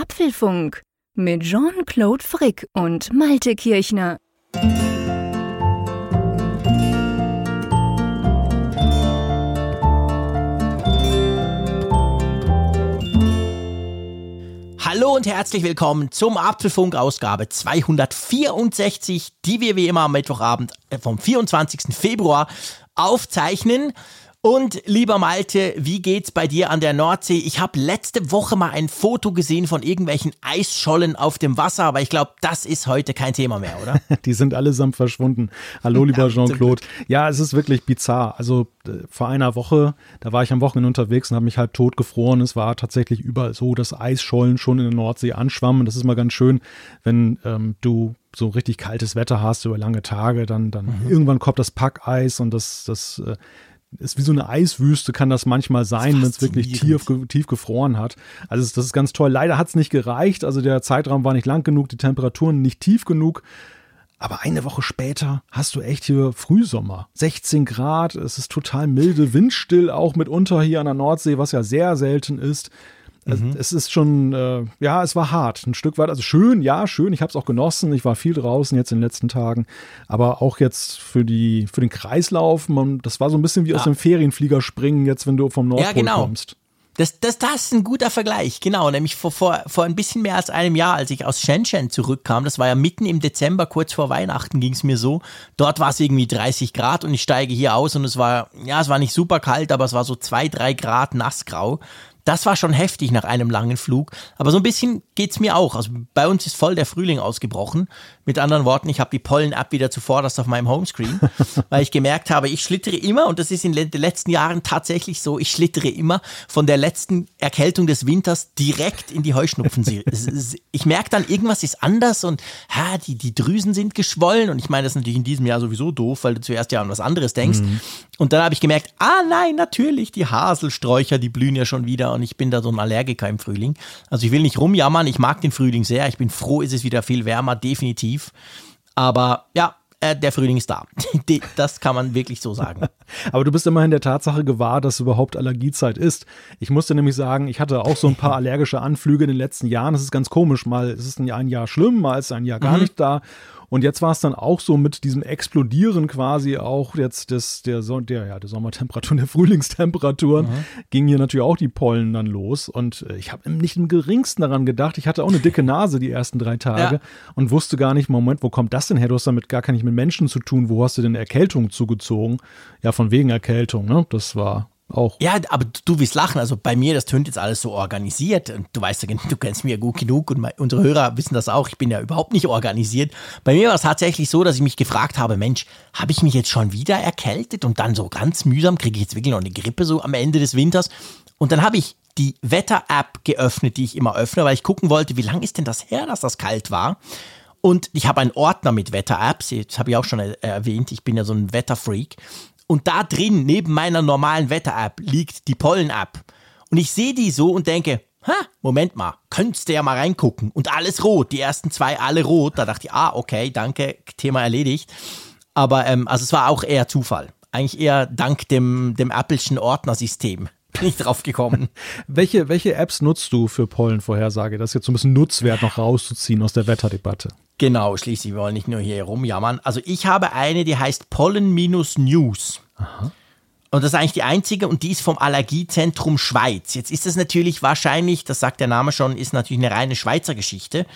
Apfelfunk mit Jean-Claude Frick und Malte Kirchner. Hallo und herzlich willkommen zum Apfelfunk Ausgabe 264, die wir wie immer am Mittwochabend äh, vom 24. Februar aufzeichnen. Und lieber Malte, wie geht's bei dir an der Nordsee? Ich habe letzte Woche mal ein Foto gesehen von irgendwelchen Eisschollen auf dem Wasser, aber ich glaube, das ist heute kein Thema mehr, oder? Die sind allesamt verschwunden. Hallo, lieber Jean-Claude. Ja, es ist wirklich bizarr. Also äh, vor einer Woche, da war ich am Wochenende unterwegs und habe mich halb tot gefroren. Es war tatsächlich überall so, dass Eisschollen schon in der Nordsee anschwammen. Das ist mal ganz schön, wenn ähm, du so richtig kaltes Wetter hast über lange Tage, dann, dann mhm. irgendwann kommt das Packeis und das, das äh, ist wie so eine Eiswüste, kann das manchmal sein, wenn es wirklich tief, tief gefroren hat. Also das ist ganz toll. Leider hat es nicht gereicht. Also der Zeitraum war nicht lang genug, die Temperaturen nicht tief genug. Aber eine Woche später hast du echt hier Frühsommer. 16 Grad, es ist total milde, windstill auch mitunter hier an der Nordsee, was ja sehr selten ist. Also mhm. Es ist schon, äh, ja, es war hart, ein Stück weit. Also schön, ja, schön. Ich habe es auch genossen. Ich war viel draußen jetzt in den letzten Tagen. Aber auch jetzt für, die, für den Kreislauf, man, das war so ein bisschen wie ja. aus dem Ferienflieger springen, jetzt, wenn du vom Nordpol ja, genau. kommst. Das, das, das ist ein guter Vergleich, genau. Nämlich vor, vor, vor ein bisschen mehr als einem Jahr, als ich aus Shenzhen zurückkam, das war ja mitten im Dezember, kurz vor Weihnachten ging es mir so. Dort war es irgendwie 30 Grad und ich steige hier aus und es war, ja, es war nicht super kalt, aber es war so zwei, drei Grad nassgrau. Das war schon heftig nach einem langen Flug. Aber so ein bisschen geht es mir auch. Also bei uns ist voll der Frühling ausgebrochen. Mit anderen Worten, ich habe die Pollen-App wieder zuvorderst auf meinem Homescreen, weil ich gemerkt habe, ich schlittere immer, und das ist in den letzten Jahren tatsächlich so, ich schlittere immer von der letzten Erkältung des Winters direkt in die Heuschnupfen. ich merke dann, irgendwas ist anders und ha, die, die Drüsen sind geschwollen. Und ich meine, das ist natürlich in diesem Jahr sowieso doof, weil du zuerst ja an was anderes denkst. Mhm. Und dann habe ich gemerkt, ah nein, natürlich, die Haselsträucher, die blühen ja schon wieder und ich bin da so ein Allergiker im Frühling. Also ich will nicht rumjammern, ich mag den Frühling sehr. Ich bin froh, ist es wieder viel wärmer, definitiv. Aber ja, äh, der Frühling ist da. das kann man wirklich so sagen. Aber du bist immerhin der Tatsache gewahr, dass überhaupt Allergiezeit ist. Ich musste nämlich sagen, ich hatte auch so ein paar allergische Anflüge in den letzten Jahren. Das ist ganz komisch. Mal ist es ein Jahr schlimm, mal ist es ein Jahr gar mhm. nicht da. Und jetzt war es dann auch so mit diesem Explodieren quasi auch jetzt des, der, der, ja, der Sommertemperaturen, der Frühlingstemperaturen, mhm. gingen hier natürlich auch die Pollen dann los. Und äh, ich habe nicht im geringsten daran gedacht. Ich hatte auch eine dicke Nase die ersten drei Tage ja. und wusste gar nicht, Moment, wo kommt das denn her? Du hast damit gar nicht mit Menschen zu tun. Wo hast du denn Erkältung zugezogen? Ja, von wegen Erkältung, ne? Das war auch. Ja, aber du wirst lachen. Also bei mir, das tönt jetzt alles so organisiert. Und du weißt ja, du kennst mich ja gut genug und unsere Hörer wissen das auch. Ich bin ja überhaupt nicht organisiert. Bei mir war es tatsächlich so, dass ich mich gefragt habe, Mensch, habe ich mich jetzt schon wieder erkältet und dann so ganz mühsam kriege ich jetzt wirklich noch eine Grippe so am Ende des Winters. Und dann habe ich die Wetter-App geöffnet, die ich immer öffne, weil ich gucken wollte, wie lange ist denn das her, dass das kalt war. Und ich habe einen Ordner mit Wetter-Apps, das habe ich auch schon erwähnt, ich bin ja so ein Wetterfreak. Und da drin, neben meiner normalen Wetter-App, liegt die Pollen-App. Und ich sehe die so und denke, ha, Moment mal, könntest du ja mal reingucken. Und alles rot, die ersten zwei alle rot. Da dachte ich, ah, okay, danke, Thema erledigt. Aber ähm, also es war auch eher Zufall. Eigentlich eher dank dem, dem Apple'schen Ordnersystem bin ich drauf gekommen. welche, welche Apps nutzt du für Pollenvorhersage? Das ist jetzt so ein bisschen Nutzwert noch rauszuziehen aus der Wetterdebatte. Genau, schließlich, wir wollen nicht nur hier rumjammern. Also ich habe eine, die heißt Pollen-News. Aha. Und das ist eigentlich die einzige und die ist vom Allergiezentrum Schweiz. Jetzt ist das natürlich wahrscheinlich, das sagt der Name schon, ist natürlich eine reine Schweizer Geschichte.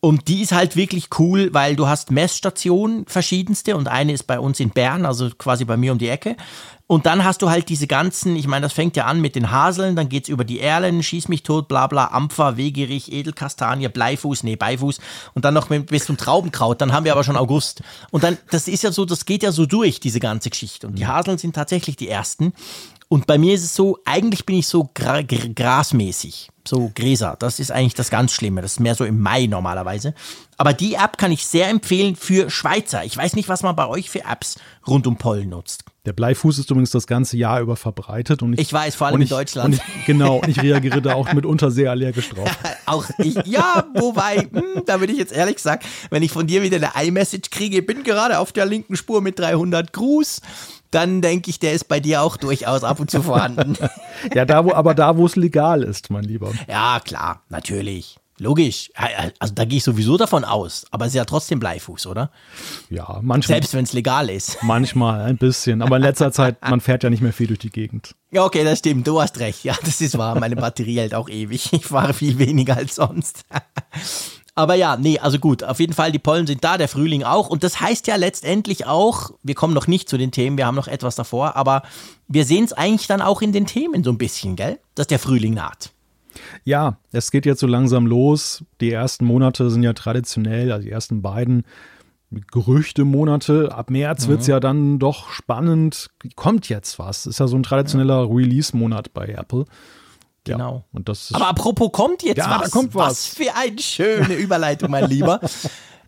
Und die ist halt wirklich cool, weil du hast Messstationen verschiedenste und eine ist bei uns in Bern, also quasi bei mir um die Ecke. Und dann hast du halt diese ganzen, ich meine, das fängt ja an mit den Haseln, dann geht's über die Erlen, Schieß mich tot, bla bla, Ampfer, Wegerich, Edelkastanie, Bleifuß, nee, Beifuß und dann noch bis zum Traubenkraut, dann haben wir aber schon August. Und dann, das ist ja so, das geht ja so durch, diese ganze Geschichte. Und die Haseln sind tatsächlich die ersten. Und bei mir ist es so, eigentlich bin ich so gra grasmäßig, so Gräser. Das ist eigentlich das ganz Schlimme. Das ist mehr so im Mai normalerweise. Aber die App kann ich sehr empfehlen für Schweizer. Ich weiß nicht, was man bei euch für Apps rund um Pollen nutzt. Der Bleifuß ist übrigens das ganze Jahr über verbreitet. Und ich, ich weiß, vor allem ich, in Deutschland. Ich, genau, ich reagiere da auch mitunter sehr allergisch drauf. auch ich, ja, wobei, hm, da würde ich jetzt ehrlich sagen, wenn ich von dir wieder eine iMessage kriege, bin gerade auf der linken Spur mit 300 Gruß, dann denke ich, der ist bei dir auch durchaus ab und zu vorhanden. ja, da wo, aber da, wo es legal ist, mein Lieber. Ja, klar, natürlich. Logisch. Also da gehe ich sowieso davon aus. Aber es ist ja trotzdem Bleifuß, oder? Ja, manchmal. Selbst wenn es legal ist. Manchmal ein bisschen. Aber in letzter Zeit, man fährt ja nicht mehr viel durch die Gegend. Ja, okay, das stimmt. Du hast recht. Ja, das ist wahr. Meine Batterie hält auch ewig. Ich fahre viel weniger als sonst. Aber ja, nee, also gut, auf jeden Fall, die Pollen sind da, der Frühling auch. Und das heißt ja letztendlich auch, wir kommen noch nicht zu den Themen, wir haben noch etwas davor, aber wir sehen es eigentlich dann auch in den Themen so ein bisschen, gell? Dass der Frühling naht. Ja, es geht jetzt so langsam los. Die ersten Monate sind ja traditionell, also die ersten beiden Gerüchte-Monate. Ab März mhm. wird es ja dann doch spannend. Kommt jetzt was? Ist ja so ein traditioneller. Release-Monat bei Apple. Genau. Ja, und das Aber apropos, kommt jetzt ja, was? Da kommt was. Was für eine schöne Überleitung, mein Lieber.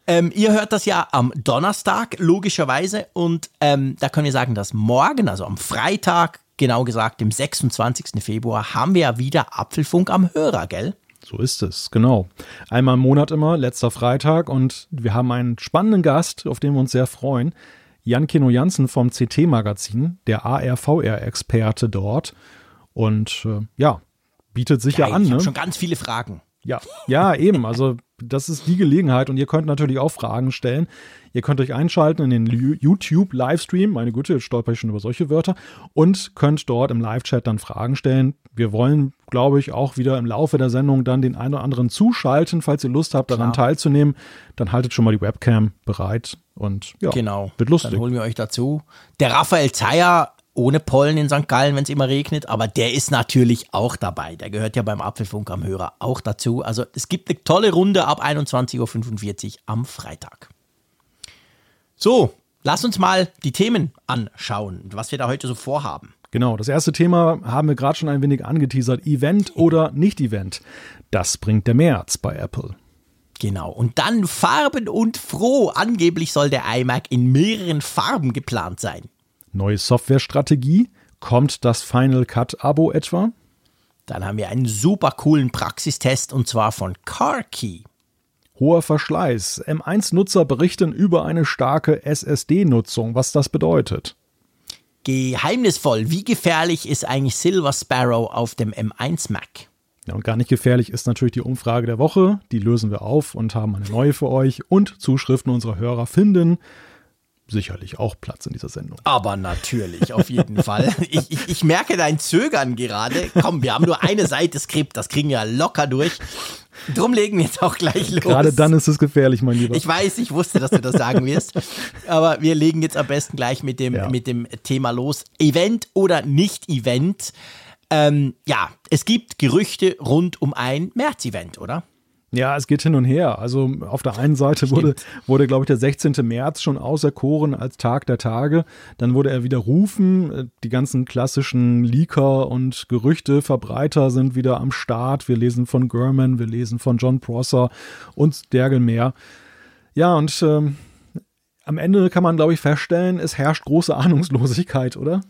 Ähm, ihr hört das ja am Donnerstag, logischerweise. Und ähm, da können wir sagen, dass morgen, also am Freitag, genau gesagt, dem 26. Februar, haben wir ja wieder Apfelfunk am Hörer, gell? So ist es, genau. Einmal im Monat immer, letzter Freitag. Und wir haben einen spannenden Gast, auf den wir uns sehr freuen. Jan Keno Jansen vom CT-Magazin, der ARVR-Experte dort. Und äh, ja, bietet sich Geil, ja an. Ich habe ne? schon ganz viele Fragen. Ja, ja, eben. Also das ist die Gelegenheit und ihr könnt natürlich auch Fragen stellen. Ihr könnt euch einschalten in den YouTube-Livestream. Meine Güte, jetzt stolper ich schon über solche Wörter. Und könnt dort im Live-Chat dann Fragen stellen. Wir wollen, glaube ich, auch wieder im Laufe der Sendung dann den einen oder anderen zuschalten. Falls ihr Lust habt, daran Klar. teilzunehmen, dann haltet schon mal die Webcam bereit. Und ja, genau. wird lustig. Dann holen wir euch dazu. Der Raphael Zeyer ohne Pollen in St. Gallen, wenn es immer regnet, aber der ist natürlich auch dabei. Der gehört ja beim Apfelfunk am Hörer auch dazu. Also es gibt eine tolle Runde ab 21.45 Uhr am Freitag. So, lass uns mal die Themen anschauen, was wir da heute so vorhaben. Genau, das erste Thema haben wir gerade schon ein wenig angeteasert. Event oder Nicht-Event. Das bringt der März bei Apple. Genau. Und dann Farben und Froh. Angeblich soll der iMac in mehreren Farben geplant sein. Neue Softwarestrategie. Kommt das Final Cut Abo etwa? Dann haben wir einen super coolen Praxistest und zwar von CarKey. Hoher Verschleiß. M1-Nutzer berichten über eine starke SSD-Nutzung, was das bedeutet. Geheimnisvoll. Wie gefährlich ist eigentlich Silver Sparrow auf dem M1 Mac? Ja, und gar nicht gefährlich ist natürlich die Umfrage der Woche. Die lösen wir auf und haben eine neue für euch. Und Zuschriften unserer Hörer finden sicherlich auch Platz in dieser Sendung. Aber natürlich, auf jeden Fall. Ich, ich, ich, merke dein Zögern gerade. Komm, wir haben nur eine Seite Skript, das kriegen wir locker durch. Drum legen wir jetzt auch gleich los. Gerade dann ist es gefährlich, mein Lieber. Ich weiß, ich wusste, dass du das sagen wirst. Aber wir legen jetzt am besten gleich mit dem, ja. mit dem Thema los. Event oder Nicht-Event. Ähm, ja, es gibt Gerüchte rund um ein März-Event, oder? Ja, es geht hin und her. Also auf der einen Seite wurde, wurde glaube ich, der 16. März schon auserkoren als Tag der Tage. Dann wurde er widerrufen. Die ganzen klassischen Leaker und Gerüchteverbreiter sind wieder am Start. Wir lesen von Gurman, wir lesen von John Prosser und dergel mehr. Ja, und ähm, am Ende kann man, glaube ich, feststellen, es herrscht große Ahnungslosigkeit, oder?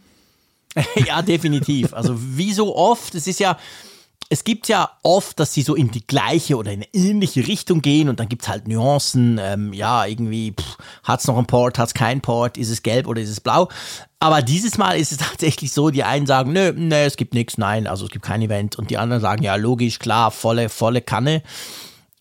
ja, definitiv. Also wie so oft, es ist ja, es gibt ja oft, dass sie so in die gleiche oder in eine ähnliche Richtung gehen und dann gibt es halt Nuancen, ähm, ja, irgendwie hat es noch einen Port, hat es keinen Port, ist es gelb oder ist es blau. Aber dieses Mal ist es tatsächlich so, die einen sagen, nö, nö, es gibt nichts, nein, also es gibt kein Event und die anderen sagen, ja, logisch, klar, volle, volle Kanne.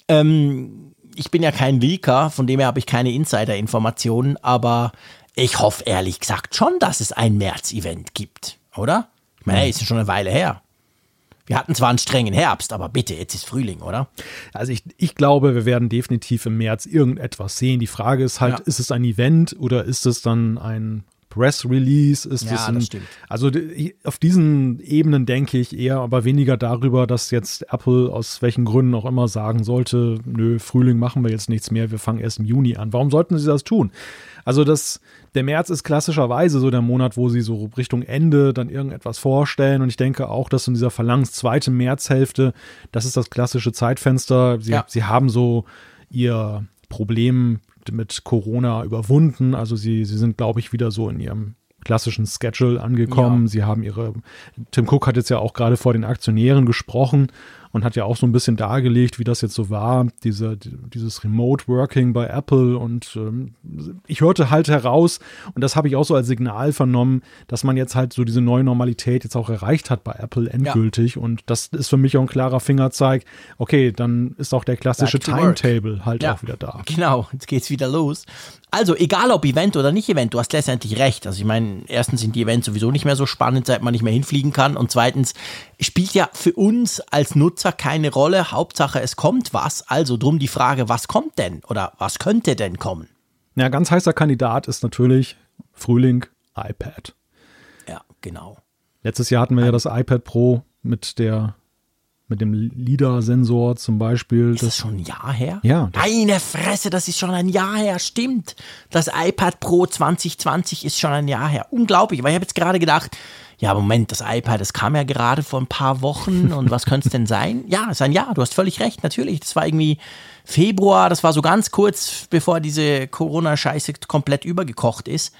Ähm, ich bin ja kein Leaker, von dem her habe ich keine Insider-Informationen, aber ich hoffe ehrlich gesagt schon, dass es ein März-Event gibt, oder? Ich meine, hey, ist schon eine Weile her. Wir hatten zwar einen strengen Herbst, aber bitte, jetzt ist Frühling, oder? Also ich, ich glaube, wir werden definitiv im März irgendetwas sehen. Die Frage ist halt, ja. ist es ein Event oder ist es dann ein Press Release? Ist ja, ein, das stimmt. Also auf diesen Ebenen denke ich eher, aber weniger darüber, dass jetzt Apple aus welchen Gründen auch immer sagen sollte, nö, Frühling machen wir jetzt nichts mehr, wir fangen erst im Juni an. Warum sollten sie das tun? Also das, der März ist klassischerweise so der Monat, wo sie so Richtung Ende dann irgendetwas vorstellen. Und ich denke auch, dass in dieser Verlangs zweite Märzhälfte, das ist das klassische Zeitfenster. Sie, ja. sie haben so ihr Problem mit Corona überwunden. Also sie, sie sind, glaube ich, wieder so in ihrem klassischen Schedule angekommen. Ja. Sie haben ihre, Tim Cook hat jetzt ja auch gerade vor den Aktionären gesprochen und hat ja auch so ein bisschen dargelegt, wie das jetzt so war, diese, dieses Remote Working bei Apple. Und ähm, ich hörte halt heraus, und das habe ich auch so als Signal vernommen, dass man jetzt halt so diese neue Normalität jetzt auch erreicht hat bei Apple endgültig. Ja. Und das ist für mich auch ein klarer Fingerzeig. Okay, dann ist auch der klassische Timetable work. halt ja, auch wieder da. Genau, jetzt geht's wieder los. Also, egal ob Event oder nicht Event, du hast letztendlich recht. Also, ich meine, erstens sind die Events sowieso nicht mehr so spannend, seit man nicht mehr hinfliegen kann. Und zweitens spielt ja für uns als Nutzer keine Rolle. Hauptsache, es kommt was. Also drum die Frage, was kommt denn oder was könnte denn kommen? Ja, ganz heißer Kandidat ist natürlich Frühling iPad. Ja, genau. Letztes Jahr hatten wir ja das iPad Pro mit der mit dem LIDAR-Sensor zum Beispiel. Ist das, das schon ein Jahr her? Ja. Meine Fresse, das ist schon ein Jahr her, stimmt. Das iPad Pro 2020 ist schon ein Jahr her. Unglaublich, weil ich habe jetzt gerade gedacht, ja, Moment, das iPad, das kam ja gerade vor ein paar Wochen und was könnte es denn sein? Ja, ist ein Jahr, du hast völlig recht, natürlich. Das war irgendwie Februar, das war so ganz kurz, bevor diese Corona-Scheiße komplett übergekocht ist.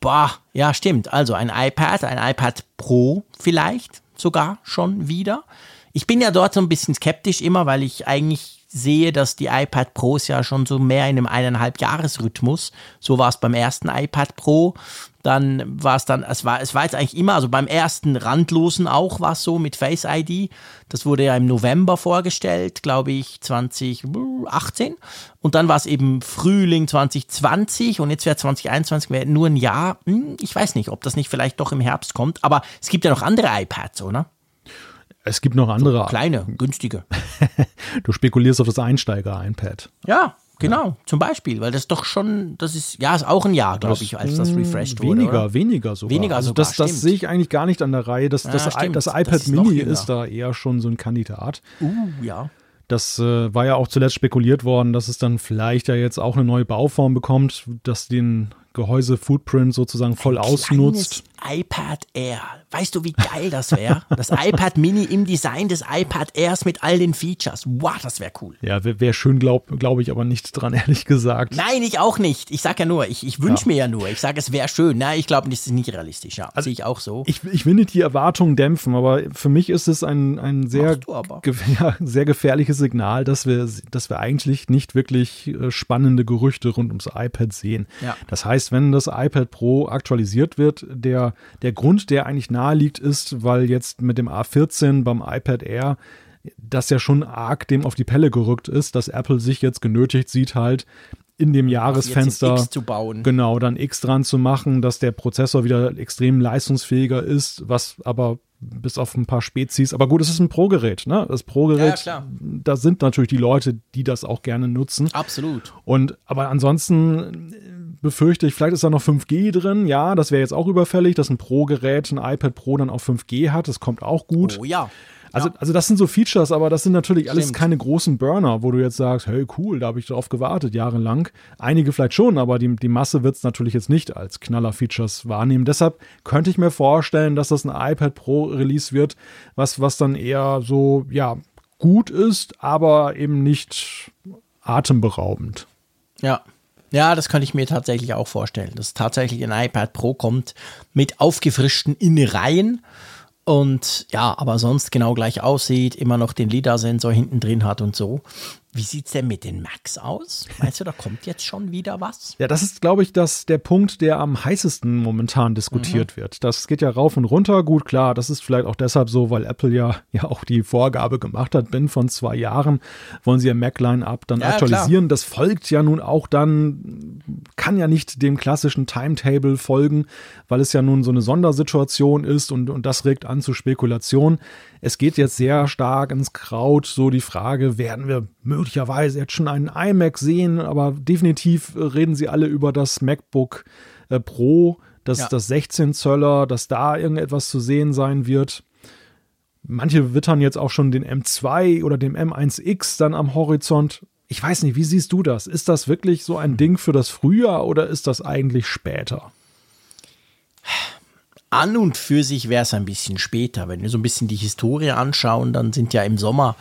Boah, ja, stimmt. Also ein iPad, ein iPad Pro vielleicht sogar schon wieder. Ich bin ja dort so ein bisschen skeptisch immer, weil ich eigentlich sehe, dass die iPad Pros ja schon so mehr in einem eineinhalb Jahresrhythmus. So war es beim ersten iPad Pro. Dann war es dann, es war, es war jetzt eigentlich immer, also beim ersten Randlosen auch war es so mit Face ID. Das wurde ja im November vorgestellt, glaube ich, 2018. Und dann war es eben Frühling 2020 und jetzt wäre 2021 wär nur ein Jahr. Hm, ich weiß nicht, ob das nicht vielleicht doch im Herbst kommt, aber es gibt ja noch andere iPads, oder? Es gibt noch andere. So kleine, günstige. du spekulierst auf das Einsteiger-iPad. Ja, genau. Ja. Zum Beispiel, weil das doch schon, das ist, ja, ist auch ein Jahr, glaube ich, als das refreshed weniger, wurde. Weniger, weniger sogar. Weniger also sogar, das, das sehe ich eigentlich gar nicht an der Reihe. Das, das, ja, das, das iPad ist Mini ist da eher schon so ein Kandidat. Uh, ja. Das äh, war ja auch zuletzt spekuliert worden, dass es dann vielleicht ja jetzt auch eine neue Bauform bekommt, dass den Gehäuse-Footprint sozusagen voll Ein ausnutzt. iPad Air. Weißt du, wie geil das wäre? Das iPad Mini im Design des iPad Airs mit all den Features. Wow, das wäre cool. Ja, wäre wär schön, glaube glaub ich, aber nicht dran, ehrlich gesagt. Nein, ich auch nicht. Ich sage ja nur, ich, ich wünsche ja. mir ja nur. Ich sage, es wäre schön. Nein, ich glaube, das ist nicht realistisch. Ja, also, sehe ich auch so. Ich, ich will nicht die Erwartungen dämpfen, aber für mich ist es ein, ein sehr, ge ja, sehr gefährliches Signal, dass wir, dass wir eigentlich nicht wirklich äh, spannende Gerüchte rund ums iPad sehen. Ja. Das heißt, wenn das iPad Pro aktualisiert wird, der, der Grund, der eigentlich nahe liegt, ist, weil jetzt mit dem A14 beim iPad Air das ja schon arg dem auf die Pelle gerückt ist, dass Apple sich jetzt genötigt sieht, halt in dem Jahresfenster zu bauen. genau dann X dran zu machen, dass der Prozessor wieder extrem leistungsfähiger ist, was aber bis auf ein paar Spezies, aber gut, es ist ein Pro-Gerät, ne? Das Pro-Gerät, ja, da sind natürlich die Leute, die das auch gerne nutzen. Absolut. Und aber ansonsten befürchte ich, vielleicht ist da noch 5G drin. Ja, das wäre jetzt auch überfällig, dass ein Pro-Gerät, ein iPad Pro dann auch 5G hat. Das kommt auch gut. Oh ja. Also, also das sind so Features, aber das sind natürlich alles Stimmt. keine großen Burner, wo du jetzt sagst, hey cool, da habe ich drauf gewartet, jahrelang. Einige vielleicht schon, aber die, die Masse wird es natürlich jetzt nicht als Knaller-Features wahrnehmen. Deshalb könnte ich mir vorstellen, dass das ein iPad Pro Release wird, was, was dann eher so, ja, gut ist, aber eben nicht atemberaubend. Ja, ja, das könnte ich mir tatsächlich auch vorstellen, dass tatsächlich ein iPad Pro kommt mit aufgefrischten Innereien und ja, aber sonst genau gleich aussieht, immer noch den LIDAR-Sensor hinten drin hat und so. Wie sieht es denn mit den Macs aus? Meinst du, da kommt jetzt schon wieder was? Ja, das ist, glaube ich, das, der Punkt, der am heißesten momentan diskutiert mhm. wird. Das geht ja rauf und runter. Gut, klar, das ist vielleicht auch deshalb so, weil Apple ja, ja auch die Vorgabe gemacht hat, binnen von zwei Jahren wollen sie ihr Mac-Line-Up dann ja, aktualisieren. Klar. Das folgt ja nun auch dann, kann ja nicht dem klassischen Timetable folgen, weil es ja nun so eine Sondersituation ist und, und das regt an zu Spekulation. Es geht jetzt sehr stark ins Kraut, so die Frage, werden wir möglicherweise jetzt schon einen iMac sehen, aber definitiv reden sie alle über das MacBook äh, Pro, das, ja. das 16 Zöller, dass da irgendetwas zu sehen sein wird. Manche wittern jetzt auch schon den M2 oder dem M1X dann am Horizont. Ich weiß nicht, wie siehst du das? Ist das wirklich so ein Ding für das Frühjahr oder ist das eigentlich später? An und für sich wäre es ein bisschen später. Wenn wir so ein bisschen die Historie anschauen, dann sind ja im Sommer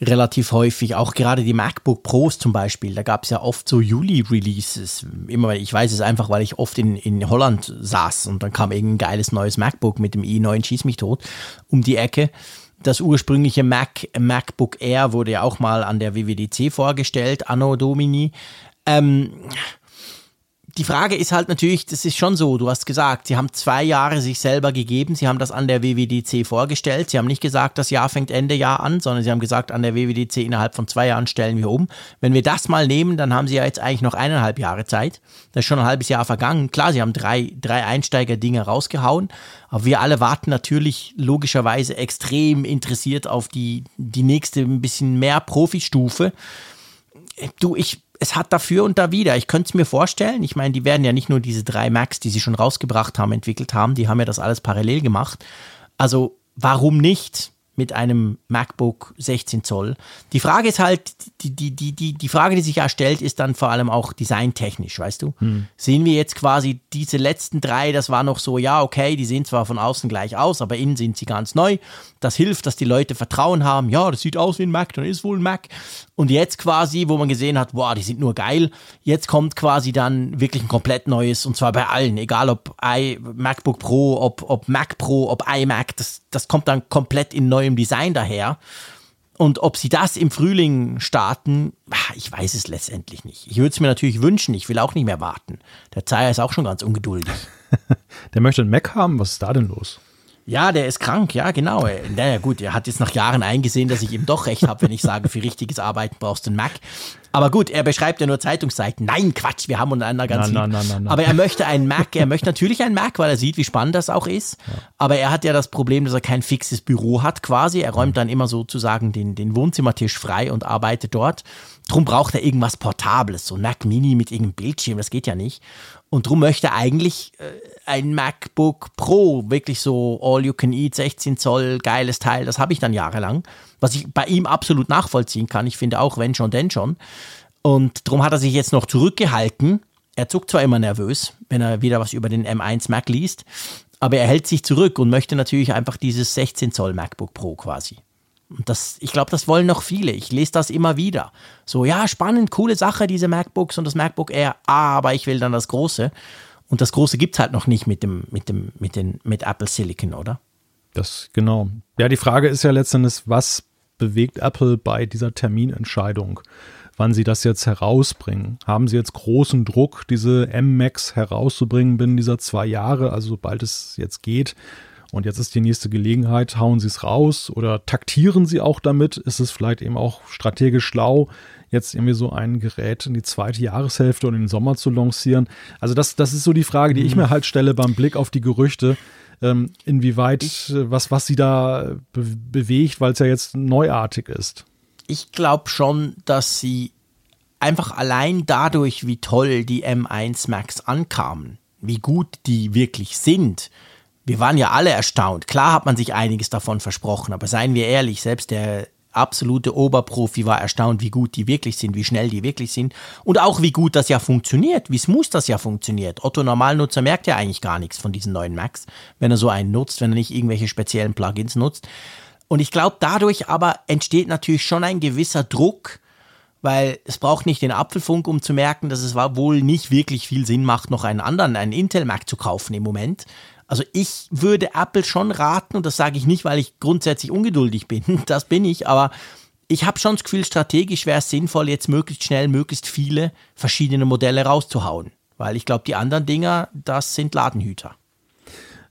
relativ häufig. Auch gerade die MacBook Pros zum Beispiel. Da gab es ja oft so Juli-Releases. Immer, ich weiß es einfach, weil ich oft in, in Holland saß und dann kam irgendein geiles neues MacBook mit dem i9 Schieß mich tot um die Ecke. Das ursprüngliche Mac, MacBook Air wurde ja auch mal an der WWDC vorgestellt, Anno Domini. Ähm, die Frage ist halt natürlich, das ist schon so, du hast gesagt, sie haben zwei Jahre sich selber gegeben, sie haben das an der WWDC vorgestellt, sie haben nicht gesagt, das Jahr fängt Ende Jahr an, sondern sie haben gesagt, an der WWDC innerhalb von zwei Jahren stellen wir um. Wenn wir das mal nehmen, dann haben sie ja jetzt eigentlich noch eineinhalb Jahre Zeit. Das ist schon ein halbes Jahr vergangen. Klar, sie haben drei, drei Einsteiger-Dinge rausgehauen, aber wir alle warten natürlich logischerweise extrem interessiert auf die, die nächste, ein bisschen mehr Profi-Stufe. Du, ich es hat dafür und da wieder. Ich könnte es mir vorstellen. Ich meine, die werden ja nicht nur diese drei Macs, die sie schon rausgebracht haben, entwickelt haben. Die haben ja das alles parallel gemacht. Also warum nicht? Mit einem MacBook 16 Zoll. Die Frage ist halt, die, die, die, die, die Frage, die sich ja stellt, ist dann vor allem auch designtechnisch, weißt du? Hm. Sehen wir jetzt quasi diese letzten drei, das war noch so, ja, okay, die sehen zwar von außen gleich aus, aber innen sind sie ganz neu. Das hilft, dass die Leute Vertrauen haben, ja, das sieht aus wie ein Mac, dann ist wohl ein Mac. Und jetzt quasi, wo man gesehen hat, boah, die sind nur geil, jetzt kommt quasi dann wirklich ein komplett neues, und zwar bei allen, egal ob I, MacBook Pro, ob, ob Mac Pro, ob iMac, das, das kommt dann komplett in neu neuem Design daher. Und ob sie das im Frühling starten, ah, ich weiß es letztendlich nicht. Ich würde es mir natürlich wünschen, ich will auch nicht mehr warten. Der Zeier ist auch schon ganz ungeduldig. Der möchte einen Mac haben, was ist da denn los? Ja, der ist krank, ja, genau. Naja, gut, er hat jetzt nach Jahren eingesehen, dass ich ihm doch recht habe, wenn ich sage, für richtiges Arbeiten brauchst du einen Mac. Aber gut, er beschreibt ja nur Zeitungsseiten. Nein, Quatsch, wir haben untereinander ganz na, na, na, na, Aber er möchte einen Mac, er möchte natürlich einen Mac, weil er sieht, wie spannend das auch ist. Ja. Aber er hat ja das Problem, dass er kein fixes Büro hat quasi. Er räumt dann immer sozusagen den, den Wohnzimmertisch frei und arbeitet dort. Drum braucht er irgendwas Portables, so ein Mac Mini mit irgendeinem Bildschirm, das geht ja nicht. Und drum möchte er eigentlich äh, ein MacBook Pro, wirklich so All You Can Eat, 16 Zoll, geiles Teil, das habe ich dann jahrelang, was ich bei ihm absolut nachvollziehen kann. Ich finde auch, wenn schon, denn schon. Und darum hat er sich jetzt noch zurückgehalten. Er zuckt zwar immer nervös, wenn er wieder was über den M1 Mac liest, aber er hält sich zurück und möchte natürlich einfach dieses 16 Zoll MacBook Pro quasi. Und das, ich glaube, das wollen noch viele. Ich lese das immer wieder. So, ja, spannend, coole Sache, diese MacBooks und das MacBook Air, aber ich will dann das große. Und das große gibt es halt noch nicht mit dem, mit dem, mit den, mit Apple Silicon, oder? Das, genau. Ja, die Frage ist ja letztendlich, was bewegt Apple bei dieser Terminentscheidung? wann sie das jetzt herausbringen. Haben sie jetzt großen Druck, diese M-Max herauszubringen binnen dieser zwei Jahre, also sobald es jetzt geht? Und jetzt ist die nächste Gelegenheit, hauen sie es raus oder taktieren sie auch damit? Ist es vielleicht eben auch strategisch schlau, jetzt irgendwie so ein Gerät in die zweite Jahreshälfte und in den Sommer zu lancieren? Also das, das ist so die Frage, die ich mhm. mir halt stelle beim Blick auf die Gerüchte. Ähm, inwieweit, äh, was, was sie da be bewegt, weil es ja jetzt neuartig ist. Ich glaube schon, dass sie einfach allein dadurch, wie toll die M1 Max ankamen, wie gut die wirklich sind, wir waren ja alle erstaunt. Klar hat man sich einiges davon versprochen, aber seien wir ehrlich, selbst der absolute Oberprofi war erstaunt, wie gut die wirklich sind, wie schnell die wirklich sind und auch wie gut das ja funktioniert, wie smooth das ja funktioniert. Otto Normalnutzer merkt ja eigentlich gar nichts von diesen neuen Macs, wenn er so einen nutzt, wenn er nicht irgendwelche speziellen Plugins nutzt. Und ich glaube, dadurch aber entsteht natürlich schon ein gewisser Druck, weil es braucht nicht den Apfelfunk, um zu merken, dass es wohl nicht wirklich viel Sinn macht, noch einen anderen, einen Intel Mac zu kaufen im Moment, also ich würde Apple schon raten, und das sage ich nicht, weil ich grundsätzlich ungeduldig bin, das bin ich, aber ich habe schon das Gefühl, strategisch wäre es sinnvoll, jetzt möglichst schnell, möglichst viele verschiedene Modelle rauszuhauen. Weil ich glaube, die anderen Dinger, das sind Ladenhüter.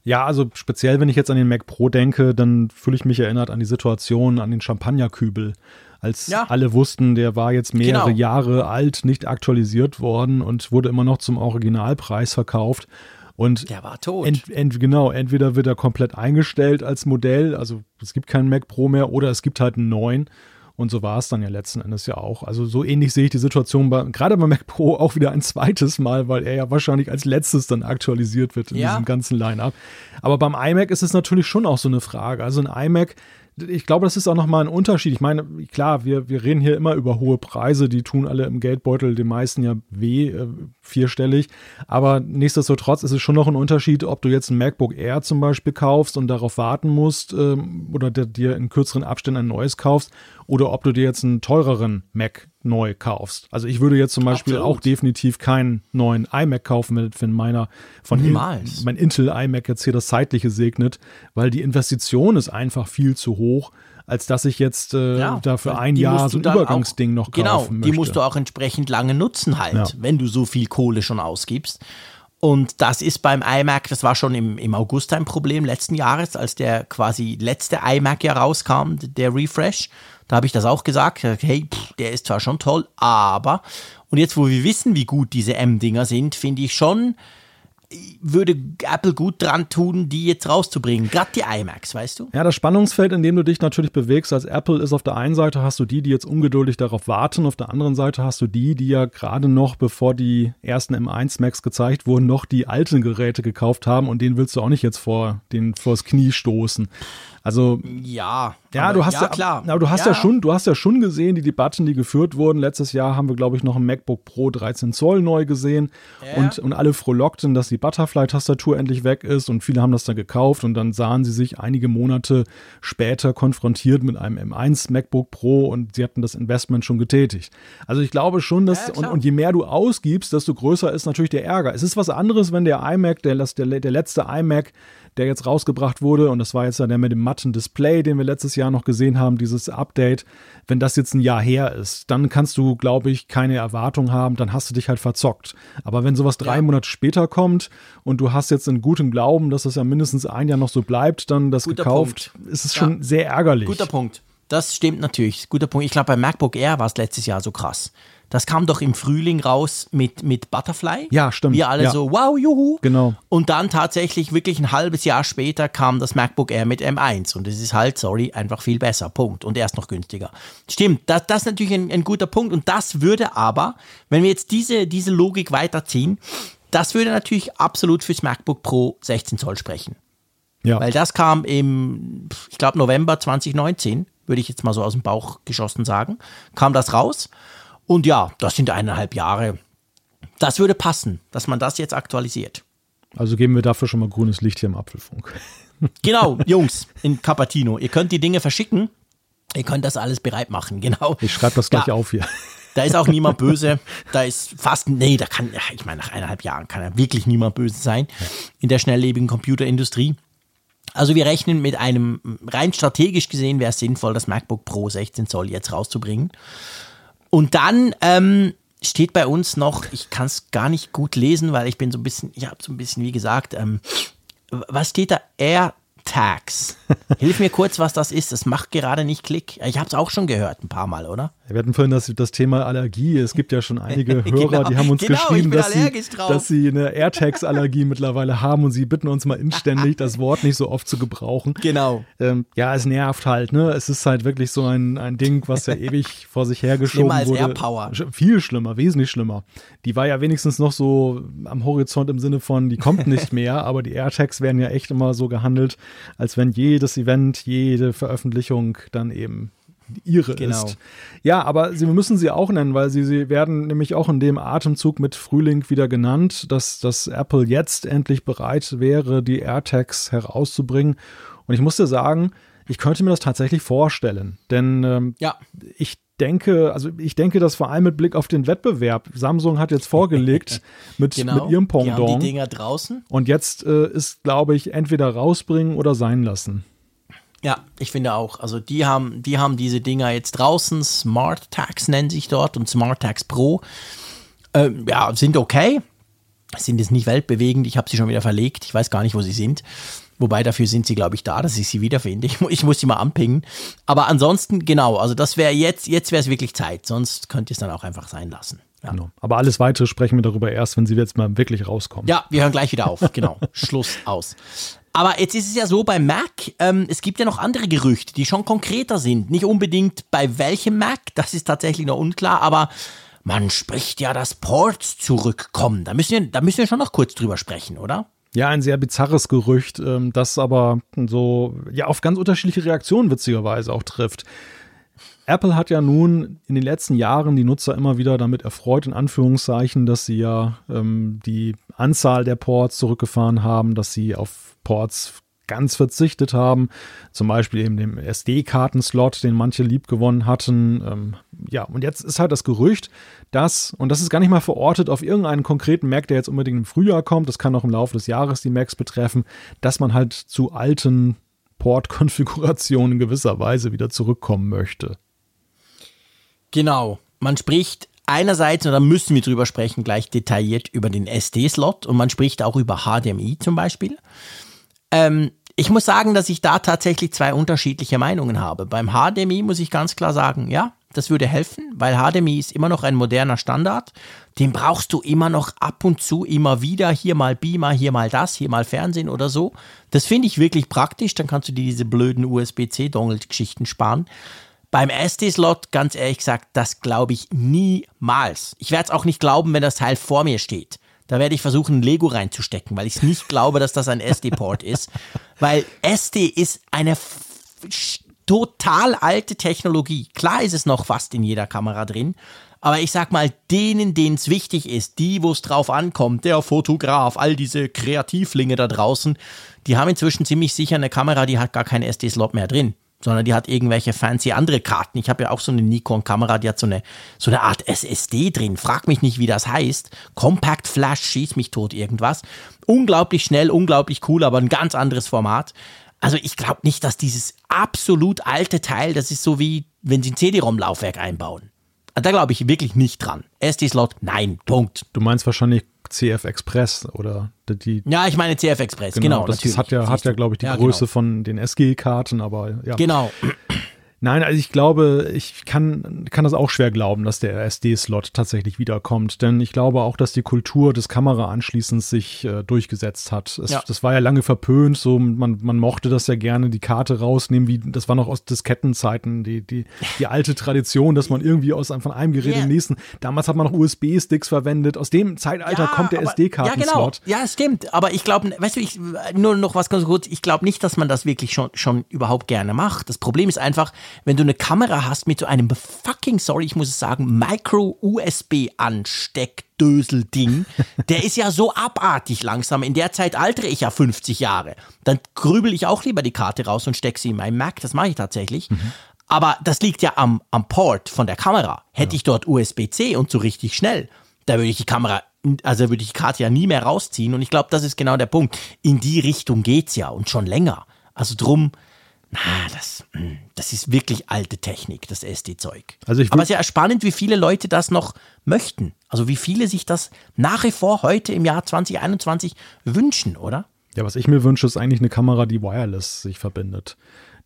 Ja, also speziell, wenn ich jetzt an den Mac Pro denke, dann fühle ich mich erinnert an die Situation, an den Champagnerkübel. Als ja. alle wussten, der war jetzt mehrere genau. Jahre alt, nicht aktualisiert worden und wurde immer noch zum Originalpreis verkauft. Und der war tot. Ent, ent, genau, entweder wird er komplett eingestellt als Modell, also es gibt keinen Mac Pro mehr, oder es gibt halt einen neuen. Und so war es dann ja letzten Endes ja auch. Also so ähnlich sehe ich die Situation bei, gerade bei Mac Pro auch wieder ein zweites Mal, weil er ja wahrscheinlich als letztes dann aktualisiert wird in ja. diesem ganzen Line-Up. Aber beim iMac ist es natürlich schon auch so eine Frage. Also ein iMac, ich glaube, das ist auch nochmal ein Unterschied. Ich meine, klar, wir, wir reden hier immer über hohe Preise, die tun alle im Geldbeutel den meisten ja weh, äh, vierstellig. Aber nichtsdestotrotz ist es schon noch ein Unterschied, ob du jetzt ein MacBook Air zum Beispiel kaufst und darauf warten musst ähm, oder dir in kürzeren Abständen ein neues kaufst oder ob du dir jetzt einen teureren Mac neu kaufst. Also ich würde jetzt zum Beispiel Absolut. auch definitiv keinen neuen iMac kaufen, wenn meiner von Niemals. mein Intel iMac jetzt hier das zeitliche segnet, weil die Investition ist einfach viel zu hoch als dass ich jetzt äh, ja, da für ein Jahr so ein Übergangsding auch, noch genau, kaufen Genau, die musst du auch entsprechend lange nutzen halt, ja. wenn du so viel Kohle schon ausgibst. Und das ist beim iMac, das war schon im, im August ein Problem letzten Jahres, als der quasi letzte iMac ja rauskam, der Refresh. Da habe ich das auch gesagt, hey, pff, der ist zwar schon toll, aber, und jetzt wo wir wissen, wie gut diese M-Dinger sind, finde ich schon, würde Apple gut dran tun, die jetzt rauszubringen. Gerade die iMacs, weißt du? Ja, das Spannungsfeld, in dem du dich natürlich bewegst als Apple, ist auf der einen Seite hast du die, die jetzt ungeduldig darauf warten, auf der anderen Seite hast du die, die ja gerade noch, bevor die ersten M1 Macs gezeigt wurden, noch die alten Geräte gekauft haben und denen willst du auch nicht jetzt vor den vors Knie stoßen. Also ja, ja, du hast ja, ja klar. Aber du hast ja. ja. schon, du hast ja schon gesehen, die Debatten, die geführt wurden. Letztes Jahr haben wir, glaube ich, noch ein MacBook Pro 13 Zoll neu gesehen ja. und, und alle frohlockten, dass die Butterfly-Tastatur endlich weg ist und viele haben das dann gekauft und dann sahen sie sich einige Monate später konfrontiert mit einem M1 MacBook Pro und sie hatten das Investment schon getätigt. Also ich glaube schon, dass und, und, je mehr du ausgibst, desto größer ist natürlich der Ärger. Es ist was anderes, wenn der iMac, der, der, der letzte iMac der jetzt rausgebracht wurde. Und das war jetzt ja der mit dem matten Display, den wir letztes Jahr noch gesehen haben, dieses Update. Wenn das jetzt ein Jahr her ist, dann kannst du, glaube ich, keine Erwartung haben, dann hast du dich halt verzockt. Aber wenn sowas drei ja. Monate später kommt und du hast jetzt in gutem Glauben, dass es ja mindestens ein Jahr noch so bleibt, dann das Guter gekauft, Punkt. ist es ja. schon sehr ärgerlich. Guter Punkt. Das stimmt natürlich. Guter Punkt. Ich glaube, bei MacBook Air war es letztes Jahr so krass. Das kam doch im Frühling raus mit, mit Butterfly. Ja, stimmt. Wir alle ja. so, wow, juhu. Genau. Und dann tatsächlich wirklich ein halbes Jahr später kam das MacBook Air mit M1. Und es ist halt, sorry, einfach viel besser. Punkt. Und erst noch günstiger. Stimmt, das, das ist natürlich ein, ein guter Punkt. Und das würde aber, wenn wir jetzt diese, diese Logik weiterziehen, das würde natürlich absolut fürs MacBook Pro 16 Zoll sprechen. Ja. Weil das kam im, ich glaube, November 2019, würde ich jetzt mal so aus dem Bauch geschossen sagen, kam das raus. Und ja, das sind eineinhalb Jahre. Das würde passen, dass man das jetzt aktualisiert. Also geben wir dafür schon mal grünes Licht hier im Apfelfunk. Genau, Jungs in Capatino. Ihr könnt die Dinge verschicken. Ihr könnt das alles bereit machen, genau. Ich schreibe das gleich ja. auf hier. Da ist auch niemand böse. Da ist fast, nee, da kann, ich meine, nach eineinhalb Jahren kann ja wirklich niemand böse sein in der schnelllebigen Computerindustrie. Also wir rechnen mit einem, rein strategisch gesehen wäre es sinnvoll, das MacBook Pro 16 Zoll jetzt rauszubringen. Und dann ähm, steht bei uns noch, ich kann es gar nicht gut lesen, weil ich bin so ein bisschen, ich habe so ein bisschen, wie gesagt, ähm, was steht da? Air Tags. Hilf mir kurz, was das ist. Das macht gerade nicht Klick. Ich habe es auch schon gehört, ein paar Mal, oder? Wir hatten vorhin das, das Thema Allergie. Es gibt ja schon einige Hörer, genau, die haben uns genau, geschrieben, dass sie, dass sie, eine AirTags-Allergie mittlerweile haben und sie bitten uns mal inständig, das Wort nicht so oft zu gebrauchen. Genau. Ähm, ja, es nervt halt, ne? Es ist halt wirklich so ein, ein Ding, was ja ewig vor sich hergeschoben schlimmer als wurde. AirPower. Viel schlimmer, wesentlich schlimmer. Die war ja wenigstens noch so am Horizont im Sinne von, die kommt nicht mehr, aber die AirTags werden ja echt immer so gehandelt, als wenn jedes Event, jede Veröffentlichung dann eben ihre genau. ist. Ja, aber sie müssen sie auch nennen, weil sie, sie werden nämlich auch in dem Atemzug mit Frühling wieder genannt, dass, dass Apple jetzt endlich bereit wäre, die AirTags herauszubringen. Und ich musste sagen, ich könnte mir das tatsächlich vorstellen, denn ähm, ja. ich denke, also ich denke, dass vor allem mit Blick auf den Wettbewerb, Samsung hat jetzt vorgelegt mit, genau, mit ihrem Pendant. Die, haben die Dinger draußen. Und jetzt äh, ist, glaube ich, entweder rausbringen oder sein lassen. Ja, ich finde auch. Also die haben, die haben diese Dinger jetzt draußen. Smart Tags nennen sich dort und Smart Tags Pro. Ähm, ja, sind okay. Sind jetzt nicht weltbewegend. Ich habe sie schon wieder verlegt. Ich weiß gar nicht, wo sie sind. Wobei dafür sind sie, glaube ich, da, dass ich sie wiederfinde. Ich, ich muss sie mal anpingen. Aber ansonsten, genau, also das wäre jetzt, jetzt wäre es wirklich Zeit. Sonst könnt ihr es dann auch einfach sein lassen. Ja. Genau. Aber alles weitere sprechen wir darüber erst, wenn sie jetzt mal wirklich rauskommen. Ja, wir hören gleich wieder auf. Genau. Schluss aus. Aber jetzt ist es ja so bei Mac, ähm, es gibt ja noch andere Gerüchte, die schon konkreter sind. Nicht unbedingt bei welchem Mac, das ist tatsächlich noch unklar, aber man spricht ja, dass Ports zurückkommen. Da müssen wir, da müssen wir schon noch kurz drüber sprechen, oder? Ja, ein sehr bizarres Gerücht, ähm, das aber so ja auf ganz unterschiedliche Reaktionen witzigerweise auch trifft. Apple hat ja nun in den letzten Jahren die Nutzer immer wieder damit erfreut, in Anführungszeichen, dass sie ja ähm, die Anzahl der Ports zurückgefahren haben, dass sie auf Ports ganz verzichtet haben. Zum Beispiel eben dem SD-Kartenslot, den manche liebgewonnen hatten. Ähm, ja, und jetzt ist halt das Gerücht, dass, und das ist gar nicht mal verortet auf irgendeinen konkreten Mac, der jetzt unbedingt im Frühjahr kommt, das kann auch im Laufe des Jahres die Macs betreffen, dass man halt zu alten Port-Konfigurationen in gewisser Weise wieder zurückkommen möchte. Genau. Man spricht einerseits, und da müssen wir drüber sprechen, gleich detailliert über den SD-Slot und man spricht auch über HDMI zum Beispiel. Ähm, ich muss sagen, dass ich da tatsächlich zwei unterschiedliche Meinungen habe. Beim HDMI muss ich ganz klar sagen, ja, das würde helfen, weil HDMI ist immer noch ein moderner Standard. Den brauchst du immer noch ab und zu, immer wieder. Hier mal Beamer, hier mal das, hier mal Fernsehen oder so. Das finde ich wirklich praktisch. Dann kannst du dir diese blöden USB-C-Dongle-Geschichten sparen. Beim SD-Slot, ganz ehrlich gesagt, das glaube ich niemals. Ich werde es auch nicht glauben, wenn das Teil vor mir steht. Da werde ich versuchen, ein Lego reinzustecken, weil ich nicht glaube, dass das ein SD-Port ist. Weil SD ist eine total alte Technologie. Klar ist es noch fast in jeder Kamera drin, aber ich sag mal, denen, denen es wichtig ist, die, wo es drauf ankommt, der Fotograf, all diese Kreativlinge da draußen, die haben inzwischen ziemlich sicher eine Kamera, die hat gar keinen SD-Slot mehr drin sondern die hat irgendwelche fancy andere Karten. Ich habe ja auch so eine Nikon-Kamera, die hat so eine, so eine Art SSD drin. Frag mich nicht, wie das heißt. Compact Flash, schieß mich tot, irgendwas. Unglaublich schnell, unglaublich cool, aber ein ganz anderes Format. Also ich glaube nicht, dass dieses absolut alte Teil, das ist so wie, wenn sie ein CD-ROM-Laufwerk einbauen. Da glaube ich wirklich nicht dran. SD-Slot, nein, Punkt. Du meinst wahrscheinlich CF Express oder die. Ja, ich meine CF Express, genau. genau das natürlich. hat ja, hat ja, glaube ich, die ja, Größe genau. von den SG-Karten, aber ja. Genau. Nein, also ich glaube, ich kann, kann das auch schwer glauben, dass der SD-Slot tatsächlich wiederkommt. Denn ich glaube auch, dass die Kultur des Kameraanschließens sich äh, durchgesetzt hat. Es, ja. Das war ja lange verpönt, so man, man mochte das ja gerne, die Karte rausnehmen, wie das war noch aus Diskettenzeiten, die, die, die alte Tradition, dass man irgendwie aus von einem Gerät yeah. im nächsten. Damals hat man noch USB-Sticks verwendet. Aus dem Zeitalter ja, kommt der SD-Kartenslot. Ja, genau. Ja, stimmt. Aber ich glaube, weißt du, ich, nur noch was ganz kurz, ich glaube nicht, dass man das wirklich schon, schon überhaupt gerne macht. Das Problem ist einfach, wenn du eine Kamera hast mit so einem fucking, sorry, ich muss es sagen, Micro-USB-Ansteckdösel-Ding, der ist ja so abartig langsam. In der Zeit altere ich ja 50 Jahre. Dann grübel ich auch lieber die Karte raus und stecke sie in meinen Mac. Das mache ich tatsächlich. Mhm. Aber das liegt ja am, am Port von der Kamera. Hätte ja. ich dort USB-C und so richtig schnell, da würde ich die Kamera also würde ich die Karte ja nie mehr rausziehen. Und ich glaube, das ist genau der Punkt. In die Richtung geht's ja und schon länger. Also drum, na, das, hm, das ist wirklich alte Technik, das SD-Zeug. Also Aber es ist ja spannend, wie viele Leute das noch möchten. Also wie viele sich das nach wie vor heute im Jahr 2021 wünschen, oder? Ja, was ich mir wünsche, ist eigentlich eine Kamera, die wireless sich verbindet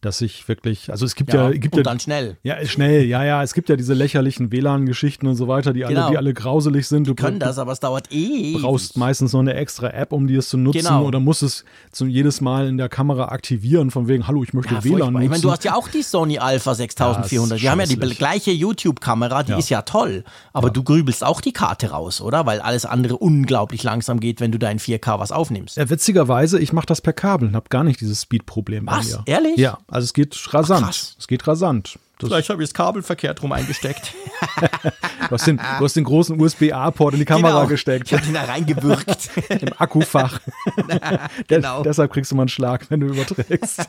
dass ich wirklich, also es gibt ja, ja gibt und ja, dann schnell. Ja, schnell, ja, ja, es gibt ja diese lächerlichen WLAN-Geschichten und so weiter, die genau. alle, die alle grauselig sind. Du können das, aber es dauert eh. brauchst meistens noch eine extra App, um die es zu nutzen genau. oder musst es zum jedes Mal in der Kamera aktivieren, von wegen, hallo, ich möchte ja, WLAN nutzen. Ich meine, du hast ja auch die Sony Alpha 6400. Ja, wir haben ja die gleiche YouTube-Kamera, die ist ja toll, aber du grübelst auch die Karte raus, oder? Weil alles andere unglaublich langsam geht, wenn du da in 4K was aufnimmst. Ja, witzigerweise, ich mache das per Kabel und habe gar nicht dieses Speed-Problem bei mir. Ehrlich? Ja, also es geht rasant. Ach, es geht rasant. Das Vielleicht habe ich das Kabel verkehrt rum eingesteckt. du, hast den, du hast den großen USB-A-Port in die Kamera genau. gesteckt. Ich habe den da reingewürgt. Im Akkufach. genau. deshalb kriegst du mal einen Schlag, wenn du überträgst.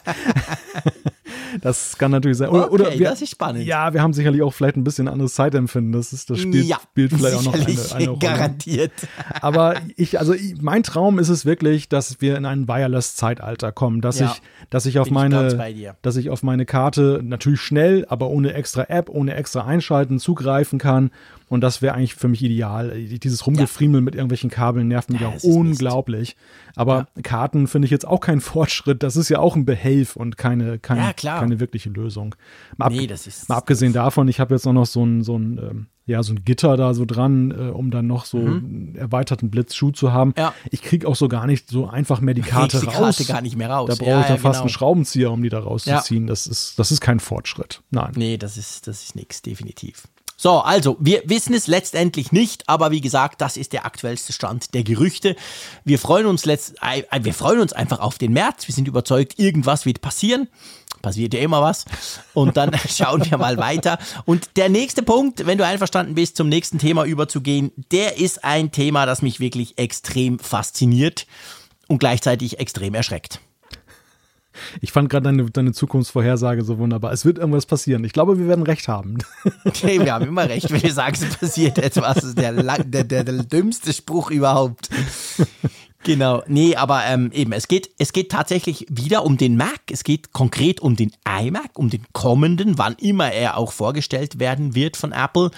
Das kann natürlich sein. Oder, okay, oder wir, das ist spannend. Ja, wir haben sicherlich auch vielleicht ein bisschen anderes Zeitempfinden. Das, ist, das spielt, ja, spielt vielleicht auch noch eine, eine Rolle. Garantiert. Aber ich, also mein Traum ist es wirklich, dass wir in ein Wireless-Zeitalter kommen, dass ja, ich, dass ich auf meine, ich dass ich auf meine Karte natürlich schnell, aber ohne extra App, ohne extra Einschalten zugreifen kann und das wäre eigentlich für mich ideal. Dieses Rumgefriemel ja. mit irgendwelchen Kabeln nervt mich ja, auch unglaublich. Aber ja. Karten finde ich jetzt auch kein Fortschritt. Das ist ja auch ein Behelf und keine, keine, keine wirkliche Lösung. Mal, ab, nee, mal abgesehen davon, ich habe jetzt auch noch so ein, so ein ähm, ja, so ein Gitter da so dran, äh, um dann noch so mhm. einen erweiterten Blitzschuh zu haben. Ja. Ich kriege auch so gar nicht so einfach mehr die Karte die raus. Karte gar nicht mehr raus. Da brauche ja, ich ja, fast genau. einen Schraubenzieher, um die da rauszuziehen. Das, ist, das ist kein Fortschritt. Nein. Nee, das ist, das ist nichts, definitiv. So, also, wir wissen es letztendlich nicht, aber wie gesagt, das ist der aktuellste Stand der Gerüchte. Wir freuen uns letzt, wir freuen uns einfach auf den März. Wir sind überzeugt, irgendwas wird passieren. Passiert ja immer was. Und dann schauen wir mal weiter. Und der nächste Punkt, wenn du einverstanden bist, zum nächsten Thema überzugehen, der ist ein Thema, das mich wirklich extrem fasziniert und gleichzeitig extrem erschreckt. Ich fand gerade deine, deine Zukunftsvorhersage so wunderbar. Es wird irgendwas passieren. Ich glaube, wir werden recht haben. Okay, wir haben immer recht, wenn wir sagen, es passiert etwas. Das ist der, der, der, der dümmste Spruch überhaupt. Genau, nee, aber ähm, eben, es geht, es geht tatsächlich wieder um den Mac. Es geht konkret um den iMac, um den kommenden, wann immer er auch vorgestellt werden wird von Apple.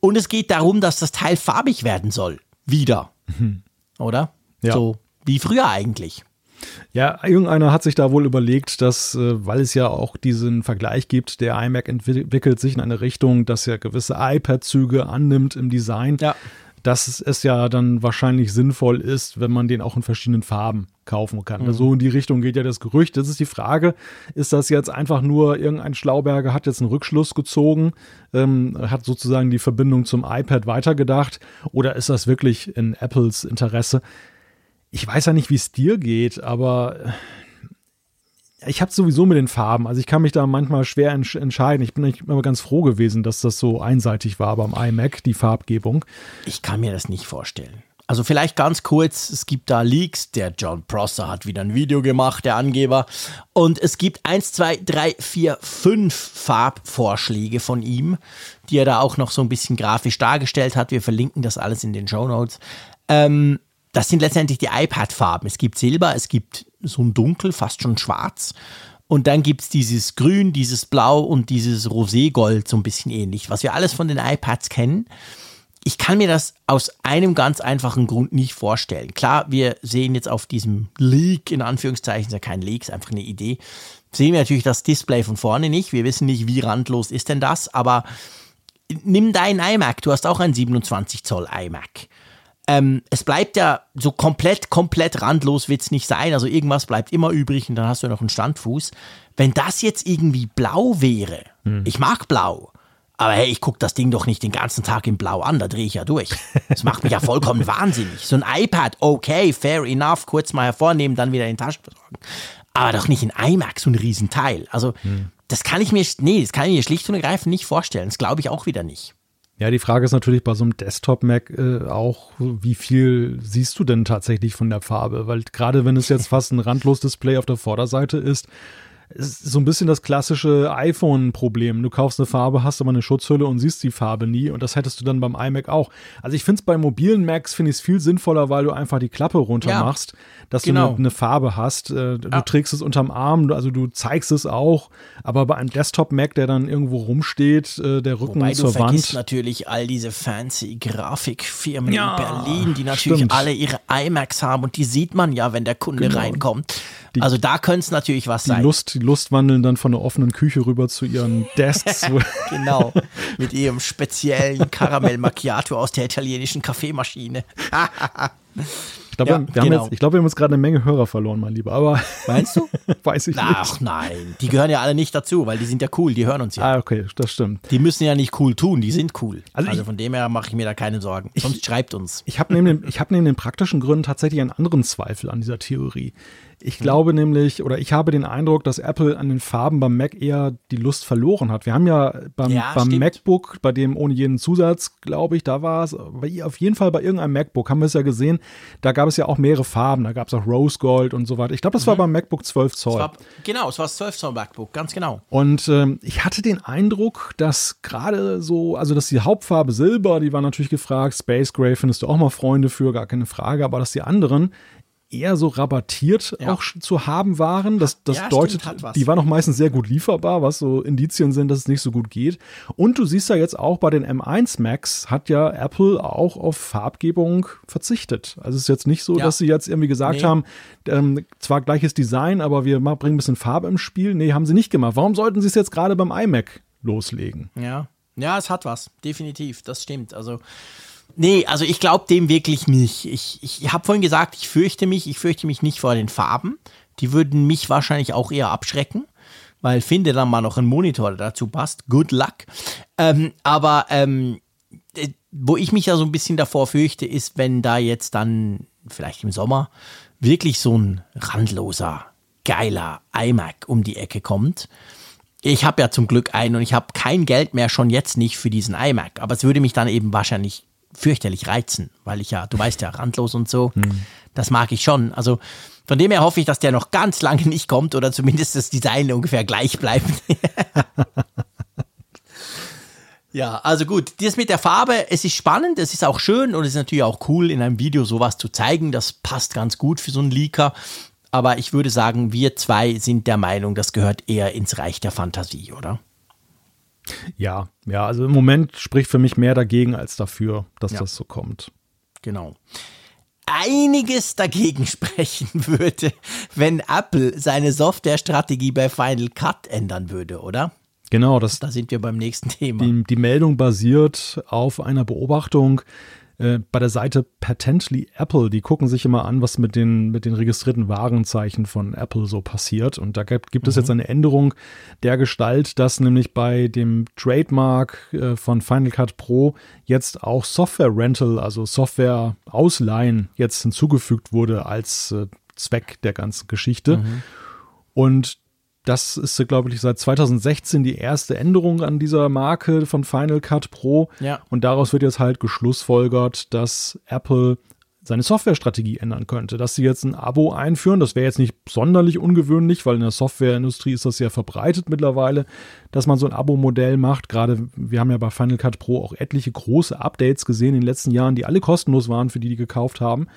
Und es geht darum, dass das Teil farbig werden soll. Wieder. Mhm. Oder? Ja. So wie früher eigentlich. Ja, irgendeiner hat sich da wohl überlegt, dass, äh, weil es ja auch diesen Vergleich gibt, der iMac entwickelt sich in eine Richtung, dass er gewisse iPad-Züge annimmt im Design, ja. dass es ja dann wahrscheinlich sinnvoll ist, wenn man den auch in verschiedenen Farben kaufen kann. Mhm. So in die Richtung geht ja das Gerücht. Das ist die Frage, ist das jetzt einfach nur irgendein Schlauberger hat jetzt einen Rückschluss gezogen, ähm, hat sozusagen die Verbindung zum iPad weitergedacht oder ist das wirklich in Apples Interesse? Ich weiß ja nicht, wie es dir geht, aber äh, ich habe sowieso mit den Farben. Also ich kann mich da manchmal schwer entsch entscheiden. Ich bin immer ganz froh gewesen, dass das so einseitig war beim iMac, die Farbgebung. Ich kann mir das nicht vorstellen. Also vielleicht ganz kurz, es gibt da Leaks, der John Prosser hat wieder ein Video gemacht, der Angeber. Und es gibt eins, zwei, drei, vier, fünf Farbvorschläge von ihm, die er da auch noch so ein bisschen grafisch dargestellt hat. Wir verlinken das alles in den Show Notes. Ähm, das sind letztendlich die iPad-Farben. Es gibt Silber, es gibt so ein Dunkel, fast schon schwarz. Und dann gibt es dieses Grün, dieses Blau und dieses Roségold, so ein bisschen ähnlich, was wir alles von den iPads kennen. Ich kann mir das aus einem ganz einfachen Grund nicht vorstellen. Klar, wir sehen jetzt auf diesem Leak, in Anführungszeichen, ist ja kein Leak, ist einfach eine Idee, sehen wir natürlich das Display von vorne nicht. Wir wissen nicht, wie randlos ist denn das, aber nimm deinen iMac, du hast auch einen 27 Zoll iMac ähm, es bleibt ja so komplett, komplett randlos wird es nicht sein. Also irgendwas bleibt immer übrig und dann hast du noch einen Standfuß. Wenn das jetzt irgendwie blau wäre, hm. ich mag blau, aber hey, ich gucke das Ding doch nicht den ganzen Tag in Blau an, da drehe ich ja durch. Das macht mich ja vollkommen wahnsinnig. So ein iPad, okay, fair enough, kurz mal hervornehmen, dann wieder in die Tasche besorgen. Aber doch nicht in iMac, so ein Riesenteil. Also, hm. das kann ich mir, nee, das kann ich mir schlicht und ergreifend nicht vorstellen. Das glaube ich auch wieder nicht. Ja, die Frage ist natürlich bei so einem Desktop-Mac äh, auch, wie viel siehst du denn tatsächlich von der Farbe? Weil gerade wenn es jetzt fast ein randlos Display auf der Vorderseite ist, ist so ein bisschen das klassische iPhone-Problem. Du kaufst eine Farbe, hast aber eine Schutzhülle und siehst die Farbe nie. Und das hättest du dann beim iMac auch. Also ich finde es bei mobilen Macs finde ich es viel sinnvoller, weil du einfach die Klappe runter ja, machst, dass genau. du eine, eine, Farbe hast. Äh, du ja. trägst es unterm Arm, also du zeigst es auch. Aber bei einem Desktop-Mac, der dann irgendwo rumsteht, äh, der Rücken Wobei zur du Wand. natürlich all diese fancy Grafikfirmen ja, in Berlin, die natürlich stimmt. alle ihre iMacs haben und die sieht man ja, wenn der Kunde genau. reinkommt. Die, also da könnte es natürlich was die sein. Lust, die Lust wandeln dann von der offenen Küche rüber zu ihren Desks. genau, mit ihrem speziellen Karamell Macchiato aus der italienischen Kaffeemaschine. Ich glaube, ja, wir, genau. glaub, wir haben jetzt gerade eine Menge Hörer verloren, mein Lieber. Aber Meinst du? weiß ich Ach, nicht. Ach nein, die gehören ja alle nicht dazu, weil die sind ja cool, die hören uns ja. Ah, okay, das stimmt. Die müssen ja nicht cool tun, die sind cool. Also, also von dem her mache ich mir da keine Sorgen. Sonst ich, schreibt uns. Ich habe neben, hab neben den praktischen Gründen tatsächlich einen anderen Zweifel an dieser Theorie. Ich glaube nämlich, oder ich habe den Eindruck, dass Apple an den Farben beim Mac eher die Lust verloren hat. Wir haben ja beim, ja, beim MacBook, bei dem ohne jeden Zusatz, glaube ich, da war es, auf jeden Fall bei irgendeinem MacBook haben wir es ja gesehen, da gab es ja auch mehrere Farben, da gab es auch Rose Gold und so weiter. Ich glaube, das mhm. war beim MacBook 12 Zoll. War, genau, es war das 12 Zoll MacBook, ganz genau. Und ähm, ich hatte den Eindruck, dass gerade so, also dass die Hauptfarbe Silber, die war natürlich gefragt, Space Gray findest du auch mal Freunde für, gar keine Frage, aber dass die anderen eher so rabattiert ja. auch zu haben waren. Das, das ja, deutet, stimmt, die waren auch meistens sehr gut lieferbar, was so Indizien sind, dass es nicht so gut geht. Und du siehst ja jetzt auch bei den M1 Max hat ja Apple auch auf Farbgebung verzichtet. Also es ist jetzt nicht so, ja. dass sie jetzt irgendwie gesagt nee. haben, ähm, zwar gleiches Design, aber wir bringen ein bisschen Farbe im Spiel. Nee, haben sie nicht gemacht. Warum sollten sie es jetzt gerade beim iMac loslegen? Ja. Ja, es hat was, definitiv, das stimmt. Also Nee, also ich glaube dem wirklich nicht. Ich, ich habe vorhin gesagt, ich fürchte mich, ich fürchte mich nicht vor den Farben. Die würden mich wahrscheinlich auch eher abschrecken. weil finde dann mal noch einen Monitor, der dazu passt. Good luck. Ähm, aber ähm, äh, wo ich mich ja so ein bisschen davor fürchte, ist, wenn da jetzt dann vielleicht im Sommer wirklich so ein randloser, geiler iMac um die Ecke kommt. Ich habe ja zum Glück einen und ich habe kein Geld mehr, schon jetzt nicht für diesen iMac. Aber es würde mich dann eben wahrscheinlich fürchterlich reizen, weil ich ja, du weißt ja, randlos und so, hm. das mag ich schon. Also von dem her hoffe ich, dass der noch ganz lange nicht kommt oder zumindest das Design ungefähr gleich bleibt. ja, also gut, das mit der Farbe, es ist spannend, es ist auch schön und es ist natürlich auch cool, in einem Video sowas zu zeigen. Das passt ganz gut für so einen Leaker. Aber ich würde sagen, wir zwei sind der Meinung, das gehört eher ins Reich der Fantasie, oder? Ja, ja, also im Moment spricht für mich mehr dagegen als dafür, dass ja. das so kommt. Genau. Einiges dagegen sprechen würde, wenn Apple seine Softwarestrategie bei Final Cut ändern würde, oder? Genau, das, da sind wir beim nächsten Thema. Die, die Meldung basiert auf einer Beobachtung, äh, bei der Seite Patently Apple, die gucken sich immer an, was mit den, mit den registrierten Warenzeichen von Apple so passiert. Und da gibt, gibt mhm. es jetzt eine Änderung der Gestalt, dass nämlich bei dem Trademark äh, von Final Cut Pro jetzt auch Software Rental, also Software Ausleihen jetzt hinzugefügt wurde als äh, Zweck der ganzen Geschichte. Mhm. Und das ist, glaube ich, seit 2016 die erste Änderung an dieser Marke von Final Cut Pro. Ja. Und daraus wird jetzt halt geschlussfolgert, dass Apple seine Softwarestrategie ändern könnte. Dass sie jetzt ein Abo einführen, das wäre jetzt nicht sonderlich ungewöhnlich, weil in der Softwareindustrie ist das sehr verbreitet mittlerweile, dass man so ein Abo-Modell macht. Gerade wir haben ja bei Final Cut Pro auch etliche große Updates gesehen in den letzten Jahren, die alle kostenlos waren für die, die gekauft haben.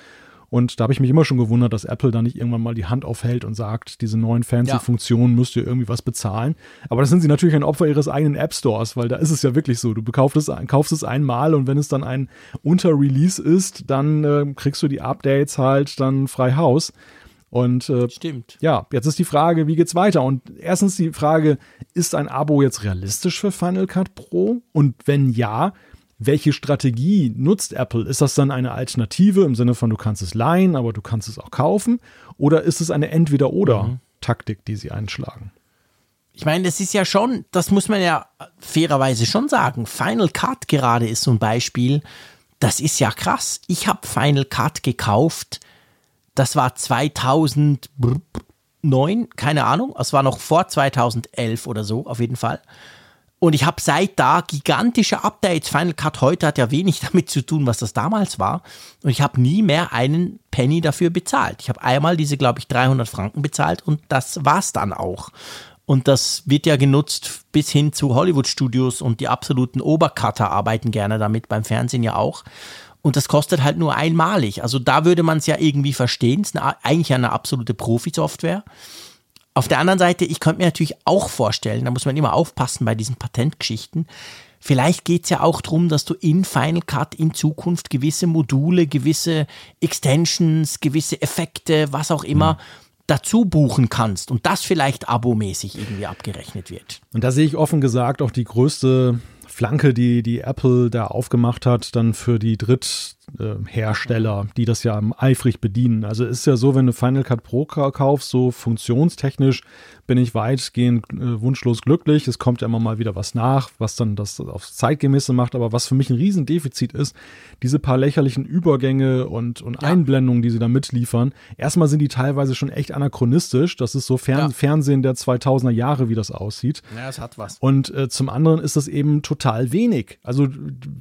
Und da habe ich mich immer schon gewundert, dass Apple da nicht irgendwann mal die Hand aufhält und sagt, diese neuen fancy ja. Funktionen müsst ihr irgendwie was bezahlen. Aber das sind sie natürlich ein Opfer ihres eigenen App Stores, weil da ist es ja wirklich so. Du kaufst es, kaufst es einmal und wenn es dann ein Unter-Release ist, dann äh, kriegst du die Updates halt dann frei Haus. Und äh, Stimmt. ja, jetzt ist die Frage, wie geht's weiter? Und erstens die Frage, ist ein Abo jetzt realistisch für Final Cut Pro? Und wenn ja, welche Strategie nutzt Apple? Ist das dann eine Alternative im Sinne von, du kannst es leihen, aber du kannst es auch kaufen? Oder ist es eine Entweder-Oder-Taktik, die sie einschlagen? Ich meine, das ist ja schon, das muss man ja fairerweise schon sagen. Final Cut gerade ist so ein Beispiel. Das ist ja krass. Ich habe Final Cut gekauft. Das war 2009, keine Ahnung. Es war noch vor 2011 oder so, auf jeden Fall. Und ich habe seit da gigantische Updates. Final Cut heute hat ja wenig damit zu tun, was das damals war. Und ich habe nie mehr einen Penny dafür bezahlt. Ich habe einmal diese, glaube ich, 300 Franken bezahlt und das war's dann auch. Und das wird ja genutzt bis hin zu Hollywood-Studios und die absoluten Obercutter arbeiten gerne damit, beim Fernsehen ja auch. Und das kostet halt nur einmalig. Also da würde man es ja irgendwie verstehen. Es ist eine, eigentlich eine absolute Profi-Software. Auf der anderen Seite, ich könnte mir natürlich auch vorstellen, da muss man immer aufpassen bei diesen Patentgeschichten, Vielleicht geht es ja auch darum, dass du in Final Cut in Zukunft gewisse Module, gewisse Extensions, gewisse Effekte, was auch immer, mhm. dazu buchen kannst und das vielleicht abomäßig irgendwie abgerechnet wird. Und da sehe ich offen gesagt auch die größte Flanke, die, die Apple da aufgemacht hat, dann für die Dritt, Hersteller, die das ja eifrig bedienen. Also ist ja so, wenn du Final Cut Pro kaufst, so funktionstechnisch bin ich weitgehend äh, wunschlos glücklich. Es kommt ja immer mal wieder was nach, was dann das aufs Zeitgemäße macht. Aber was für mich ein Riesendefizit ist, diese paar lächerlichen Übergänge und, und ja. Einblendungen, die sie da mitliefern. Erstmal sind die teilweise schon echt anachronistisch. Das ist so Fern ja. Fernsehen der 2000er Jahre, wie das aussieht. Ja, es hat was. Und äh, zum anderen ist das eben total wenig. Also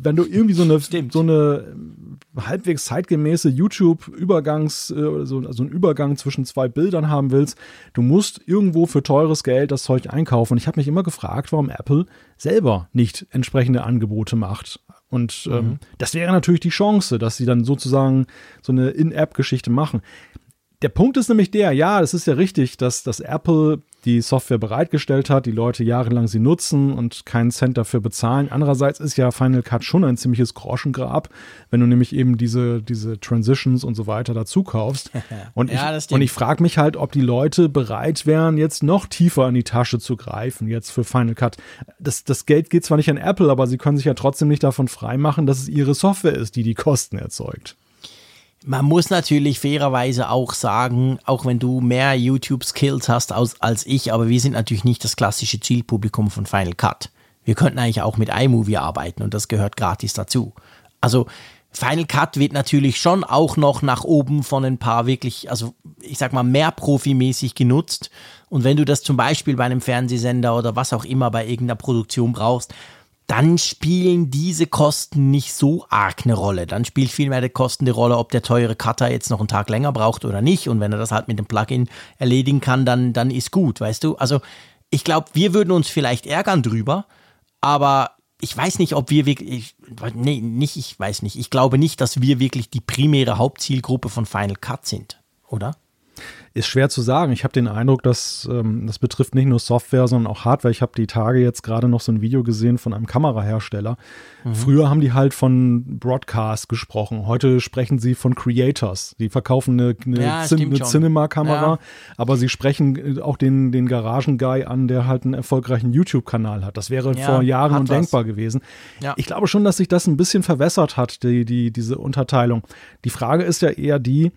wenn du irgendwie so eine, so eine halbwegs zeitgemäße YouTube-Übergangs, äh, so also einen Übergang zwischen zwei Bildern haben willst, du musst irgendwo für teures Geld das Zeug einkaufen. Und ich habe mich immer gefragt, warum Apple selber nicht entsprechende Angebote macht. Und ähm, mhm. das wäre natürlich die Chance, dass sie dann sozusagen so eine In-App-Geschichte machen. Der Punkt ist nämlich der, ja, es ist ja richtig, dass, dass Apple die Software bereitgestellt hat, die Leute jahrelang sie nutzen und keinen Cent dafür bezahlen. Andererseits ist ja Final Cut schon ein ziemliches Groschengrab, wenn du nämlich eben diese, diese Transitions und so weiter dazu kaufst. Und ja, ich, und ich frage mich halt, ob die Leute bereit wären, jetzt noch tiefer in die Tasche zu greifen, jetzt für Final Cut. Das, das Geld geht zwar nicht an Apple, aber sie können sich ja trotzdem nicht davon freimachen, dass es ihre Software ist, die die Kosten erzeugt. Man muss natürlich fairerweise auch sagen, auch wenn du mehr YouTube-Skills hast als, als ich, aber wir sind natürlich nicht das klassische Zielpublikum von Final Cut. Wir könnten eigentlich auch mit iMovie arbeiten und das gehört gratis dazu. Also Final Cut wird natürlich schon auch noch nach oben von ein paar wirklich, also ich sag mal, mehr profimäßig genutzt. Und wenn du das zum Beispiel bei einem Fernsehsender oder was auch immer bei irgendeiner Produktion brauchst, dann spielen diese Kosten nicht so arg eine Rolle. Dann spielt vielmehr die Kosten eine Rolle, ob der teure Cutter jetzt noch einen Tag länger braucht oder nicht. Und wenn er das halt mit dem Plugin erledigen kann, dann, dann ist gut, weißt du? Also ich glaube, wir würden uns vielleicht ärgern drüber, aber ich weiß nicht, ob wir wirklich, nee, nicht, ich weiß nicht. Ich glaube nicht, dass wir wirklich die primäre Hauptzielgruppe von Final Cut sind, oder? Ist schwer zu sagen. Ich habe den Eindruck, dass ähm, das betrifft nicht nur Software, sondern auch Hardware. Ich habe die Tage jetzt gerade noch so ein Video gesehen von einem Kamerahersteller. Mhm. Früher haben die halt von Broadcast gesprochen. Heute sprechen sie von Creators. Die verkaufen eine, eine, ja, Cin eine Cinema-Kamera, ja. aber sie sprechen äh, auch den, den Garagen-Guy an, der halt einen erfolgreichen YouTube-Kanal hat. Das wäre ja, vor Jahren undenkbar was. gewesen. Ich glaube schon, dass sich das ein bisschen verwässert hat, die, die, diese Unterteilung. Die Frage ist ja eher die,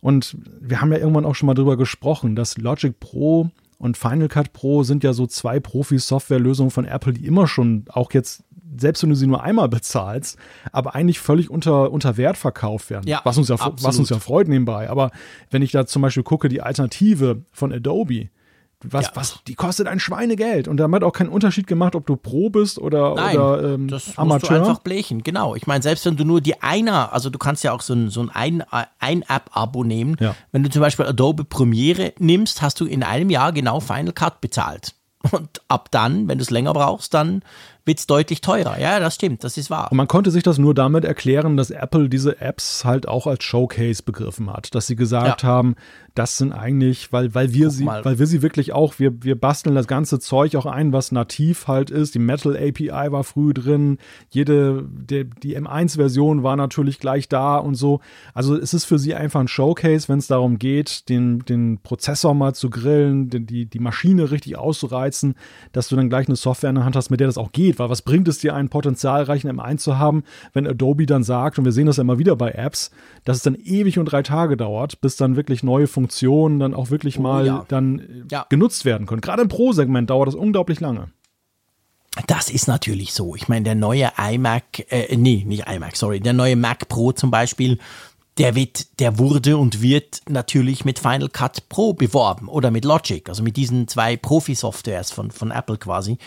und wir haben ja irgendwann auch schon mal drüber gesprochen, dass Logic Pro und Final Cut Pro sind ja so zwei Profi-Software-Lösungen von Apple, die immer schon auch jetzt selbst wenn du sie nur einmal bezahlst, aber eigentlich völlig unter, unter Wert verkauft werden. Ja, was, uns ja, was uns ja freut nebenbei. Aber wenn ich da zum Beispiel gucke, die Alternative von Adobe, was, ja. was, die kostet ein Schweinegeld. Und damit auch keinen Unterschied gemacht, ob du Pro bist oder, Nein, oder ähm, das Amateur. Musst du einfach blechen, genau. Ich meine, selbst wenn du nur die einer, also du kannst ja auch so ein, so ein, ein App-Abo nehmen. Ja. Wenn du zum Beispiel Adobe Premiere nimmst, hast du in einem Jahr genau Final Cut bezahlt. Und ab dann, wenn du es länger brauchst, dann wird es deutlich teurer. Ja, das stimmt, das ist wahr. Und man konnte sich das nur damit erklären, dass Apple diese Apps halt auch als Showcase begriffen hat. Dass sie gesagt ja. haben, das sind eigentlich, weil, weil wir Guck sie, mal. weil wir sie wirklich auch, wir, wir basteln das ganze Zeug auch ein, was nativ halt ist. Die Metal API war früh drin, jede, die, die M1-Version war natürlich gleich da und so. Also es ist für sie einfach ein Showcase, wenn es darum geht, den, den Prozessor mal zu grillen, die, die Maschine richtig auszureizen, dass du dann gleich eine Software in der Hand hast, mit der das auch geht. Weil was bringt es dir, einen potenzialreichen M1 zu haben, wenn Adobe dann sagt, und wir sehen das ja immer wieder bei Apps, dass es dann ewig und drei Tage dauert, bis dann wirklich neue Funktionen Funktionen dann auch wirklich oh, mal ja. dann äh, ja. genutzt werden können. Gerade im Pro-Segment dauert das unglaublich lange. Das ist natürlich so. Ich meine, der neue iMac, äh, nee, nicht iMac, sorry, der neue Mac Pro zum Beispiel, der wird, der wurde und wird natürlich mit Final Cut Pro beworben oder mit Logic, also mit diesen zwei Profi-Softwares von, von Apple quasi.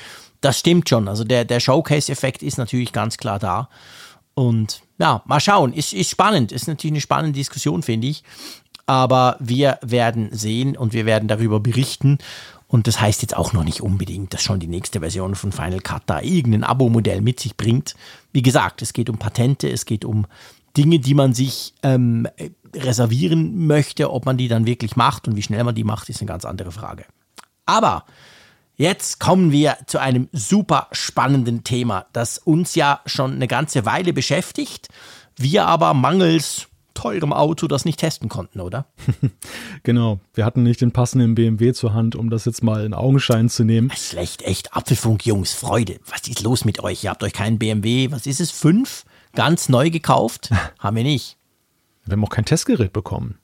Das stimmt schon. Also der, der Showcase-Effekt ist natürlich ganz klar da. Und ja, mal schauen. Ist, ist spannend. Ist natürlich eine spannende Diskussion, finde ich aber wir werden sehen und wir werden darüber berichten. Und das heißt jetzt auch noch nicht unbedingt, dass schon die nächste Version von Final Cut da irgendein Abo-Modell mit sich bringt. Wie gesagt, es geht um Patente, es geht um Dinge, die man sich ähm, reservieren möchte. Ob man die dann wirklich macht und wie schnell man die macht, ist eine ganz andere Frage. Aber jetzt kommen wir zu einem super spannenden Thema, das uns ja schon eine ganze Weile beschäftigt. Wir aber mangels teurem Auto das nicht testen konnten, oder? genau. Wir hatten nicht den passenden BMW zur Hand, um das jetzt mal in Augenschein zu nehmen. Schlecht, echt. Apfelfunk, Jungs, Freude. Was ist los mit euch? Ihr habt euch keinen BMW, was ist es, fünf? Ganz neu gekauft? haben wir nicht. Wir haben auch kein Testgerät bekommen.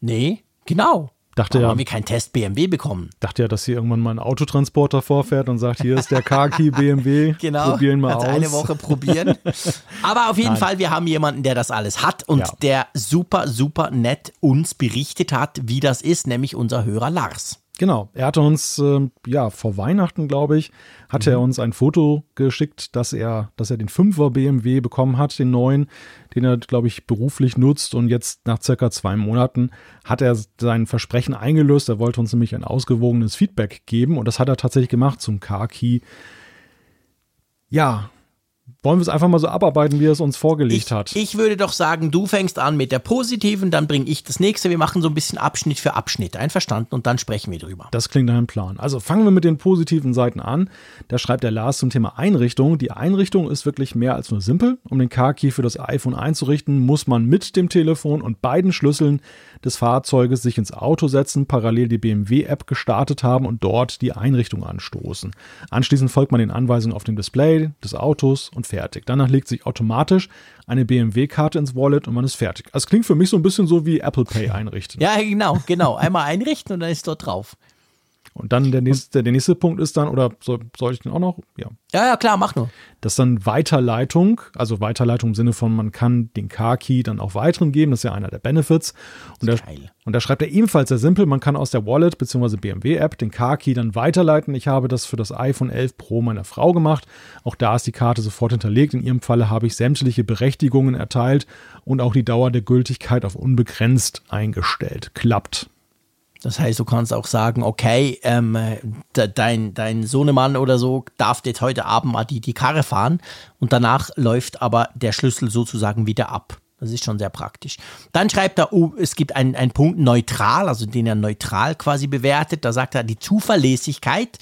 Nee, genau. Dachte Warum ja, haben wir keinen Test BMW bekommen? Dachte ja, dass hier irgendwann mal ein Autotransporter vorfährt und sagt, hier ist der Kaki BMW. genau. Probieren mal aus. eine Woche probieren. Aber auf jeden Nein. Fall, wir haben jemanden, der das alles hat und ja. der super, super nett uns berichtet hat, wie das ist, nämlich unser Hörer Lars. Genau, er hatte uns, äh, ja, vor Weihnachten, glaube ich, hatte mhm. er uns ein Foto geschickt, dass er, dass er den 5er BMW bekommen hat, den neuen, den er, glaube ich, beruflich nutzt. Und jetzt nach circa zwei Monaten hat er sein Versprechen eingelöst. Er wollte uns nämlich ein ausgewogenes Feedback geben und das hat er tatsächlich gemacht zum Car Key. Ja, wollen wir es einfach mal so abarbeiten, wie er es uns vorgelegt ich, hat? Ich würde doch sagen, du fängst an mit der positiven, dann bringe ich das nächste. Wir machen so ein bisschen Abschnitt für Abschnitt. Einverstanden? Und dann sprechen wir drüber. Das klingt nach einem Plan. Also fangen wir mit den positiven Seiten an. Da schreibt der Lars zum Thema Einrichtung. Die Einrichtung ist wirklich mehr als nur simpel. Um den Car-Key für das iPhone einzurichten, muss man mit dem Telefon und beiden Schlüsseln des Fahrzeuges sich ins Auto setzen, parallel die BMW-App gestartet haben und dort die Einrichtung anstoßen. Anschließend folgt man den Anweisungen auf dem Display des Autos und fertig. Danach legt sich automatisch eine BMW-Karte ins Wallet und man ist fertig. Das klingt für mich so ein bisschen so wie Apple Pay einrichten. Ja, genau, genau. Einmal einrichten und dann ist dort drauf. Und dann der nächste, der nächste Punkt ist dann, oder soll, soll ich den auch noch? Ja. Ja, ja, klar, mach nur. Das ist dann Weiterleitung, also Weiterleitung im Sinne von, man kann den Car-Key dann auch weiteren geben, das ist ja einer der Benefits. Und da, und da schreibt er ebenfalls sehr simpel, man kann aus der Wallet bzw. BMW-App den Car-Key dann weiterleiten. Ich habe das für das iPhone 11 Pro meiner Frau gemacht. Auch da ist die Karte sofort hinterlegt. In ihrem Falle habe ich sämtliche Berechtigungen erteilt und auch die Dauer der Gültigkeit auf unbegrenzt eingestellt. Klappt. Das heißt, du kannst auch sagen, okay, ähm, dein, dein Sohnemann oder so darf jetzt heute Abend mal die, die Karre fahren und danach läuft aber der Schlüssel sozusagen wieder ab. Das ist schon sehr praktisch. Dann schreibt er, oh, es gibt einen, einen Punkt neutral, also den er neutral quasi bewertet. Da sagt er die Zuverlässigkeit.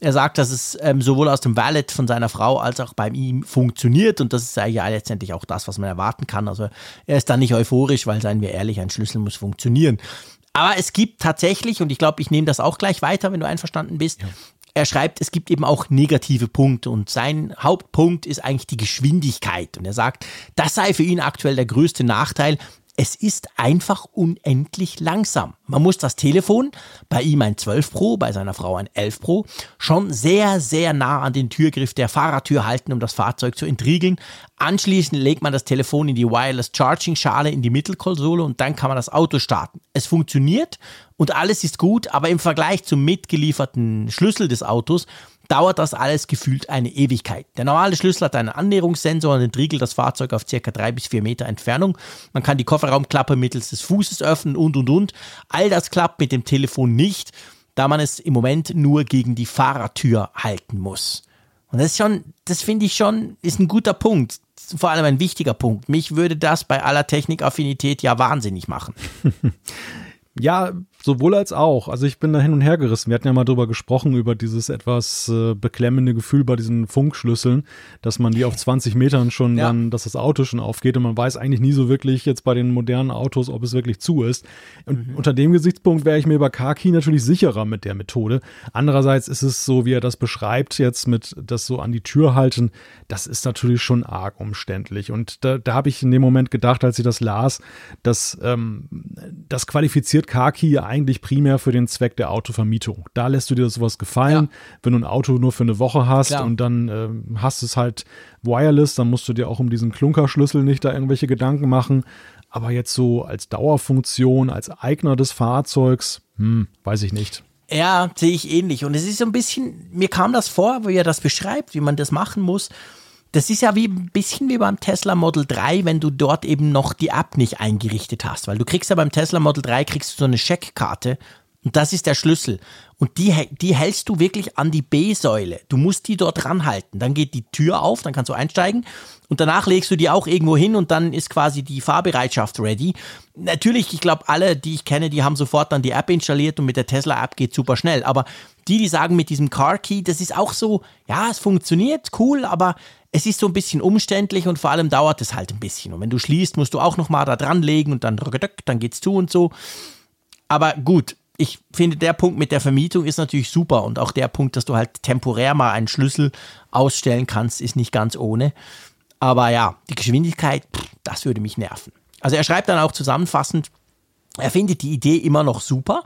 Er sagt, dass es ähm, sowohl aus dem Wallet von seiner Frau als auch bei ihm funktioniert und das ist ja letztendlich auch das, was man erwarten kann. Also er ist da nicht euphorisch, weil, seien wir ehrlich, ein Schlüssel muss funktionieren. Aber es gibt tatsächlich, und ich glaube, ich nehme das auch gleich weiter, wenn du einverstanden bist. Ja. Er schreibt, es gibt eben auch negative Punkte und sein Hauptpunkt ist eigentlich die Geschwindigkeit. Und er sagt, das sei für ihn aktuell der größte Nachteil, es ist einfach unendlich langsam. Man muss das Telefon, bei ihm ein 12 Pro, bei seiner Frau ein 11 Pro, schon sehr, sehr nah an den Türgriff der Fahrertür halten, um das Fahrzeug zu entriegeln. Anschließend legt man das Telefon in die Wireless Charging Schale in die Mittelkonsole und dann kann man das Auto starten. Es funktioniert und alles ist gut, aber im Vergleich zum mitgelieferten Schlüssel des Autos dauert das alles gefühlt eine Ewigkeit. Der normale Schlüssel hat einen Annäherungssensor und entriegelt das Fahrzeug auf circa drei bis vier Meter Entfernung. Man kann die Kofferraumklappe mittels des Fußes öffnen und und und. All das klappt mit dem Telefon nicht, da man es im Moment nur gegen die Fahrertür halten muss. Und das ist schon, das finde ich schon, ist ein guter Punkt. Vor allem ein wichtiger Punkt. Mich würde das bei aller Technikaffinität ja wahnsinnig machen. Ja, sowohl als auch. Also ich bin da hin und her gerissen. Wir hatten ja mal drüber gesprochen, über dieses etwas äh, beklemmende Gefühl bei diesen Funkschlüsseln, dass man die auf 20 Metern schon ja. dann, dass das Auto schon aufgeht und man weiß eigentlich nie so wirklich jetzt bei den modernen Autos, ob es wirklich zu ist. Und mhm. unter dem Gesichtspunkt wäre ich mir bei Car-Key natürlich sicherer mit der Methode. Andererseits ist es so, wie er das beschreibt, jetzt mit das so an die Tür halten, das ist natürlich schon arg umständlich. Und da, da habe ich in dem Moment gedacht, als ich das las, dass ähm, das qualifiziert Kaki eigentlich primär für den Zweck der Autovermietung. Da lässt du dir sowas gefallen. Ja. Wenn du ein Auto nur für eine Woche hast Klar. und dann äh, hast es halt wireless, dann musst du dir auch um diesen Klunkerschlüssel nicht da irgendwelche Gedanken machen. Aber jetzt so als Dauerfunktion, als Eigner des Fahrzeugs, hm, weiß ich nicht. Ja, sehe ich ähnlich. Und es ist so ein bisschen, mir kam das vor, wo er das beschreibt, wie man das machen muss. Das ist ja wie ein bisschen wie beim Tesla Model 3, wenn du dort eben noch die App nicht eingerichtet hast, weil du kriegst ja beim Tesla Model 3 kriegst du so eine Scheckkarte und das ist der Schlüssel. Und die, die hältst du wirklich an die B-Säule. Du musst die dort ranhalten. Dann geht die Tür auf, dann kannst du einsteigen. Und danach legst du die auch irgendwo hin und dann ist quasi die Fahrbereitschaft ready. Natürlich, ich glaube, alle, die ich kenne, die haben sofort dann die App installiert und mit der Tesla-App geht super schnell. Aber die, die sagen mit diesem Car Key, das ist auch so, ja, es funktioniert, cool, aber es ist so ein bisschen umständlich und vor allem dauert es halt ein bisschen. Und wenn du schließt, musst du auch nochmal da dran legen und dann, dann geht's zu und so. Aber gut, ich finde, der Punkt mit der Vermietung ist natürlich super und auch der Punkt, dass du halt temporär mal einen Schlüssel ausstellen kannst, ist nicht ganz ohne. Aber ja, die Geschwindigkeit, das würde mich nerven. Also er schreibt dann auch zusammenfassend, er findet die Idee immer noch super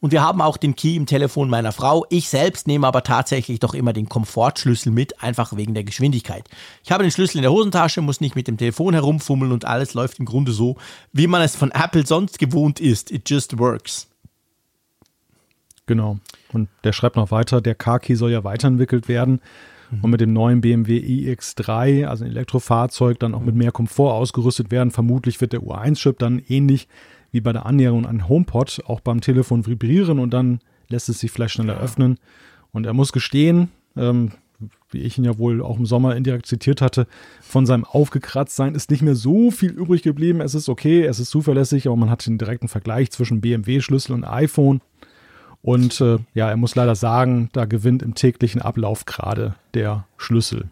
und wir haben auch den Key im Telefon meiner Frau. Ich selbst nehme aber tatsächlich doch immer den Komfortschlüssel mit, einfach wegen der Geschwindigkeit. Ich habe den Schlüssel in der Hosentasche, muss nicht mit dem Telefon herumfummeln und alles läuft im Grunde so, wie man es von Apple sonst gewohnt ist. It just works. Genau. Und der schreibt noch weiter, der Car-Key soll ja weiterentwickelt werden mhm. und mit dem neuen BMW iX3, also ein Elektrofahrzeug, dann auch mit mehr Komfort ausgerüstet werden. Vermutlich wird der U1-Chip dann ähnlich wie bei der Annäherung an HomePod auch beim Telefon vibrieren und dann lässt es sich vielleicht schneller öffnen. Und er muss gestehen, ähm, wie ich ihn ja wohl auch im Sommer indirekt zitiert hatte, von seinem Aufgekratztsein ist nicht mehr so viel übrig geblieben. Es ist okay, es ist zuverlässig, aber man hat den direkten Vergleich zwischen BMW-Schlüssel und iPhone. Und äh, ja, er muss leider sagen, da gewinnt im täglichen Ablauf gerade der Schlüssel.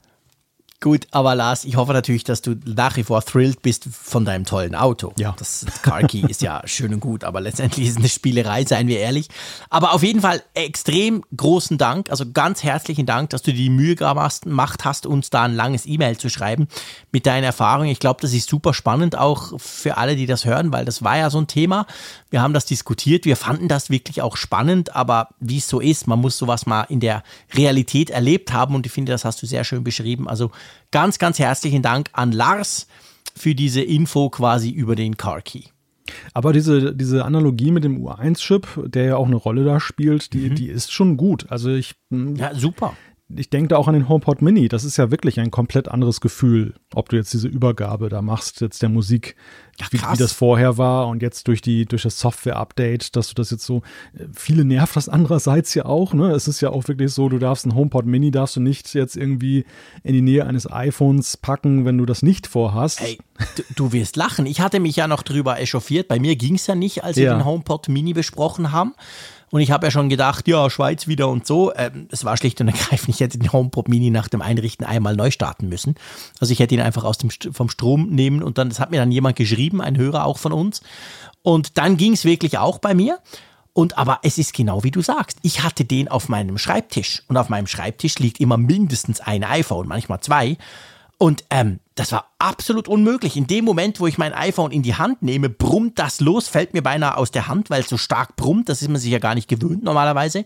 Gut, aber Lars, ich hoffe natürlich, dass du nach wie vor thrilled bist von deinem tollen Auto. Ja. Das Car Key ist ja schön und gut, aber letztendlich ist es eine Spielerei, seien wir ehrlich. Aber auf jeden Fall extrem großen Dank, also ganz herzlichen Dank, dass du dir die Mühe gemacht hast, uns da ein langes E-Mail zu schreiben mit deinen Erfahrungen. Ich glaube, das ist super spannend auch für alle, die das hören, weil das war ja so ein Thema. Wir haben das diskutiert, wir fanden das wirklich auch spannend, aber wie es so ist, man muss sowas mal in der Realität erlebt haben und ich finde, das hast du sehr schön beschrieben. Also ganz, ganz herzlichen Dank an Lars für diese Info quasi über den Car Key. Aber diese, diese Analogie mit dem U1-Chip, der ja auch eine Rolle da spielt, die, mhm. die ist schon gut. Also ich. Hm, ja, super ich denke da auch an den HomePod Mini. Das ist ja wirklich ein komplett anderes Gefühl, ob du jetzt diese Übergabe da machst, jetzt der Musik, Ach, wie, wie, das vorher war und jetzt durch die durch das Software-Update, dass du das jetzt so äh, viele nervt das andererseits ja auch. Ne, es ist ja auch wirklich so, du darfst ein HomePod Mini darfst du nicht jetzt irgendwie in die Nähe eines iPhones packen, wenn du das nicht vorhast. Ey, du, du wirst lachen. Ich hatte mich ja noch drüber echauffiert. Bei mir ging es ja nicht, als wir ja. den HomePod Mini besprochen haben. Und ich habe ja schon gedacht, ja, Schweiz wieder und so. Ähm, es war schlicht und ergreifend, ich hätte den HomePod Mini nach dem Einrichten einmal neu starten müssen. Also ich hätte ihn einfach aus dem, vom Strom nehmen und dann, das hat mir dann jemand geschrieben, ein Hörer auch von uns. Und dann ging es wirklich auch bei mir. Und aber es ist genau wie du sagst. Ich hatte den auf meinem Schreibtisch und auf meinem Schreibtisch liegt immer mindestens ein iPhone, manchmal zwei. Und ähm, das war absolut unmöglich. In dem Moment, wo ich mein iPhone in die Hand nehme, brummt das los, fällt mir beinahe aus der Hand, weil es so stark brummt. Das ist man sich ja gar nicht gewöhnt normalerweise.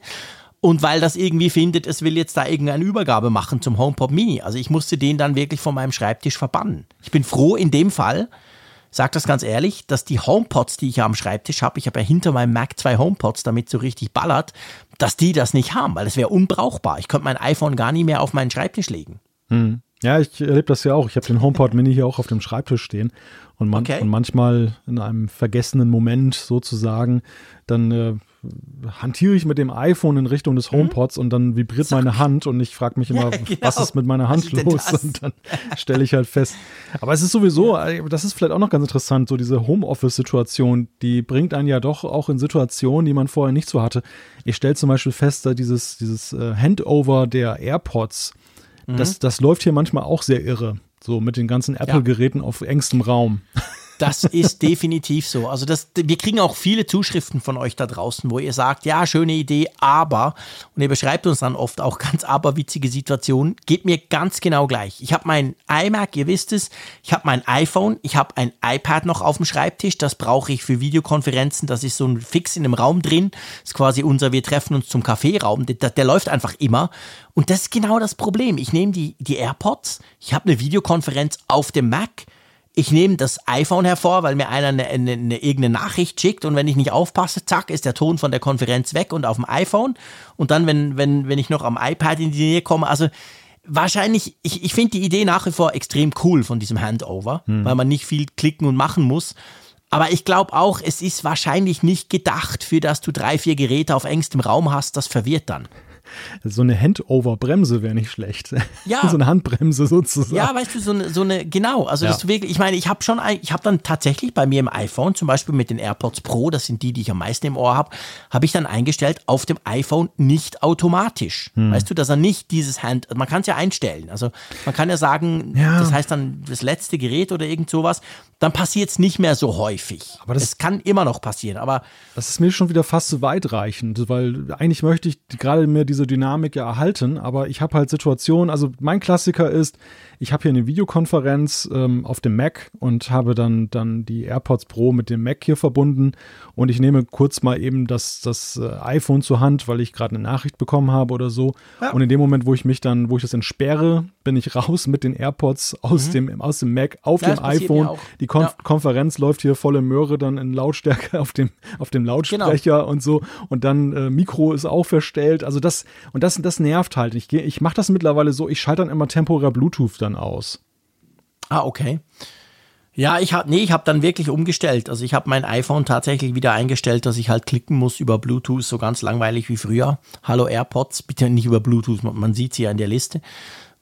Und weil das irgendwie findet, es will jetzt da irgendeine Übergabe machen zum HomePod Mini. Also ich musste den dann wirklich von meinem Schreibtisch verbannen. Ich bin froh in dem Fall, sag das ganz ehrlich, dass die HomePods, die ich ja am Schreibtisch habe, ich habe ja hinter meinem Mac zwei HomePods, damit so richtig ballert, dass die das nicht haben, weil das wäre unbrauchbar. Ich könnte mein iPhone gar nicht mehr auf meinen Schreibtisch legen. Hm. Ja, ich erlebe das ja auch. Ich habe den HomePod Mini hier auch auf dem Schreibtisch stehen. Und, man, okay. und manchmal in einem vergessenen Moment sozusagen, dann äh, hantiere ich mit dem iPhone in Richtung des mhm. HomePods mhm. und dann vibriert Zack. meine Hand und ich frage mich immer, ja, genau. was ist mit meiner Hand los? Und dann stelle ich halt fest. Aber es ist sowieso, äh, das ist vielleicht auch noch ganz interessant, so diese Homeoffice-Situation, die bringt einen ja doch auch in Situationen, die man vorher nicht so hatte. Ich stelle zum Beispiel fest, dieses, dieses äh, Handover der AirPods, Mhm. Das, das läuft hier manchmal auch sehr irre. So mit den ganzen Apple-Geräten ja. auf engstem Raum. Das ist definitiv so. Also das, wir kriegen auch viele Zuschriften von euch da draußen, wo ihr sagt, ja, schöne Idee, aber, und ihr beschreibt uns dann oft auch ganz aberwitzige Situationen, geht mir ganz genau gleich. Ich habe mein iMac, ihr wisst es, ich habe mein iPhone, ich habe ein iPad noch auf dem Schreibtisch, das brauche ich für Videokonferenzen, das ist so ein Fix in einem Raum drin, das ist quasi unser, wir treffen uns zum Kaffeeraum, der, der läuft einfach immer. Und das ist genau das Problem. Ich nehme die, die AirPods, ich habe eine Videokonferenz auf dem Mac, ich nehme das iPhone hervor, weil mir einer eine, eine, eine, irgendeine Nachricht schickt und wenn ich nicht aufpasse, zack, ist der Ton von der Konferenz weg und auf dem iPhone. Und dann, wenn, wenn, wenn ich noch am iPad in die Nähe komme, also wahrscheinlich, ich, ich finde die Idee nach wie vor extrem cool von diesem Handover, hm. weil man nicht viel klicken und machen muss. Aber ich glaube auch, es ist wahrscheinlich nicht gedacht, für dass du drei, vier Geräte auf engstem Raum hast, das verwirrt dann. So eine Handover-Bremse wäre nicht schlecht. Ja. so eine Handbremse sozusagen. Ja, weißt du, so eine, so eine genau. Also, ja. das wirklich, ich meine, ich habe schon, ich habe dann tatsächlich bei mir im iPhone, zum Beispiel mit den AirPods Pro, das sind die, die ich am meisten im Ohr habe, habe ich dann eingestellt, auf dem iPhone nicht automatisch. Hm. Weißt du, dass er nicht dieses Hand, man kann es ja einstellen. Also, man kann ja sagen, ja. das heißt dann das letzte Gerät oder irgend sowas, dann passiert es nicht mehr so häufig. Aber das es kann immer noch passieren, aber. Das ist mir schon wieder fast zu weitreichend, weil eigentlich möchte ich gerade mir diese Dynamik ja erhalten, aber ich habe halt Situationen, also mein Klassiker ist, ich habe hier eine Videokonferenz ähm, auf dem Mac und habe dann, dann die AirPods Pro mit dem Mac hier verbunden und ich nehme kurz mal eben das, das äh, iPhone zur Hand, weil ich gerade eine Nachricht bekommen habe oder so. Ja. Und in dem Moment, wo ich mich dann, wo ich das entsperre, bin ich raus mit den AirPods aus, mhm. dem, aus dem Mac auf ja, dem iPhone. Die Kon ja. Konferenz läuft hier volle Möhre dann in Lautstärke auf dem, auf dem Lautsprecher genau. und so. Und dann äh, Mikro ist auch verstellt. Also das, und das, das nervt halt. Ich, ich mache das mittlerweile so, ich schalte dann immer temporär Bluetooth dann aus. Ah, okay. Ja, ich habe nee, ich habe dann wirklich umgestellt. Also ich habe mein iPhone tatsächlich wieder eingestellt, dass ich halt klicken muss über Bluetooth, so ganz langweilig wie früher. Hallo AirPods, bitte nicht über Bluetooth, man sieht sie ja in der Liste,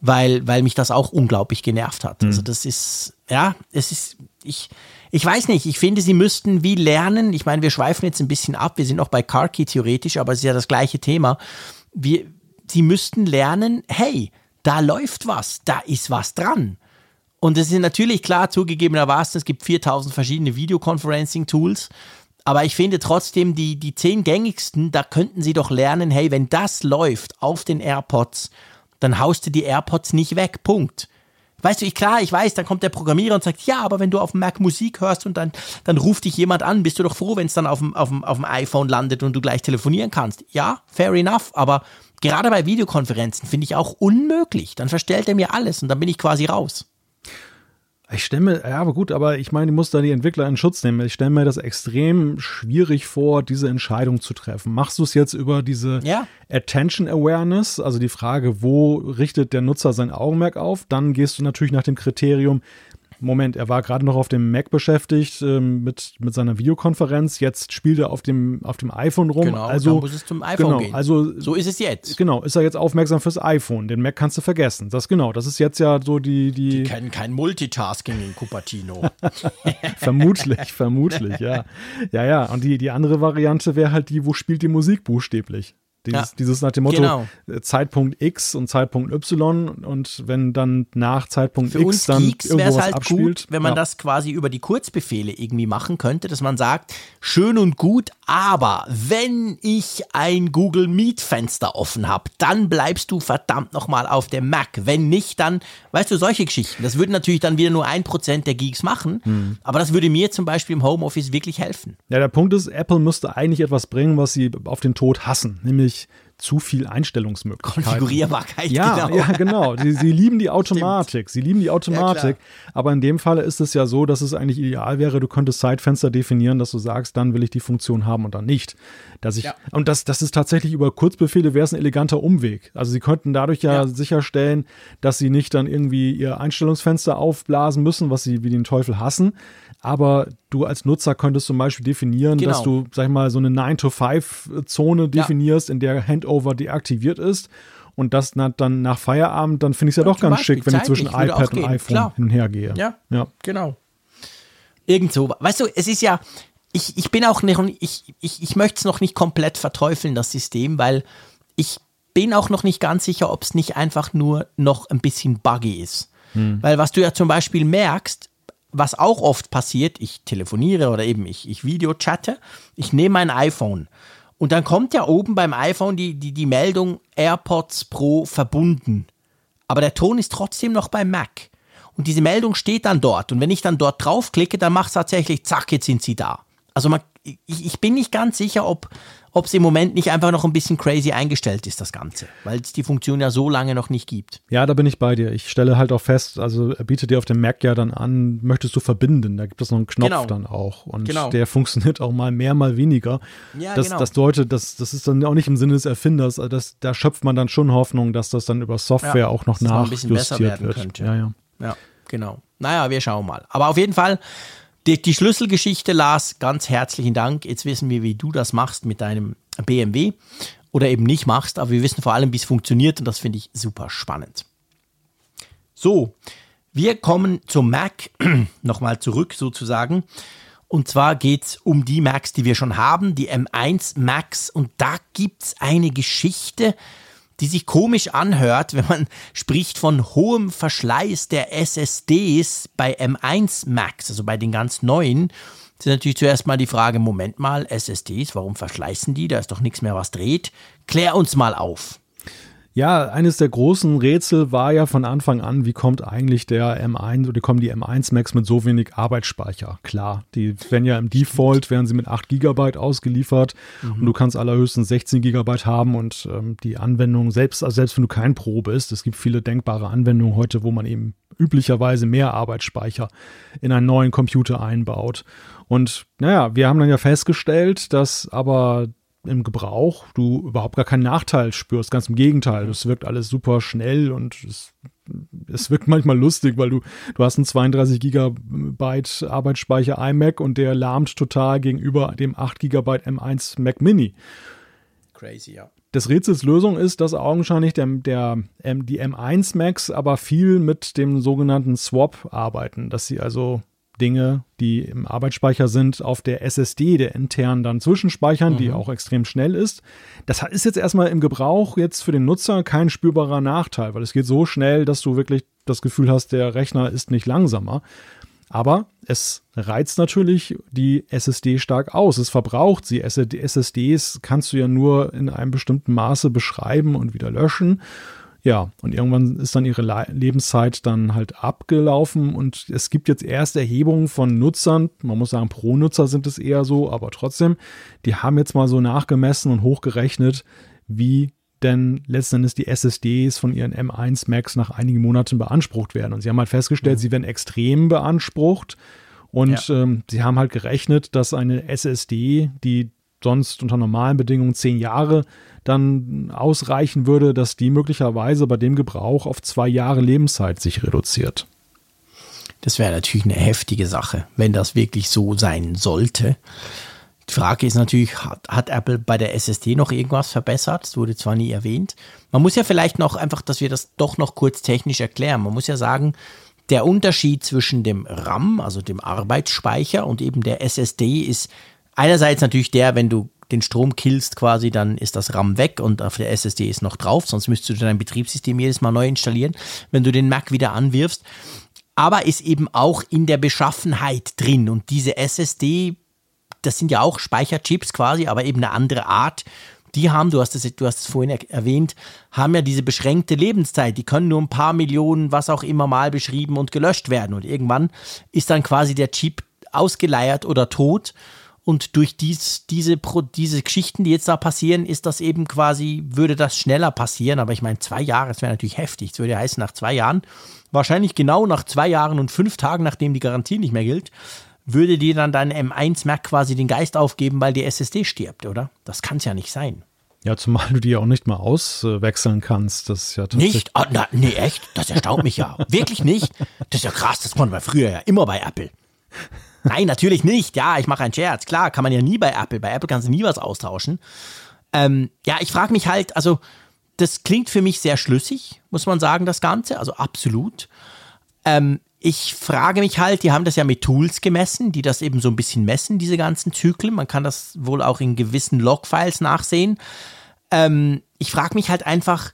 weil weil mich das auch unglaublich genervt hat. Mhm. Also das ist ja, es ist ich ich weiß nicht, ich finde, sie müssten wie lernen. Ich meine, wir schweifen jetzt ein bisschen ab, wir sind noch bei CarKey theoretisch, aber es ist ja das gleiche Thema. Wir sie müssten lernen, hey, da läuft was, da ist was dran. Und es ist natürlich klar zugegebenermaßen, es gibt 4000 verschiedene Videoconferencing-Tools. Aber ich finde trotzdem, die, die zehn gängigsten, da könnten Sie doch lernen, hey, wenn das läuft auf den AirPods, dann haust du die AirPods nicht weg. Punkt. Weißt du, ich, klar, ich weiß, dann kommt der Programmierer und sagt, ja, aber wenn du auf dem Mac Musik hörst und dann, dann ruft dich jemand an, bist du doch froh, wenn es dann auf dem, auf, dem, auf dem iPhone landet und du gleich telefonieren kannst. Ja, fair enough, aber gerade bei Videokonferenzen finde ich auch unmöglich. Dann verstellt er mir alles und dann bin ich quasi raus. Ich stelle mir, ja, aber gut, aber ich meine, ich muss da die Entwickler in Schutz nehmen. Ich stelle mir das extrem schwierig vor, diese Entscheidung zu treffen. Machst du es jetzt über diese ja. Attention Awareness, also die Frage, wo richtet der Nutzer sein Augenmerk auf? Dann gehst du natürlich nach dem Kriterium, Moment, er war gerade noch auf dem Mac beschäftigt ähm, mit, mit seiner Videokonferenz. Jetzt spielt er auf dem, auf dem iPhone rum. Genau, also muss es zum iPhone genau, gehen. Also, so ist es jetzt. Genau, ist er jetzt aufmerksam fürs iPhone. Den Mac kannst du vergessen. Das genau, das ist jetzt ja so die. Die, die kennen kein Multitasking in Cupertino. vermutlich, vermutlich, ja. Ja, ja. Und die, die andere Variante wäre halt die, wo spielt die Musik buchstäblich. Dieses, ja. dieses nach dem Motto genau. Äh, Zeitpunkt X und Zeitpunkt Y und wenn dann nach Zeitpunkt Für X dann Geeks irgendwas halt abspielt. Gut, wenn man ja. das quasi über die Kurzbefehle irgendwie machen könnte, dass man sagt, schön und gut, aber wenn ich ein Google Meet Fenster offen habe, dann bleibst du verdammt nochmal auf dem Mac. Wenn nicht, dann, weißt du, solche Geschichten. Das würde natürlich dann wieder nur ein Prozent der Geeks machen, hm. aber das würde mir zum Beispiel im Homeoffice wirklich helfen. Ja, der Punkt ist, Apple müsste eigentlich etwas bringen, was sie auf den Tod hassen, nämlich wirklich zu viel Einstellungsmöglichkeiten. Konfigurierbarkeit, ja, genau. Ja, genau. Sie, sie lieben die Automatik. Sie lieben die Automatik. Ja, aber in dem Falle ist es ja so, dass es eigentlich ideal wäre, du könntest Zeitfenster definieren, dass du sagst, dann will ich die Funktion haben und dann nicht. Dass ich, ja. Und das, das ist tatsächlich über Kurzbefehle wäre es ein eleganter Umweg. Also sie könnten dadurch ja, ja, sicherstellen, dass sie nicht dann irgendwie ihr Einstellungsfenster aufblasen müssen, was sie wie den Teufel hassen, aber du als Nutzer könntest zum Beispiel definieren, genau. dass du, sag ich mal, so eine 9-to-5-Zone definierst, ja. in der Handover deaktiviert ist. Und das dann nach Feierabend, dann finde ich es ja, doch ganz Beispiel, schick, wenn ich zwischen iPad und iPhone Klar. hin und her gehe. Ja, ja, genau. Irgendso. Weißt du, es ist ja, ich, ich bin auch nicht, ich, ich, ich möchte es noch nicht komplett verteufeln, das System, weil ich bin auch noch nicht ganz sicher, ob es nicht einfach nur noch ein bisschen buggy ist. Hm. Weil was du ja zum Beispiel merkst, was auch oft passiert, ich telefoniere oder eben ich, ich Videochatte, ich nehme mein iPhone und dann kommt ja oben beim iPhone die, die, die Meldung AirPods Pro verbunden. Aber der Ton ist trotzdem noch beim Mac. Und diese Meldung steht dann dort. Und wenn ich dann dort draufklicke, dann macht es tatsächlich, zack, jetzt sind sie da. Also man, ich, ich bin nicht ganz sicher, ob, ob es im Moment nicht einfach noch ein bisschen crazy eingestellt ist, das Ganze, weil es die Funktion ja so lange noch nicht gibt. Ja, da bin ich bei dir. Ich stelle halt auch fest, also er bietet dir auf dem Mac ja dann an, möchtest du verbinden, da gibt es noch einen Knopf genau. dann auch und genau. der funktioniert auch mal mehr, mal weniger. Ja, das, genau. das deutet, das, das ist dann auch nicht im Sinne des Erfinders, also das, da schöpft man dann schon Hoffnung, dass das dann über Software ja, auch noch nachjustiert wird. Könnte. Ja, ja. Ja, genau. Naja, wir schauen mal. Aber auf jeden Fall, die, die, Schlüsselgeschichte, Lars, ganz herzlichen Dank. Jetzt wissen wir, wie du das machst mit deinem BMW oder eben nicht machst, aber wir wissen vor allem, wie es funktioniert und das finde ich super spannend. So, wir kommen zum Mac, nochmal zurück sozusagen. Und zwar geht es um die Macs, die wir schon haben, die M1 Macs. Und da gibt es eine Geschichte, die sich komisch anhört, wenn man spricht von hohem Verschleiß der SSDs bei M1 Max, also bei den ganz neuen. Ist natürlich zuerst mal die Frage, Moment mal, SSDs, warum verschleißen die? Da ist doch nichts mehr, was dreht. Klär uns mal auf. Ja, eines der großen Rätsel war ja von Anfang an, wie kommt eigentlich der M1 oder kommen die M1 Max mit so wenig Arbeitsspeicher? Klar, die werden ja im Default, werden sie mit 8 GB ausgeliefert mhm. und du kannst allerhöchstens 16 GB haben und ähm, die Anwendung, selbst, also selbst wenn du kein Pro bist, es gibt viele denkbare Anwendungen heute, wo man eben üblicherweise mehr Arbeitsspeicher in einen neuen Computer einbaut. Und naja, wir haben dann ja festgestellt, dass aber im Gebrauch du überhaupt gar keinen Nachteil spürst. Ganz im Gegenteil, das wirkt alles super schnell und es, es wirkt manchmal lustig, weil du, du hast einen 32 Gigabyte Arbeitsspeicher iMac und der lahmt total gegenüber dem 8 Gigabyte M1 Mac Mini. Crazy, ja. Des Rätsels Lösung ist, dass augenscheinlich der, der, die M1 Macs aber viel mit dem sogenannten Swap arbeiten, dass sie also Dinge, die im Arbeitsspeicher sind, auf der SSD, der intern dann zwischenspeichern, mhm. die auch extrem schnell ist. Das ist jetzt erstmal im Gebrauch jetzt für den Nutzer kein spürbarer Nachteil, weil es geht so schnell, dass du wirklich das Gefühl hast, der Rechner ist nicht langsamer. Aber es reizt natürlich die SSD stark aus. Es verbraucht sie. SSDs kannst du ja nur in einem bestimmten Maße beschreiben und wieder löschen. Ja, und irgendwann ist dann ihre Lebenszeit dann halt abgelaufen und es gibt jetzt erst Erhebungen von Nutzern, man muss sagen, pro Nutzer sind es eher so, aber trotzdem, die haben jetzt mal so nachgemessen und hochgerechnet, wie denn letztendlich die SSDs von ihren M1 Macs nach einigen Monaten beansprucht werden. Und sie haben halt festgestellt, mhm. sie werden extrem beansprucht. Und ja. ähm, sie haben halt gerechnet, dass eine SSD, die sonst unter normalen Bedingungen zehn Jahre dann ausreichen würde, dass die möglicherweise bei dem Gebrauch auf zwei Jahre Lebenszeit sich reduziert. Das wäre natürlich eine heftige Sache, wenn das wirklich so sein sollte. Die Frage ist natürlich, hat, hat, Apple bei der SSD noch irgendwas verbessert? Das wurde zwar nie erwähnt. Man muss ja vielleicht noch einfach, dass wir das doch noch kurz technisch erklären. Man muss ja sagen, der Unterschied zwischen dem RAM, also dem Arbeitsspeicher, und eben der SSD ist einerseits natürlich der, wenn du den Strom killst quasi, dann ist das RAM weg und auf der SSD ist noch drauf, sonst müsstest du dein Betriebssystem jedes Mal neu installieren, wenn du den Mac wieder anwirfst. Aber ist eben auch in der Beschaffenheit drin und diese SSD, das sind ja auch Speicherchips quasi, aber eben eine andere Art. Die haben, du hast es, du hast es vorhin erwähnt, haben ja diese beschränkte Lebenszeit. Die können nur ein paar Millionen, was auch immer mal beschrieben und gelöscht werden. Und irgendwann ist dann quasi der Chip ausgeleiert oder tot und durch dies, diese, diese Geschichten, die jetzt da passieren, ist das eben quasi, würde das schneller passieren. Aber ich meine, zwei Jahre, das wäre natürlich heftig. Das würde heißen, nach zwei Jahren, wahrscheinlich genau nach zwei Jahren und fünf Tagen, nachdem die Garantie nicht mehr gilt, würde dir dann dein M1 Mac quasi den Geist aufgeben, weil die SSD stirbt, oder? Das kann es ja nicht sein. Ja, zumal du die ja auch nicht mal auswechseln kannst. Das ist ja Nicht? Oh, na, nee, echt? Das erstaunt mich ja. Wirklich nicht? Das ist ja krass, das konnte man früher ja immer bei Apple. Nein, natürlich nicht. Ja, ich mache einen Scherz. Klar, kann man ja nie bei Apple. Bei Apple kannst du nie was austauschen. Ähm, ja, ich frage mich halt, also das klingt für mich sehr schlüssig, muss man sagen, das Ganze. Also absolut. Ähm, ich frage mich halt, die haben das ja mit Tools gemessen, die das eben so ein bisschen messen, diese ganzen Zyklen. Man kann das wohl auch in gewissen Logfiles nachsehen. Ähm, ich frage mich halt einfach,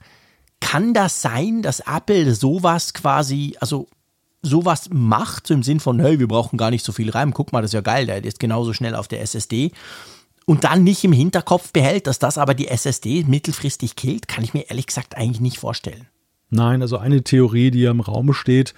kann das sein, dass Apple sowas quasi, also sowas macht, so im Sinn von, hey, wir brauchen gar nicht so viel RAM, guck mal, das ist ja geil, der ist genauso schnell auf der SSD. Und dann nicht im Hinterkopf behält, dass das aber die SSD mittelfristig killt, kann ich mir ehrlich gesagt eigentlich nicht vorstellen. Nein, also eine Theorie, die ja im Raum steht,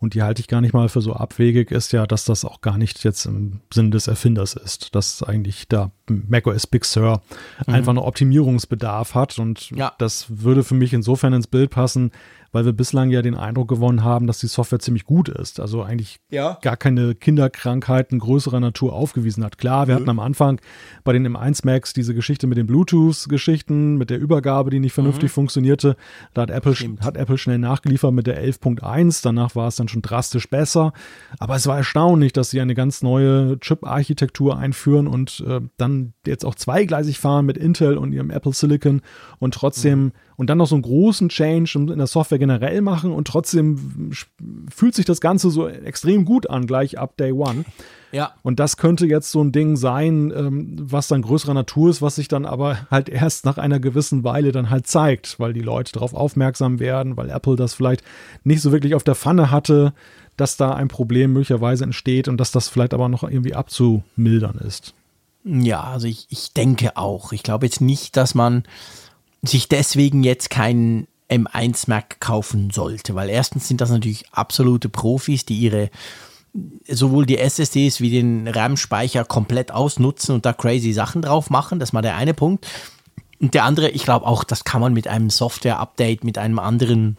und die halte ich gar nicht mal für so abwegig, ist ja, dass das auch gar nicht jetzt im Sinn des Erfinders ist, dass eigentlich da macOS Big Sur mhm. einfach noch Optimierungsbedarf hat und ja. das würde für mich insofern ins Bild passen, weil wir bislang ja den Eindruck gewonnen haben, dass die Software ziemlich gut ist. Also eigentlich ja. gar keine Kinderkrankheiten größerer Natur aufgewiesen hat. Klar, wir mhm. hatten am Anfang bei den M1 Max diese Geschichte mit den Bluetooth-Geschichten, mit der Übergabe, die nicht vernünftig mhm. funktionierte. Da hat Apple, hat Apple schnell nachgeliefert mit der 11.1. Danach war es dann schon drastisch besser. Aber es war erstaunlich, dass sie eine ganz neue Chip-Architektur einführen und äh, dann jetzt auch zweigleisig fahren mit Intel und ihrem Apple Silicon und trotzdem mhm und dann noch so einen großen Change in der Software generell machen und trotzdem fühlt sich das Ganze so extrem gut an, gleich ab Day One. Ja. Und das könnte jetzt so ein Ding sein, ähm, was dann größerer Natur ist, was sich dann aber halt erst nach einer gewissen Weile dann halt zeigt, weil die Leute darauf aufmerksam werden, weil Apple das vielleicht nicht so wirklich auf der Pfanne hatte, dass da ein Problem möglicherweise entsteht und dass das vielleicht aber noch irgendwie abzumildern ist. Ja, also ich, ich denke auch. Ich glaube jetzt nicht, dass man sich deswegen jetzt keinen M1 Mac kaufen sollte, weil erstens sind das natürlich absolute Profis, die ihre sowohl die SSDs wie den RAM-Speicher komplett ausnutzen und da crazy Sachen drauf machen. Das mal der eine Punkt. Und der andere, ich glaube auch, das kann man mit einem Software-Update, mit einem anderen,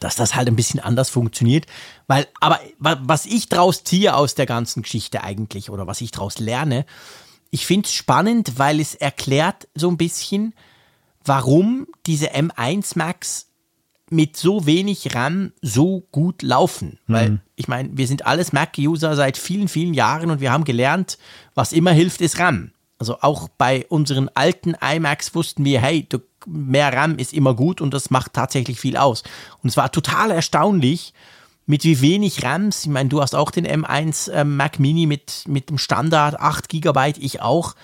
dass das halt ein bisschen anders funktioniert. Weil, aber was ich draus ziehe aus der ganzen Geschichte eigentlich oder was ich draus lerne, ich finde es spannend, weil es erklärt so ein bisschen, warum diese M1 Max mit so wenig RAM so gut laufen. Mhm. Weil ich meine, wir sind alles Mac-User seit vielen, vielen Jahren und wir haben gelernt, was immer hilft, ist RAM. Also auch bei unseren alten iMacs wussten wir, hey, du, mehr RAM ist immer gut und das macht tatsächlich viel aus. Und es war total erstaunlich, mit wie wenig RAMs. Ich meine, du hast auch den M1 äh, Mac Mini mit, mit dem Standard 8 GB, ich auch.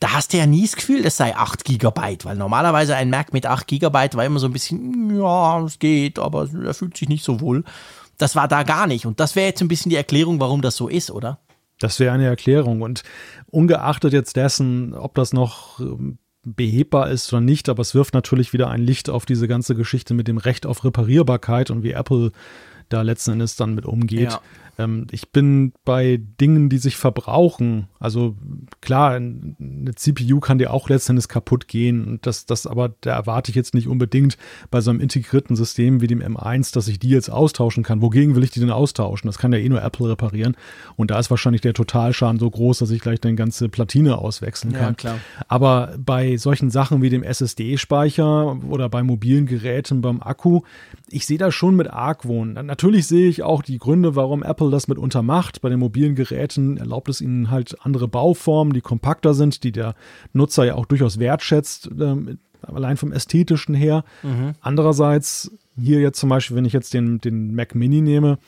Da hast du ja nie das Gefühl, das sei 8 GB, weil normalerweise ein Mac mit 8 GB war immer so ein bisschen, ja, es geht, aber er fühlt sich nicht so wohl. Das war da gar nicht. Und das wäre jetzt ein bisschen die Erklärung, warum das so ist, oder? Das wäre eine Erklärung. Und ungeachtet jetzt dessen, ob das noch ähm, behebbar ist oder nicht, aber es wirft natürlich wieder ein Licht auf diese ganze Geschichte mit dem Recht auf Reparierbarkeit und wie Apple da letzten Endes dann mit umgeht. Ja. Ähm, ich bin bei Dingen, die sich verbrauchen. Also klar, eine CPU kann dir auch letztendlich kaputt gehen. Und das, das aber, da erwarte ich jetzt nicht unbedingt bei so einem integrierten System wie dem M1, dass ich die jetzt austauschen kann. Wogegen will ich die denn austauschen? Das kann ja eh nur Apple reparieren. Und da ist wahrscheinlich der Totalschaden so groß, dass ich gleich eine ganze Platine auswechseln kann. Ja, klar. Aber bei solchen Sachen wie dem SSD-Speicher oder bei mobilen Geräten beim Akku, ich sehe das schon mit Argwohn. Natürlich sehe ich auch die Gründe, warum Apple das mitunter macht. Bei den mobilen Geräten erlaubt es ihnen halt andere Bauformen, die kompakter sind, die der Nutzer ja auch durchaus wertschätzt, äh, allein vom ästhetischen her. Mhm. Andererseits, hier jetzt zum Beispiel, wenn ich jetzt den, den Mac Mini nehme,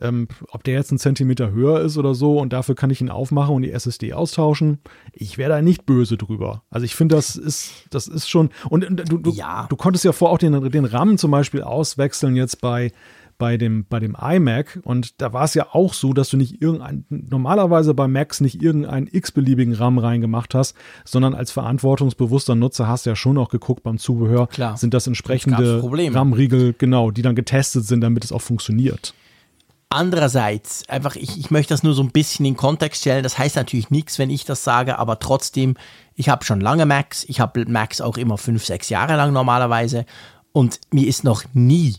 ähm, ob der jetzt einen Zentimeter höher ist oder so und dafür kann ich ihn aufmachen und die SSD austauschen. Ich wäre da nicht böse drüber. Also ich finde, das ist, das ist schon. Und, und du, du, ja. du konntest ja vor auch den, den RAM zum Beispiel auswechseln jetzt bei bei dem, bei dem iMac. Und da war es ja auch so, dass du nicht irgendein, normalerweise bei Macs nicht irgendeinen x-beliebigen RAM reingemacht hast, sondern als verantwortungsbewusster Nutzer hast du ja schon auch geguckt beim Zubehör, Klar. sind das entsprechende RAM-Riegel, genau, die dann getestet sind, damit es auch funktioniert. Andererseits, einfach, ich, ich möchte das nur so ein bisschen in Kontext stellen. Das heißt natürlich nichts, wenn ich das sage, aber trotzdem, ich habe schon lange Macs. Ich habe Macs auch immer fünf, sechs Jahre lang normalerweise. Und mir ist noch nie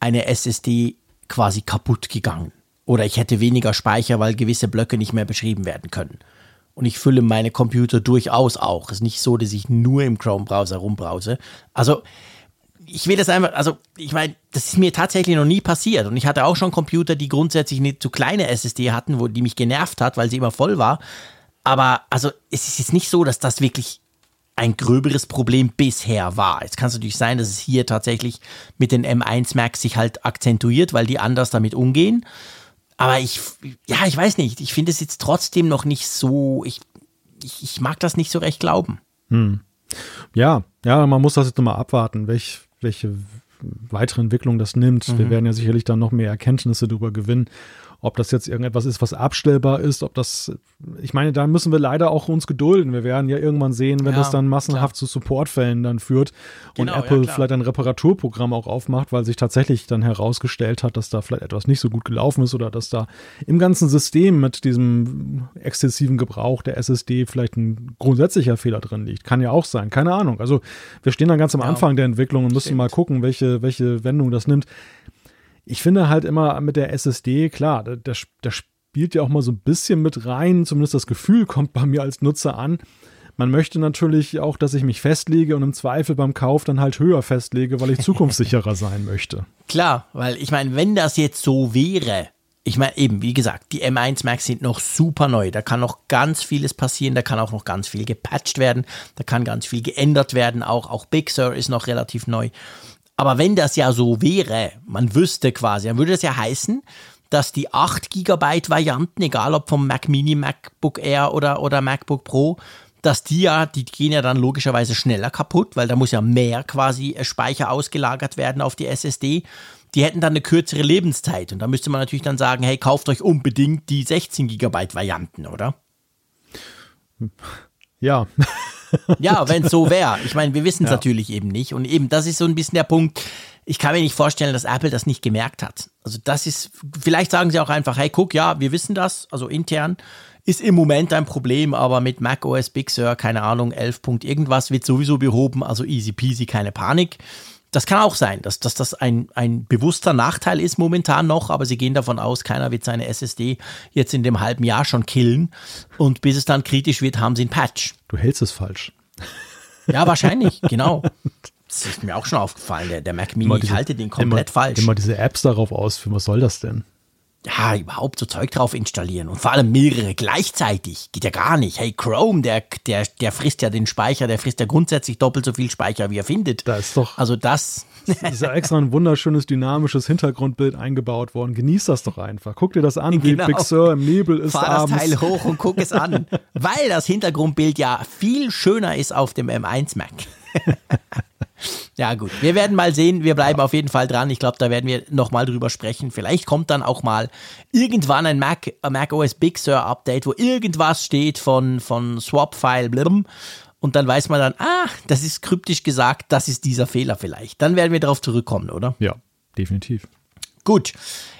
eine SSD quasi kaputt gegangen. Oder ich hätte weniger Speicher, weil gewisse Blöcke nicht mehr beschrieben werden können. Und ich fülle meine Computer durchaus auch. Es ist nicht so, dass ich nur im Chrome-Browser rumbrause. Also, ich will das einfach, also ich meine, das ist mir tatsächlich noch nie passiert. Und ich hatte auch schon Computer, die grundsätzlich eine zu kleine SSD hatten, wo die mich genervt hat, weil sie immer voll war. Aber also es ist jetzt nicht so, dass das wirklich ein gröberes Problem bisher war. Jetzt kann es natürlich sein, dass es hier tatsächlich mit den M1 Max sich halt akzentuiert, weil die anders damit umgehen. Aber ich, ja, ich weiß nicht. Ich finde es jetzt trotzdem noch nicht so, ich, ich, ich mag das nicht so recht glauben. Hm. Ja, ja, man muss das jetzt nochmal abwarten, welch, welche weitere Entwicklung das nimmt. Mhm. Wir werden ja sicherlich dann noch mehr Erkenntnisse darüber gewinnen ob das jetzt irgendetwas ist, was abstellbar ist, ob das, ich meine, da müssen wir leider auch uns gedulden. Wir werden ja irgendwann sehen, wenn ja, das dann massenhaft klar. zu Supportfällen dann führt genau, und Apple ja, vielleicht ein Reparaturprogramm auch aufmacht, weil sich tatsächlich dann herausgestellt hat, dass da vielleicht etwas nicht so gut gelaufen ist oder dass da im ganzen System mit diesem exzessiven Gebrauch der SSD vielleicht ein grundsätzlicher Fehler drin liegt. Kann ja auch sein, keine Ahnung. Also wir stehen dann ganz am ja, Anfang der Entwicklung und müssen mal gucken, welche, welche Wendung das nimmt ich finde halt immer mit der SSD, klar, da, da, da spielt ja auch mal so ein bisschen mit rein, zumindest das Gefühl kommt bei mir als Nutzer an. Man möchte natürlich auch, dass ich mich festlege und im Zweifel beim Kauf dann halt höher festlege, weil ich zukunftssicherer sein möchte. Klar, weil ich meine, wenn das jetzt so wäre, ich meine eben, wie gesagt, die M1 Max sind noch super neu. Da kann noch ganz vieles passieren, da kann auch noch ganz viel gepatcht werden, da kann ganz viel geändert werden. Auch, auch Big Sur ist noch relativ neu. Aber wenn das ja so wäre, man wüsste quasi, dann würde das ja heißen, dass die 8 GB Varianten, egal ob vom Mac Mini, MacBook Air oder, oder MacBook Pro, dass die ja, die gehen ja dann logischerweise schneller kaputt, weil da muss ja mehr quasi Speicher ausgelagert werden auf die SSD. Die hätten dann eine kürzere Lebenszeit und da müsste man natürlich dann sagen, hey, kauft euch unbedingt die 16 GB Varianten, oder? Ja. Ja, wenn es so wäre. Ich meine, wir wissen es ja. natürlich eben nicht. Und eben, das ist so ein bisschen der Punkt. Ich kann mir nicht vorstellen, dass Apple das nicht gemerkt hat. Also das ist, vielleicht sagen sie auch einfach, hey, guck, ja, wir wissen das, also intern, ist im Moment ein Problem, aber mit Mac OS Big Sur, keine Ahnung, 11 Punkt irgendwas wird sowieso behoben, also easy peasy, keine Panik. Das kann auch sein, dass, dass das ein, ein bewusster Nachteil ist momentan noch, aber sie gehen davon aus, keiner wird seine SSD jetzt in dem halben Jahr schon killen. Und bis es dann kritisch wird, haben sie einen Patch. Du hältst es falsch. Ja, wahrscheinlich, genau. Das ist mir auch schon aufgefallen. Der, der Mac Mini, diese, ich halte den komplett immer, falsch. Immer diese Apps darauf ausführen, was soll das denn? Ja, überhaupt so Zeug drauf installieren und vor allem mehrere gleichzeitig. Geht ja gar nicht. Hey, Chrome, der, der, der frisst ja den Speicher, der frisst ja grundsätzlich doppelt so viel Speicher, wie er findet. Da ist doch. Also das. ist ja extra ein wunderschönes, dynamisches Hintergrundbild eingebaut worden. Genieß das doch einfach. Guck dir das an, wie genau. Big Sur im Nebel ist Fahr abends. das Teil hoch und guck es an. weil das Hintergrundbild ja viel schöner ist auf dem M1 Mac. ja, gut. Wir werden mal sehen. Wir bleiben ja. auf jeden Fall dran. Ich glaube, da werden wir nochmal drüber sprechen. Vielleicht kommt dann auch mal irgendwann ein Mac, Mac OS Big Sur Update, wo irgendwas steht von, von Swap-File, und dann weiß man dann, ah, das ist kryptisch gesagt, das ist dieser Fehler vielleicht. Dann werden wir darauf zurückkommen, oder? Ja, definitiv. Gut,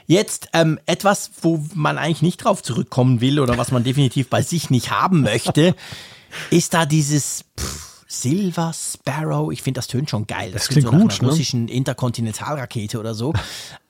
jetzt ähm, etwas, wo man eigentlich nicht drauf zurückkommen will oder was man definitiv bei sich nicht haben möchte, ist da dieses pff, Silver Sparrow. Ich finde, das tönt schon geil. Das, das klingt so gut, nach einer ne? russischen Interkontinentalrakete oder so.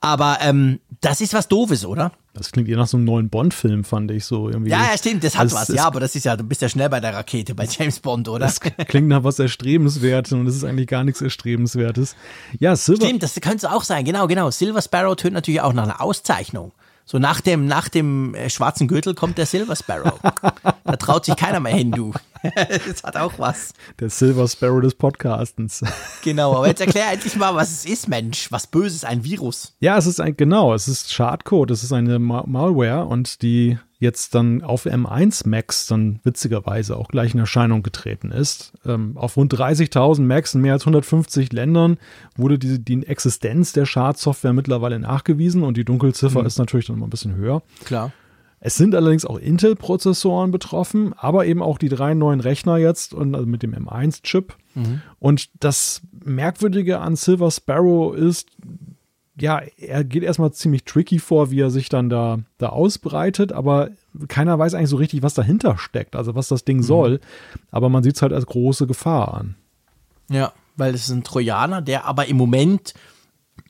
Aber ähm, das ist was Doofes, oder? Das klingt eher nach so einem neuen Bond-Film, fand ich so irgendwie. Ja, ja, stimmt, das hat also was. Ja, aber das ist ja, du bist ja schnell bei der Rakete, bei James Bond, oder? Das klingt nach was Erstrebenswertes und es ist eigentlich gar nichts Erstrebenswertes. Ja, Silver. Stimmt, das könnte es auch sein, genau, genau. Silver Sparrow tönt natürlich auch nach einer Auszeichnung. So nach dem, nach dem äh, schwarzen Gürtel kommt der Silver Sparrow. da traut sich keiner mehr hin, du. das hat auch was. Der Silver Sparrow des Podcastens. genau, aber jetzt erklär endlich mal, was es ist, Mensch. Was Böses, ein Virus. Ja, es ist ein, genau, es ist Schadcode, es ist eine Malware und die jetzt dann auf M1 Macs dann witzigerweise auch gleich in Erscheinung getreten ist. Ähm, auf rund 30.000 Macs in mehr als 150 Ländern wurde die, die Existenz der Schadsoftware mittlerweile nachgewiesen und die Dunkelziffer mhm. ist natürlich dann mal ein bisschen höher. Klar. Es sind allerdings auch Intel-Prozessoren betroffen, aber eben auch die drei neuen Rechner jetzt und also mit dem M1-Chip. Mhm. Und das Merkwürdige an Silver Sparrow ist, ja, er geht erstmal ziemlich tricky vor, wie er sich dann da, da ausbreitet, aber keiner weiß eigentlich so richtig, was dahinter steckt, also was das Ding mhm. soll. Aber man sieht es halt als große Gefahr an. Ja, weil es ist ein Trojaner, der aber im Moment,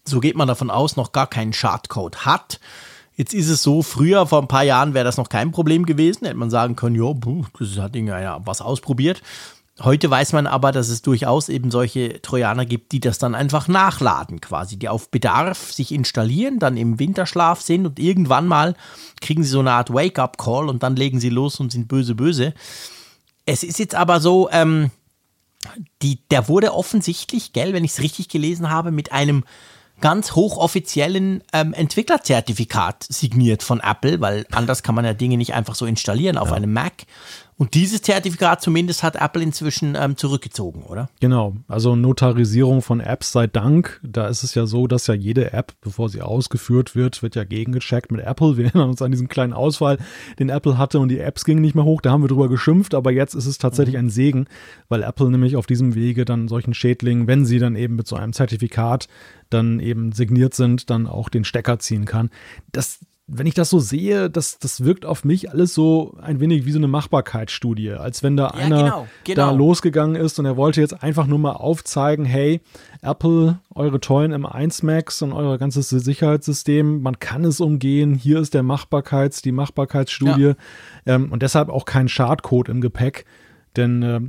so geht man davon aus, noch gar keinen Schadcode hat. Jetzt ist es so, früher, vor ein paar Jahren, wäre das noch kein Problem gewesen. Hätte man sagen können, ja, das hat Ding ja was ausprobiert. Heute weiß man aber, dass es durchaus eben solche Trojaner gibt, die das dann einfach nachladen quasi, die auf Bedarf sich installieren, dann im Winterschlaf sind und irgendwann mal kriegen sie so eine Art Wake-up-Call und dann legen sie los und sind böse, böse. Es ist jetzt aber so, ähm, die, der wurde offensichtlich, gell, wenn ich es richtig gelesen habe, mit einem ganz hochoffiziellen ähm, Entwicklerzertifikat signiert von Apple, weil anders kann man ja Dinge nicht einfach so installieren auf ja. einem Mac. Und dieses Zertifikat zumindest hat Apple inzwischen ähm, zurückgezogen, oder? Genau, also Notarisierung von Apps sei Dank. Da ist es ja so, dass ja jede App, bevor sie ausgeführt wird, wird ja gegengecheckt mit Apple. Wir erinnern uns an diesen kleinen Ausfall, den Apple hatte und die Apps gingen nicht mehr hoch. Da haben wir drüber geschimpft, aber jetzt ist es tatsächlich mhm. ein Segen, weil Apple nämlich auf diesem Wege dann solchen Schädlingen, wenn sie dann eben mit so einem Zertifikat dann eben signiert sind, dann auch den Stecker ziehen kann. Das wenn ich das so sehe, das, das wirkt auf mich alles so ein wenig wie so eine Machbarkeitsstudie, als wenn da ja, einer genau, genau. da losgegangen ist und er wollte jetzt einfach nur mal aufzeigen, hey, Apple, eure tollen M1 Macs und euer ganzes Sicherheitssystem, man kann es umgehen, hier ist der Machbarkeits, die Machbarkeitsstudie ja. ähm, und deshalb auch kein Schadcode im Gepäck, denn äh,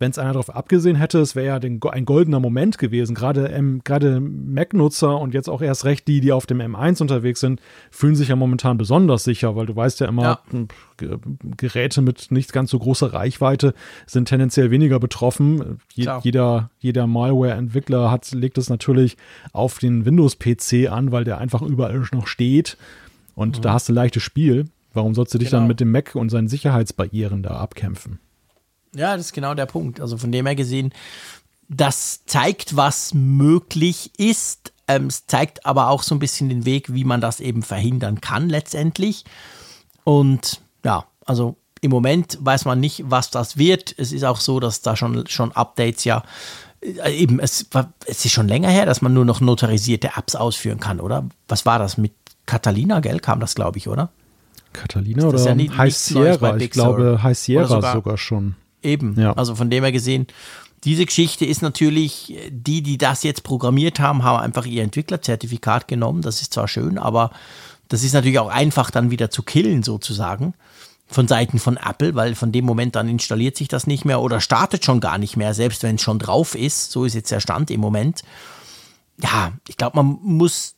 wenn es einer darauf abgesehen hätte, es wäre ja den, ein goldener Moment gewesen. Gerade ähm, gerade Mac-Nutzer und jetzt auch erst recht die, die auf dem M1 unterwegs sind, fühlen sich ja momentan besonders sicher, weil du weißt ja immer, ja. Hm, Geräte mit nicht ganz so großer Reichweite sind tendenziell weniger betroffen. Je, jeder jeder Malware-Entwickler hat legt es natürlich auf den Windows-PC an, weil der einfach überall noch steht und mhm. da hast du ein leichtes Spiel. Warum sollst du dich genau. dann mit dem Mac und seinen Sicherheitsbarrieren da abkämpfen? Ja, das ist genau der Punkt. Also von dem her gesehen, das zeigt, was möglich ist. Ähm, es zeigt aber auch so ein bisschen den Weg, wie man das eben verhindern kann letztendlich. Und ja, also im Moment weiß man nicht, was das wird. Es ist auch so, dass da schon, schon Updates ja äh, eben, es, es ist schon länger her, dass man nur noch notarisierte Apps ausführen kann, oder? Was war das mit Catalina, gell? Kam das, glaube ich, oder? Catalina oder ja High Sierra? Ich glaube, High Sierra sogar, sogar schon. Eben. Ja. Also von dem her gesehen, diese Geschichte ist natürlich, die, die das jetzt programmiert haben, haben einfach ihr Entwicklerzertifikat genommen. Das ist zwar schön, aber das ist natürlich auch einfach dann wieder zu killen sozusagen von Seiten von Apple, weil von dem Moment dann installiert sich das nicht mehr oder startet schon gar nicht mehr, selbst wenn es schon drauf ist. So ist jetzt der Stand im Moment. Ja, ich glaube, man muss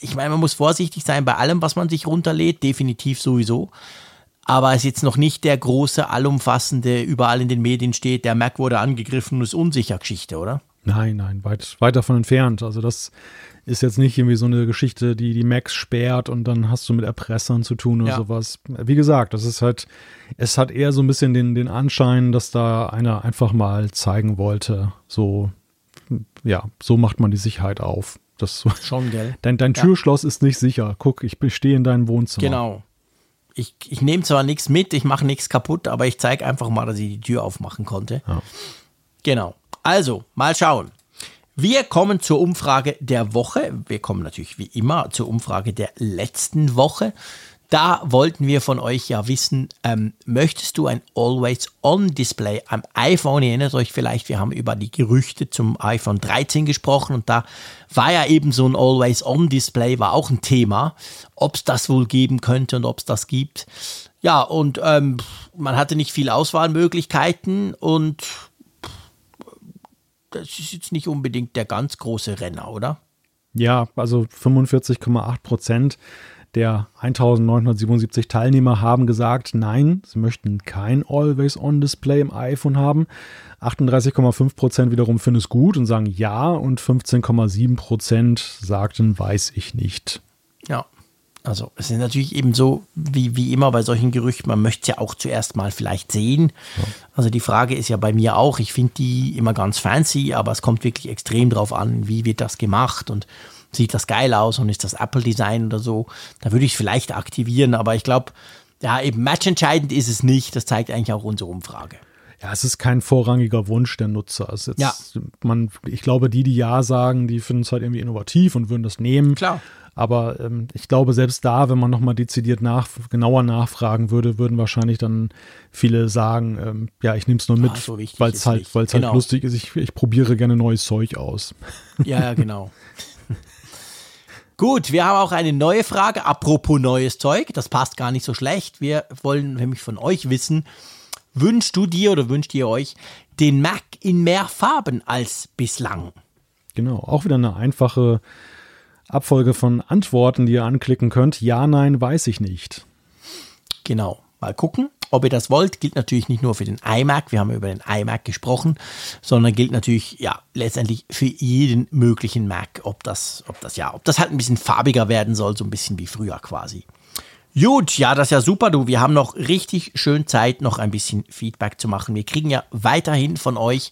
ich meine, man muss vorsichtig sein bei allem, was man sich runterlädt, definitiv sowieso. Aber es ist jetzt noch nicht der große, allumfassende, überall in den Medien steht, der Mac wurde angegriffen und ist unsicher Geschichte, oder? Nein, nein, weit, weit davon entfernt. Also das ist jetzt nicht irgendwie so eine Geschichte, die die Macs sperrt und dann hast du mit Erpressern zu tun oder ja. sowas. Wie gesagt, das ist halt, es hat eher so ein bisschen den, den Anschein, dass da einer einfach mal zeigen wollte, so, ja, so macht man die Sicherheit auf. Das, Schon, gell? Dein, dein Türschloss ja. ist nicht sicher. Guck, ich stehe in deinem Wohnzimmer. Genau. Ich, ich nehme zwar nichts mit, ich mache nichts kaputt, aber ich zeige einfach mal, dass ich die Tür aufmachen konnte. Ja. Genau. Also, mal schauen. Wir kommen zur Umfrage der Woche. Wir kommen natürlich wie immer zur Umfrage der letzten Woche. Da wollten wir von euch ja wissen, ähm, möchtest du ein Always-On-Display am iPhone? Ihr erinnert euch vielleicht, wir haben über die Gerüchte zum iPhone 13 gesprochen und da war ja eben so ein Always-On-Display, war auch ein Thema, ob es das wohl geben könnte und ob es das gibt. Ja, und ähm, man hatte nicht viel Auswahlmöglichkeiten und das ist jetzt nicht unbedingt der ganz große Renner, oder? Ja, also 45,8 Prozent der 1977 Teilnehmer haben gesagt, nein, sie möchten kein Always-On-Display im iPhone haben. 38,5 Prozent wiederum finden es gut und sagen ja und 15,7 Prozent sagten, weiß ich nicht. Ja, also es ist natürlich eben so, wie, wie immer bei solchen Gerüchten, man möchte es ja auch zuerst mal vielleicht sehen. Ja. Also die Frage ist ja bei mir auch, ich finde die immer ganz fancy, aber es kommt wirklich extrem drauf an, wie wird das gemacht und sieht das geil aus und ist das Apple-Design oder so. Da würde ich es vielleicht aktivieren, aber ich glaube, ja, eben matchentscheidend ist es nicht. Das zeigt eigentlich auch unsere Umfrage. Ja, es ist kein vorrangiger Wunsch der Nutzer. Jetzt, ja. man, ich glaube, die, die Ja sagen, die finden es halt irgendwie innovativ und würden das nehmen. Klar. Aber ähm, ich glaube, selbst da, wenn man nochmal dezidiert nach, genauer nachfragen würde, würden wahrscheinlich dann viele sagen, ähm, ja, ich nehme es nur mit, ja, so weil es halt, weil's halt genau. lustig ist. Ich, ich probiere gerne neues Zeug aus. Ja, ja, genau. Gut, wir haben auch eine neue Frage. Apropos neues Zeug, das passt gar nicht so schlecht. Wir wollen nämlich von euch wissen, wünschst du dir oder wünscht ihr euch den Mac in mehr Farben als bislang? Genau, auch wieder eine einfache Abfolge von Antworten, die ihr anklicken könnt. Ja, nein, weiß ich nicht. Genau. Mal gucken, ob ihr das wollt. Gilt natürlich nicht nur für den iMac, wir haben über den iMac gesprochen, sondern gilt natürlich ja letztendlich für jeden möglichen Mac, ob das, ob das ja, ob das halt ein bisschen farbiger werden soll, so ein bisschen wie früher quasi. Gut, ja, das ist ja super, du. Wir haben noch richtig schön Zeit, noch ein bisschen Feedback zu machen. Wir kriegen ja weiterhin von euch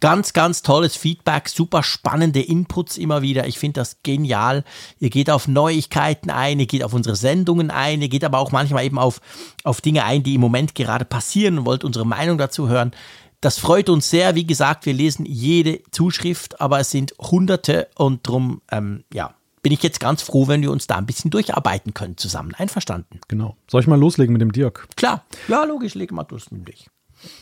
Ganz, ganz tolles Feedback, super spannende Inputs immer wieder. Ich finde das genial. Ihr geht auf Neuigkeiten ein, ihr geht auf unsere Sendungen ein, ihr geht aber auch manchmal eben auf, auf Dinge ein, die im Moment gerade passieren und wollt unsere Meinung dazu hören. Das freut uns sehr. Wie gesagt, wir lesen jede Zuschrift, aber es sind Hunderte und drum, ähm, ja, bin ich jetzt ganz froh, wenn wir uns da ein bisschen durcharbeiten können zusammen. Einverstanden? Genau. Soll ich mal loslegen mit dem Dirk? Klar. Ja, logisch, lege mal los mit dich.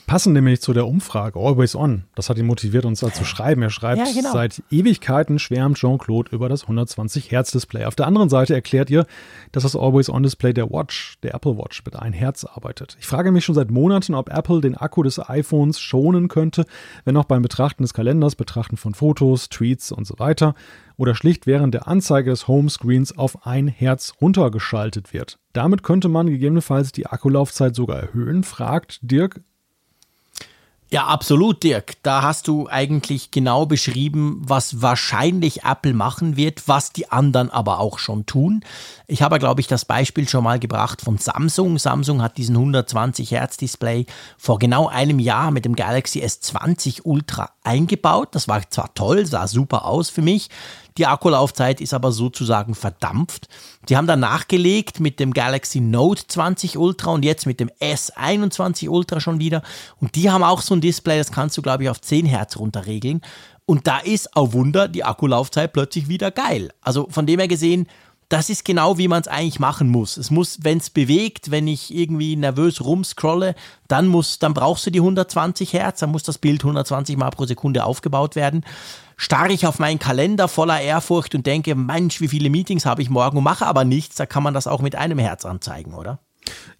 Passend nämlich zu der Umfrage, Always On, das hat ihn motiviert, uns da zu schreiben. Er schreibt, ja, genau. seit Ewigkeiten schwärmt Jean-Claude über das 120 Hertz Display. Auf der anderen Seite erklärt ihr, dass das Always On Display der Watch, der Apple Watch, mit 1 Hertz arbeitet. Ich frage mich schon seit Monaten, ob Apple den Akku des iPhones schonen könnte, wenn auch beim Betrachten des Kalenders, Betrachten von Fotos, Tweets und so weiter oder schlicht während der Anzeige des Homescreens auf 1 Hertz runtergeschaltet wird. Damit könnte man gegebenenfalls die Akkulaufzeit sogar erhöhen, fragt Dirk ja, absolut, Dirk. Da hast du eigentlich genau beschrieben, was wahrscheinlich Apple machen wird, was die anderen aber auch schon tun. Ich habe, glaube ich, das Beispiel schon mal gebracht von Samsung. Samsung hat diesen 120 Hertz Display vor genau einem Jahr mit dem Galaxy S20 Ultra eingebaut. Das war zwar toll, sah super aus für mich. Die Akkulaufzeit ist aber sozusagen verdampft. Die haben dann nachgelegt mit dem Galaxy Note 20 Ultra und jetzt mit dem S21 Ultra schon wieder. Und die haben auch so ein Display, das kannst du, glaube ich, auf 10 Hertz runterregeln. Und da ist, auf Wunder, die Akkulaufzeit plötzlich wieder geil. Also von dem her gesehen, das ist genau, wie man es eigentlich machen muss. Es muss, wenn es bewegt, wenn ich irgendwie nervös rumscrolle, dann muss, dann brauchst du die 120 Hertz, dann muss das Bild 120 Mal pro Sekunde aufgebaut werden starre ich auf meinen Kalender voller Ehrfurcht und denke, Mensch, wie viele Meetings habe ich morgen und mache aber nichts, da kann man das auch mit einem Herz anzeigen, oder?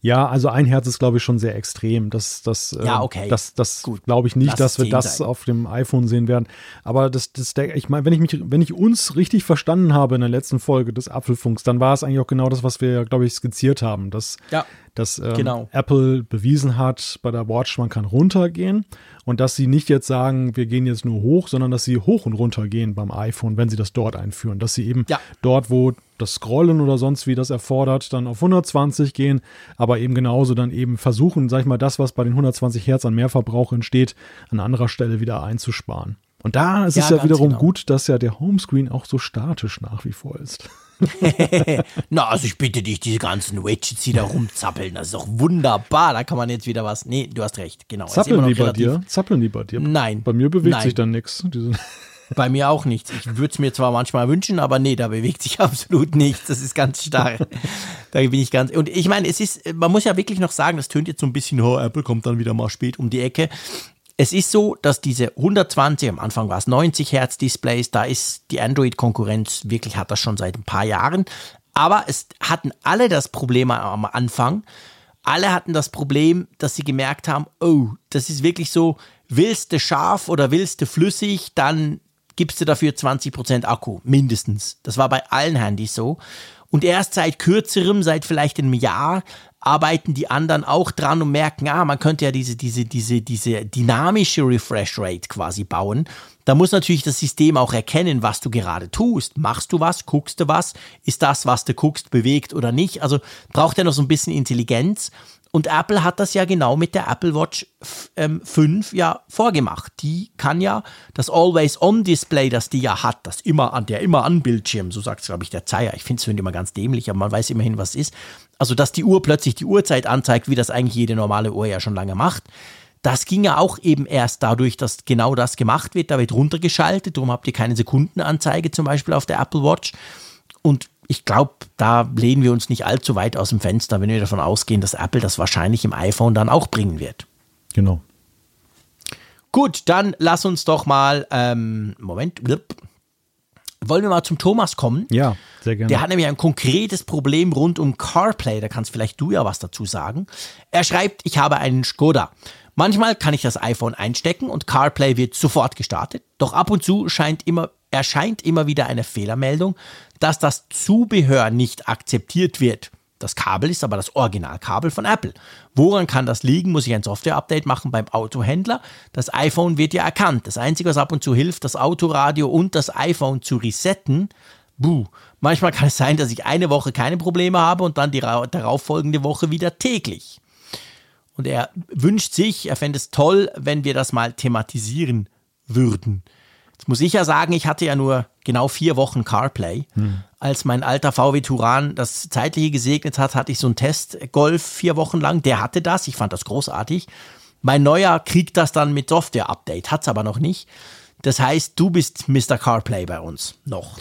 Ja, also ein Herz ist, glaube ich, schon sehr extrem. Das, das, ja, äh, okay. das, das glaube ich nicht, Lass dass wir das sein. auf dem iPhone sehen werden. Aber das, das, ich meine, wenn ich mich, wenn ich uns richtig verstanden habe in der letzten Folge des Apfelfunks, dann war es eigentlich auch genau das, was wir, glaube ich, skizziert haben. Dass, Ja, dass ähm, genau. Apple bewiesen hat bei der Watch, man kann runtergehen und dass sie nicht jetzt sagen, wir gehen jetzt nur hoch, sondern dass sie hoch und runter gehen beim iPhone, wenn sie das dort einführen. Dass sie eben Ja. dort, wo das Scrollen oder sonst wie das erfordert, dann auf 120 gehen, aber eben genauso dann eben versuchen, sag ich mal, das, was bei den 120 Hertz an Mehrverbrauch entsteht, an anderer Stelle wieder einzusparen. Und da ist Ja, es ja wiederum genau. gut, dass ja der Homescreen auch so statisch nach wie vor ist. Na, also ich bitte dich, diese ganzen Widgets, die da rumzappeln, das ist doch wunderbar. Da kann man jetzt wieder was. Nee, du hast recht, genau. Zappeln die bei dir? Zappeln die bei dir? Nein. Bei mir bewegt Nein. sich dann nichts. Bei mir auch nichts. Ich würde es mir zwar manchmal wünschen, aber nee, da bewegt sich absolut nichts. Das ist ganz starr. da bin ich ganz. Und ich meine, es ist, man muss ja wirklich noch sagen, das tönt jetzt so ein bisschen, oh, Apple kommt dann wieder mal spät um die Ecke. Es ist so, dass diese 120, am Anfang war es 90 Hertz Displays, da ist die Android-Konkurrenz wirklich, hat das schon seit ein paar Jahren. Aber es hatten alle das Problem am Anfang. Alle hatten das Problem, dass sie gemerkt haben, oh, das ist wirklich so, willst du scharf oder willst du flüssig, dann gibst du dafür 20% Akku, mindestens. Das war bei allen Handys so. Und erst seit kürzerem, seit vielleicht einem Jahr, arbeiten die anderen auch dran und merken, ah, man könnte ja diese, diese, diese, diese dynamische Refresh Rate quasi bauen. Da muss natürlich das System auch erkennen, was du gerade tust. Machst du was? Guckst du was? Ist das, was du guckst, bewegt oder nicht? Also braucht ja noch so ein bisschen Intelligenz. Und Apple hat das ja genau mit der Apple Watch f- ähm, 5 ja vorgemacht. Die kann ja das Always-On-Display, das die ja hat, das immer an, der immer an Bildschirm, so sagt es, glaube ich, der Zeiger. Ich finde es immer ganz dämlich, aber man weiß immerhin, was es ist. Also, dass die Uhr plötzlich die Uhrzeit anzeigt, wie das eigentlich jede normale Uhr ja schon lange macht. Das ging ja auch eben erst dadurch, dass genau das gemacht wird. Da wird runtergeschaltet, darum habt ihr keine Sekundenanzeige zum Beispiel auf der Apple Watch. Und ich glaube, da lehnen wir uns nicht allzu weit aus dem Fenster, wenn wir davon ausgehen, dass Apple das wahrscheinlich im iPhone dann auch bringen wird. Genau. Gut, dann lass uns doch mal, ähm, Moment, blip. wollen wir mal zum Thomas kommen? Ja, sehr gerne. Der hat nämlich ein konkretes Problem rund um CarPlay. Da kannst vielleicht du ja was dazu sagen. Er schreibt, ich habe einen Skoda. Manchmal kann ich das iPhone einstecken und CarPlay wird sofort gestartet. Doch ab und zu scheint immer, erscheint immer wieder eine Fehlermeldung, dass das Zubehör nicht akzeptiert wird. Das Kabel ist aber das Originalkabel von Apple. Woran kann das liegen? Muss ich ein Software-Update machen beim Autohändler? Das iPhone wird ja erkannt. Das Einzige, was ab und zu hilft, das Autoradio und das iPhone zu resetten. Buh. Manchmal kann es sein, dass ich eine Woche keine Probleme habe und dann die ra- darauffolgende Woche wieder täglich. Und er wünscht sich, er fände es toll, wenn wir das mal thematisieren würden. Muss ich ja sagen, ich hatte ja nur genau vier Wochen CarPlay. Als mein alter VW Turan das Zeitliche gesegnet hat, hatte ich so einen Test-Golf vier Wochen lang. Der hatte das. Ich fand das großartig. Mein neuer kriegt das dann mit Software-Update, hat's aber noch nicht. Das heißt, du bist Mr. CarPlay bei uns noch.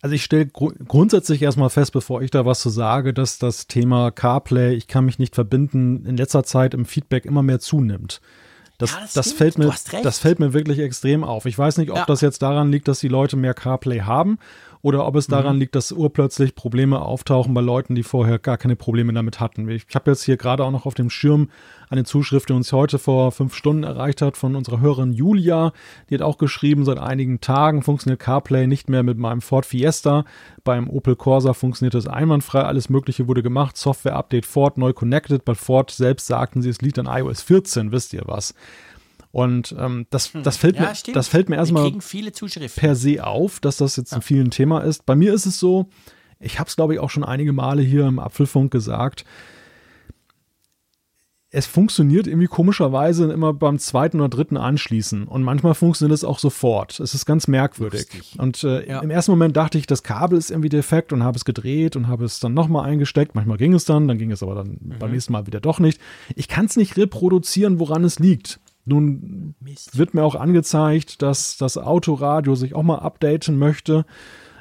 Also ich stelle gru grundsätzlich erstmal fest, bevor ich da was zu sage, dass das Thema CarPlay, ich kann mich nicht verbinden, in letzter Zeit im Feedback immer mehr zunimmt. Das, Ja, das das, fällt mir, das fällt mir wirklich extrem auf. Ich weiß nicht, ob Ja. das jetzt daran liegt, dass die Leute mehr CarPlay haben oder ob es Mhm. daran liegt, dass urplötzlich Probleme auftauchen bei Leuten, die vorher gar keine Probleme damit hatten. Ich habe jetzt hier gerade auch noch auf dem Schirm eine Zuschrift, die uns heute vor fünf Stunden erreicht hat von unserer Hörerin Julia. Die hat auch geschrieben, seit einigen Tagen funktioniert CarPlay nicht mehr mit meinem Ford Fiesta. Beim Opel Corsa funktioniert es einwandfrei. Alles Mögliche wurde gemacht. Software-Update Ford neu connected. Bei Ford selbst sagten sie, es liegt an iOS 14. Wisst ihr was? Und ähm, das, das, fällt. Ja, mir, stimmt. das fällt mir erstmal per se auf, dass das jetzt ein vielen Thema ist. Bei mir ist es so, ich habe es glaube ich auch schon einige Male hier im Apfelfunk gesagt, es funktioniert irgendwie komischerweise immer beim zweiten oder dritten Anschließen und manchmal funktioniert es auch sofort. Es ist ganz merkwürdig. Lustig. Und äh, Ja. im ersten Moment dachte ich, das Kabel ist irgendwie defekt und habe es gedreht und habe es dann nochmal eingesteckt. Manchmal ging es dann, dann ging es aber dann beim nächsten Mal wieder doch nicht. Ich kann es nicht reproduzieren, woran es liegt. Nun Mist. wird mir auch angezeigt, dass das Autoradio sich auch mal updaten möchte.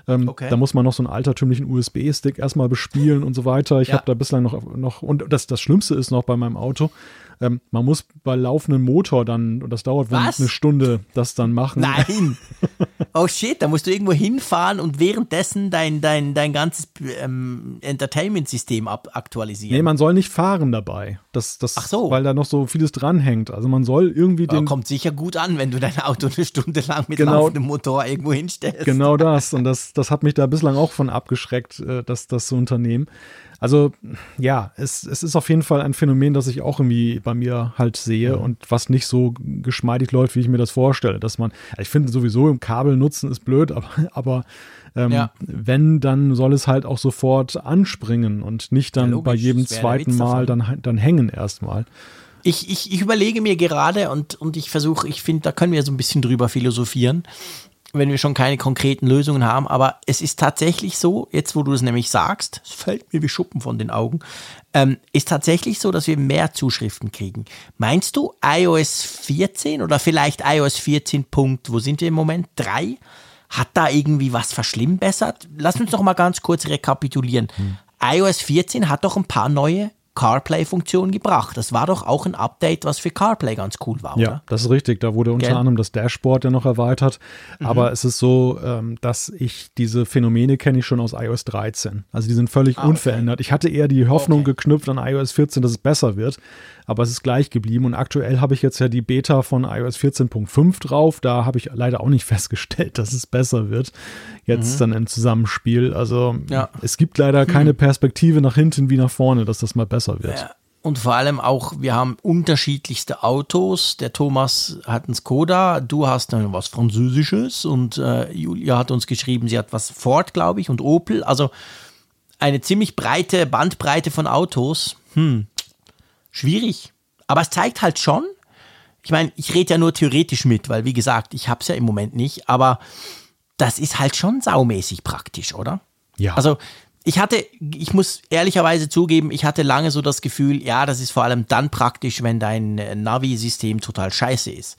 Ähm, Okay. Da muss man noch so einen altertümlichen USB-Stick erstmal bespielen und so weiter. Ich Ja. habe da bislang noch, noch und das, das Schlimmste ist noch bei meinem Auto, Ähm, man muss bei laufendem Motor dann, und das dauert wohl eine Stunde, das dann machen. Nein. Oh shit, da musst du irgendwo hinfahren und währenddessen dein, dein, dein ganzes ähm, Entertainment-System aktualisieren. Nee, man soll nicht fahren dabei. Das, das, Ach so. Weil da noch so vieles dranhängt. Also man soll irgendwie den. kommt sicher gut an, wenn du dein Auto eine Stunde lang mit Genau. laufendem Motor irgendwo hinstellst. Genau das. Und das, das hat mich da bislang auch von abgeschreckt, äh, das, das zu unternehmen. Also ja, es, es ist auf jeden Fall ein Phänomen, das ich auch irgendwie bei mir halt sehe Mhm. und was nicht so geschmeidig läuft, wie ich mir das vorstelle. Dass man, ich finde sowieso im Kabel nutzen ist blöd, aber, aber ähm, Ja. wenn, dann soll es halt auch sofort anspringen und nicht dann Ja, logisch, bei jedem zweiten Mal dann, dann hängen erstmal. Ich, ich, ich überlege mir gerade und, und ich versuche, ich finde, da können wir so ein bisschen drüber philosophieren, wenn wir schon keine konkreten Lösungen haben. Aber es ist tatsächlich so, jetzt wo du es nämlich sagst, es fällt mir wie Schuppen von den Augen, ähm, ist tatsächlich so, dass wir mehr Zuschriften kriegen. Meinst du iOS 14 oder vielleicht iOS 14. Punkt, wo sind wir im Moment? 3? Hat da irgendwie was verschlimmbessert? Lass uns noch mal ganz kurz rekapitulieren. iOS 14 hat doch ein paar neue CarPlay-Funktionen gebracht. Das war doch auch ein Update, was für CarPlay ganz cool war, Ja, oder? das ist richtig. Da wurde unter Gell? anderem das Dashboard ja noch erweitert. Mhm. Aber es ist so, ähm, dass ich diese Phänomene kenne ich schon aus iOS 13. Also die sind völlig Ah, okay. unverändert. Ich hatte eher die Hoffnung Okay. geknüpft an iOS 14, dass es besser wird. Aber es ist gleich geblieben. Und aktuell habe ich jetzt ja die Beta von iOS 14.5 drauf. Da habe ich leider auch nicht festgestellt, dass es besser wird. Jetzt dann im Zusammenspiel. Also Mhm. Ja. es gibt leider keine Perspektive nach hinten wie nach vorne, dass das mal besser wird. Ja. Und vor allem auch, wir haben unterschiedlichste Autos. Der Thomas hat einen Skoda, du hast dann was Französisches und äh, Julia hat uns geschrieben, sie hat was Ford, glaube ich, und Opel. Also eine ziemlich breite Bandbreite von Autos. Hm, schwierig. Aber es zeigt halt schon, ich meine, ich rede ja nur theoretisch mit, weil wie gesagt, ich habe es ja im Moment nicht, aber das ist halt schon saumäßig praktisch, oder? Ja. Also ich hatte, ich muss ehrlicherweise zugeben, ich hatte lange so das Gefühl, ja, das ist vor allem dann praktisch, wenn dein Navi-System total scheiße ist.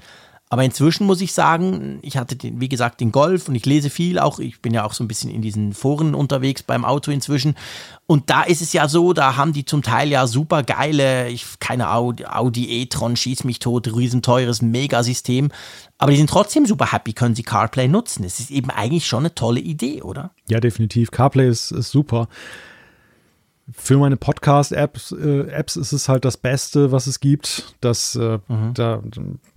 Aber inzwischen muss ich sagen, ich hatte, den, wie gesagt, den Golf und ich lese viel auch. Ich bin ja auch so ein bisschen in diesen Foren unterwegs beim Auto inzwischen. Und da ist es ja so, da haben die zum Teil ja super geile, ich, keine Audi, Audi e-tron, schieß mich tot, riesenteures Megasystem. Aber die sind trotzdem super happy, können sie CarPlay nutzen. Es ist eben eigentlich schon eine tolle Idee, oder? Ja, definitiv. CarPlay ist, ist super. Für meine Podcast-Apps äh, Apps ist es halt das Beste, was es gibt. Das, äh, da,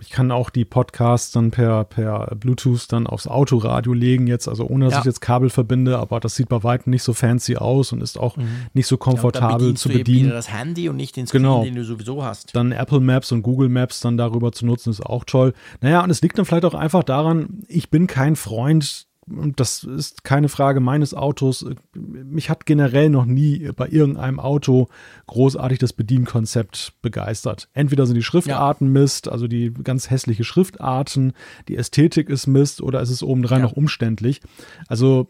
ich kann auch die Podcasts dann per, per Bluetooth dann aufs Autoradio legen jetzt, also ohne dass Ja. ich jetzt Kabel verbinde, aber das sieht bei weitem nicht so fancy aus und ist auch nicht so Ja, komfortabel bedienst zu bedienen. das Handy und nicht den Screen, Genau. den du sowieso hast. Dann Apple Maps und Google Maps dann darüber zu nutzen, ist auch toll. Naja, und es liegt dann vielleicht auch einfach daran, ich bin kein Freund, und das ist keine Frage meines Autos. Mich hat generell noch nie bei irgendeinem Auto großartig das Bedienkonzept begeistert. Entweder sind die Schriftarten Mist, also die ganz hässliche Schriftarten, die Ästhetik ist Mist oder ist es obendrein Ja. noch umständlich. Also,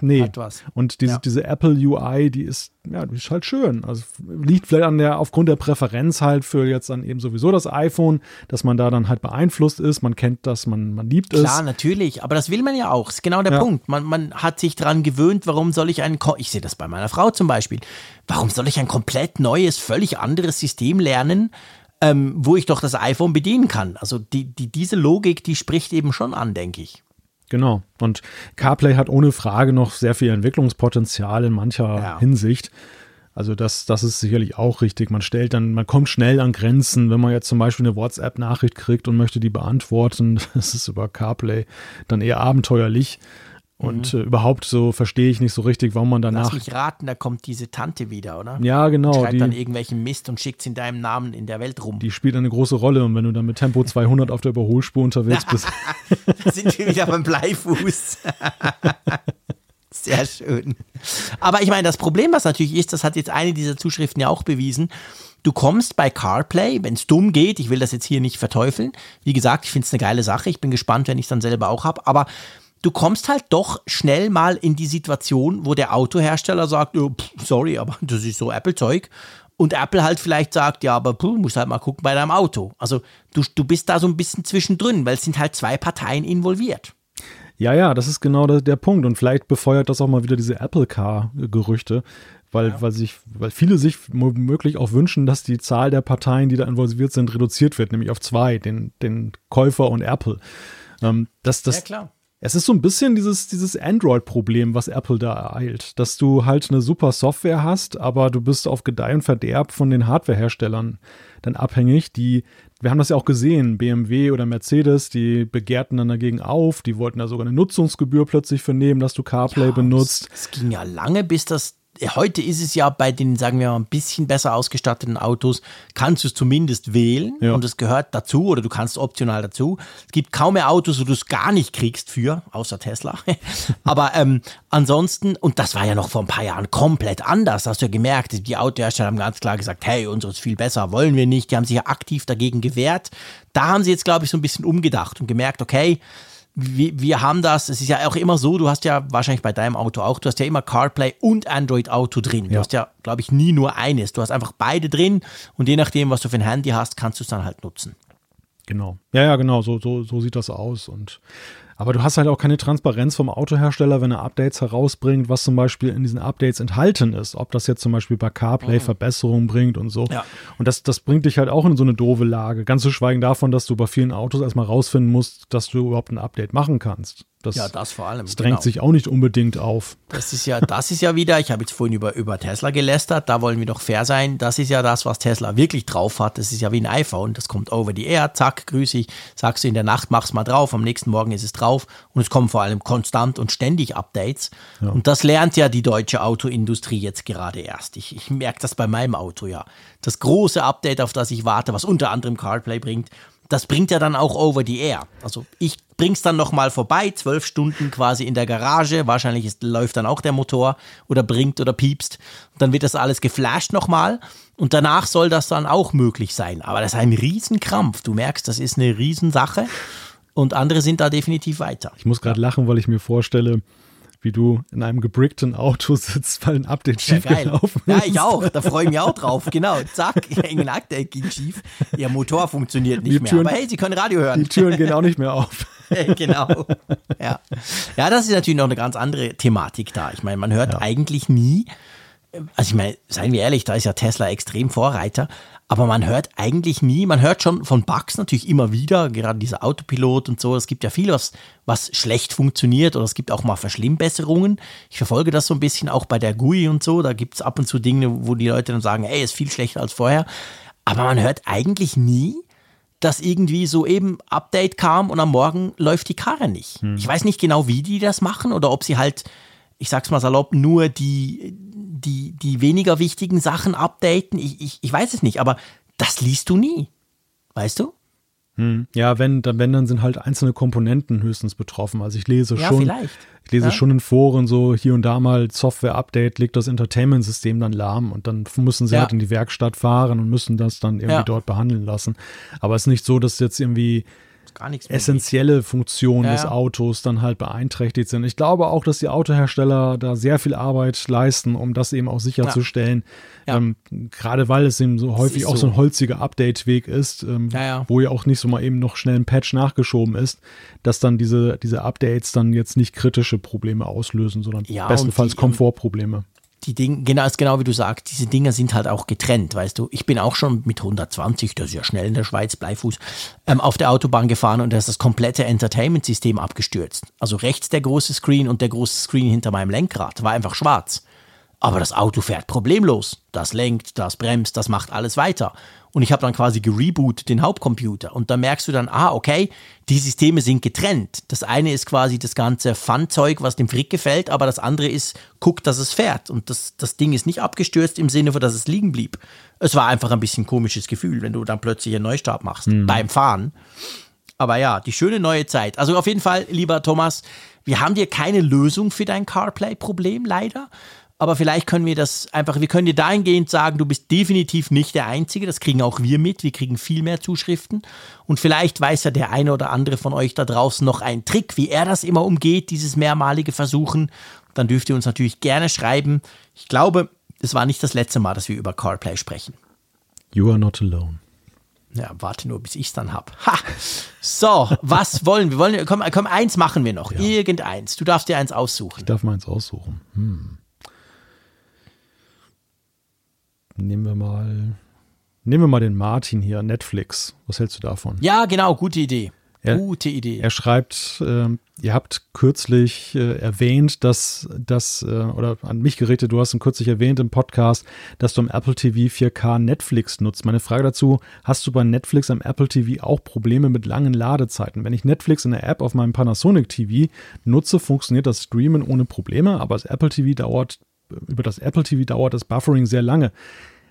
nee. Hat was. Und diese, Ja. diese Apple UI, die ist, ja, die ist halt schön. Also liegt vielleicht an der, aufgrund der Präferenz halt für jetzt dann eben sowieso das iPhone, dass man da dann halt beeinflusst ist. Man kennt das, man, man liebt es. Klar, natürlich, aber das will man ja auch. Ist genau der Ja. Punkt. Man, man hat sich daran gewöhnt, warum soll ich ein, ich sehe das bei meiner Frau zum Beispiel, warum soll ich ein komplett neues, völlig anderes System lernen, ähm, wo ich doch das iPhone bedienen kann? Also die, die, diese Logik, die spricht eben schon an, denke ich. Genau. Und CarPlay hat ohne Frage noch sehr viel Entwicklungspotenzial in mancher Ja. Hinsicht. Also das, das ist sicherlich auch richtig. Man stellt dann, man kommt schnell an Grenzen, wenn man jetzt zum Beispiel eine WhatsApp-Nachricht kriegt und möchte die beantworten. Das ist über CarPlay dann eher abenteuerlich. Und äh, überhaupt so verstehe ich nicht so richtig, warum man Lass danach. mich raten, da kommt diese Tante wieder, oder? Ja, genau. Schreibt dann Die, irgendwelchen Mist und schickt in deinem Namen in der Welt rum. die spielt eine große Rolle. Und wenn du dann mit Tempo 200 auf der Überholspur unterwegs bist, Da sind wir wieder beim Bleifuß. Sehr schön. Aber ich meine, das Problem, was natürlich ist, das hat jetzt eine dieser Zuschriften ja auch bewiesen. Du kommst bei CarPlay, wenn es dumm geht, ich will das jetzt hier nicht verteufeln. Wie gesagt, ich finde es eine geile Sache. Ich bin gespannt, wenn ich es dann selber auch habe. Aber du kommst halt doch schnell mal in die Situation, wo der Autohersteller sagt, oh, pff, sorry, aber das ist so Apple-Zeug. Und Apple halt vielleicht sagt, ja, aber puh, musst halt mal gucken bei deinem Auto. Also du, du bist da so ein bisschen zwischendrin, weil es sind halt zwei Parteien involviert. Ja, ja, das ist genau der, der Punkt. Und vielleicht befeuert das auch mal wieder diese Apple Car-Gerüchte. weil, ja. weil, sich, weil viele sich womöglich auch wünschen, dass die Zahl der Parteien, die da involviert sind, reduziert wird, nämlich auf zwei, den, den Käufer und Apple. Ähm, das, das, ja, klar. Es ist so ein bisschen dieses, dieses Android-Problem, was Apple da ereilt, dass du halt eine super Software hast, aber du bist auf Gedeih und Verderb von den Hardwareherstellern dann abhängig, die, wir haben das ja auch gesehen, BMW oder Mercedes, die begehrten dann dagegen auf, die wollten da sogar eine Nutzungsgebühr plötzlich für nehmen, dass du CarPlay ja, benutzt. Es ging ja lange, bis das heute ist es ja bei den, sagen wir mal, ein bisschen besser ausgestatteten Autos, kannst du es zumindest wählen ja. und es gehört dazu oder du kannst optional dazu. Es gibt kaum mehr Autos, wo du es gar nicht kriegst für, außer Tesla. Aber ähm, ansonsten, und das war ja noch vor ein paar Jahren komplett anders, hast du ja gemerkt, die Autohersteller haben ganz klar gesagt, hey, unseres ist viel besser, wollen wir nicht. Die haben sich ja aktiv dagegen gewehrt. Da haben sie jetzt, glaube ich, so ein bisschen umgedacht und gemerkt, okay, wir, wir haben das, es ist ja auch immer so, du hast ja wahrscheinlich bei deinem Auto auch, du hast ja immer CarPlay und Android Auto drin. Du ja. hast ja, glaube ich, nie nur eines. Du hast einfach beide drin und je nachdem, was du für ein Handy hast, kannst du es dann halt nutzen. Genau. Ja, ja, genau, so, so, so sieht das aus. Und aber du hast halt auch keine Transparenz vom Autohersteller, wenn er Updates herausbringt, was zum Beispiel in diesen Updates enthalten ist. Ob das jetzt zum Beispiel bei CarPlay mhm. Verbesserungen bringt und so. Ja. Und das, das bringt dich halt auch in so eine doofe Lage. Ganz zu schweigen davon, dass du bei vielen Autos erstmal rausfinden musst, dass du überhaupt ein Update machen kannst. Das, ja, das vor allem. Das drängt genau. sich auch nicht unbedingt auf. Das ist ja, das ist ja wieder, ich habe jetzt vorhin über, über Tesla gelästert, da wollen wir doch fair sein. Das ist ja das, was Tesla wirklich drauf hat. Das ist ja wie ein iPhone. Das kommt over the air, zack, grüße ich, sagst du in der Nacht, mach's mal drauf, am nächsten Morgen ist es drauf und es kommen vor allem konstant und ständig Updates. Ja. Und das lernt ja die deutsche Autoindustrie jetzt gerade erst. Ich, ich merke das bei meinem Auto ja. Das große Update, auf das ich warte, was unter anderem CarPlay bringt, das bringt ja dann auch over the air. Also ich bring's dann nochmal vorbei, zwölf Stunden quasi in der Garage. Wahrscheinlich ist, läuft dann auch der Motor oder bringt oder piepst. Und dann wird das alles geflasht nochmal. Und danach soll das dann auch möglich sein. Aber das ist ein Riesenkrampf. Du merkst, das ist eine Riesensache. Und andere sind da definitiv weiter. Ich muss gerade lachen, weil ich mir vorstelle, wie du in einem gebrickten Auto sitzt, weil ein Update ja, schiefgelaufen ist. Ja, ich auch. Da freue ich mich auch drauf. Genau. Zack, ein Update ging schief. Ihr Motor funktioniert nicht die mehr. Türen, Aber hey, Sie können Radio hören. Die Türen gehen auch nicht mehr auf. genau. Ja. ja, das ist natürlich noch eine ganz andere Thematik da. Ich meine, man hört ja. eigentlich nie, also ich meine, seien wir ehrlich, da ist ja Tesla extrem Vorreiter, aber man hört eigentlich nie, man hört schon von Bugs natürlich immer wieder, gerade dieser Autopilot und so, es gibt ja viel, was, was schlecht funktioniert oder es gibt auch mal Verschlimmbesserungen. Ich verfolge das so ein bisschen auch bei der GUI und so, da gibt es ab und zu Dinge, wo die Leute dann sagen, ey, ist viel schlechter als vorher. Aber man hört eigentlich nie, dass irgendwie so eben Update kam und am Morgen läuft die Karre nicht. Hm. Ich weiß nicht genau, wie die das machen oder ob sie halt, ich sag's mal salopp, nur die, die, die weniger wichtigen Sachen updaten. Ich, ich, ich weiß es nicht, aber das liest du nie. Weißt du? Hm. Ja, wenn, dann, wenn, dann sind halt einzelne Komponenten höchstens betroffen. Also ich lese ja, schon, vielleicht. ich lese ja? schon in Foren so hier und da mal Software-Update, legt das Entertainment-System dann lahm und dann müssen sie ja. halt in die Werkstatt fahren und müssen das dann irgendwie dort behandeln lassen. Aber es ist nicht so, dass jetzt irgendwie gar nichts essentielle Funktionen ja, des Autos dann halt beeinträchtigt sind. Ich glaube auch, dass die Autohersteller da sehr viel Arbeit leisten, um das eben auch sicherzustellen. Ja. Ähm, Gerade weil es eben so häufig auch so. ein holziger Update-Weg ist, ähm, wo ja auch nicht so mal eben noch schnell ein Patch nachgeschoben ist, dass dann diese, diese Updates dann jetzt nicht kritische Probleme auslösen, sondern bestenfalls die, Komfortprobleme die Dinge, genau, ist genau wie du sagst, diese Dinger sind halt auch getrennt, weißt du. Ich bin auch schon mit 120, das ist ja schnell in der Schweiz, Bleifuß, ähm, auf der Autobahn gefahren und da ist das komplette Entertainment-System abgestürzt. Also rechts der große Screen und der große Screen hinter meinem Lenkrad war einfach schwarz. Aber das Auto fährt problemlos. Das lenkt, das bremst, das macht alles weiter. Und ich habe dann quasi gerebootet den Hauptcomputer. Und da merkst du dann, ah, okay, die Systeme sind getrennt. Das eine ist quasi das ganze Fun-Zeug, was dem Frick gefällt, aber das andere ist, guck, dass es fährt. Und das, das Ding ist nicht abgestürzt im Sinne von, dass es liegen blieb. Es war einfach ein bisschen komisches Gefühl, wenn du dann plötzlich einen Neustart machst mhm. beim Fahren. Aber ja, die schöne neue Zeit. Also auf jeden Fall, lieber Thomas, wir haben dir keine Lösung für dein CarPlay-Problem, leider aber vielleicht können wir das einfach, wir können dir dahingehend sagen, du bist definitiv nicht der Einzige, das kriegen auch wir mit, wir kriegen viel mehr Zuschriften und vielleicht weiß ja der eine oder andere von euch da draußen noch einen Trick, wie er das immer umgeht, dieses mehrmalige Versuchen, dann dürft ihr uns natürlich gerne schreiben. Ich glaube, es war nicht das letzte Mal, dass wir über CarPlay sprechen. You are not alone. Ja, warte nur, bis ich es dann habe. Ha! So, was wollen wir? Wollen, komm, komm, eins machen wir noch. Ja. Irgendeins. Du darfst dir eins aussuchen. Ich darf mal eins aussuchen. Hm. Nehmen wir mal, nehmen wir mal den Martin hier, Netflix. Was hältst du davon? Ja, genau, gute Idee. Er, Gute Idee. Er schreibt, äh, ihr habt kürzlich äh, erwähnt, dass das, äh, oder an mich gerichtet, du hast ihn kürzlich erwähnt im Podcast, dass du am Apple TV 4K Netflix nutzt. Meine Frage dazu, hast du bei Netflix am Apple TV auch Probleme mit langen Ladezeiten? Wenn ich Netflix in der App auf meinem Panasonic TV nutze, funktioniert das Streamen ohne Probleme, aber das Apple TV dauert, über das Apple TV dauert das Buffering sehr lange.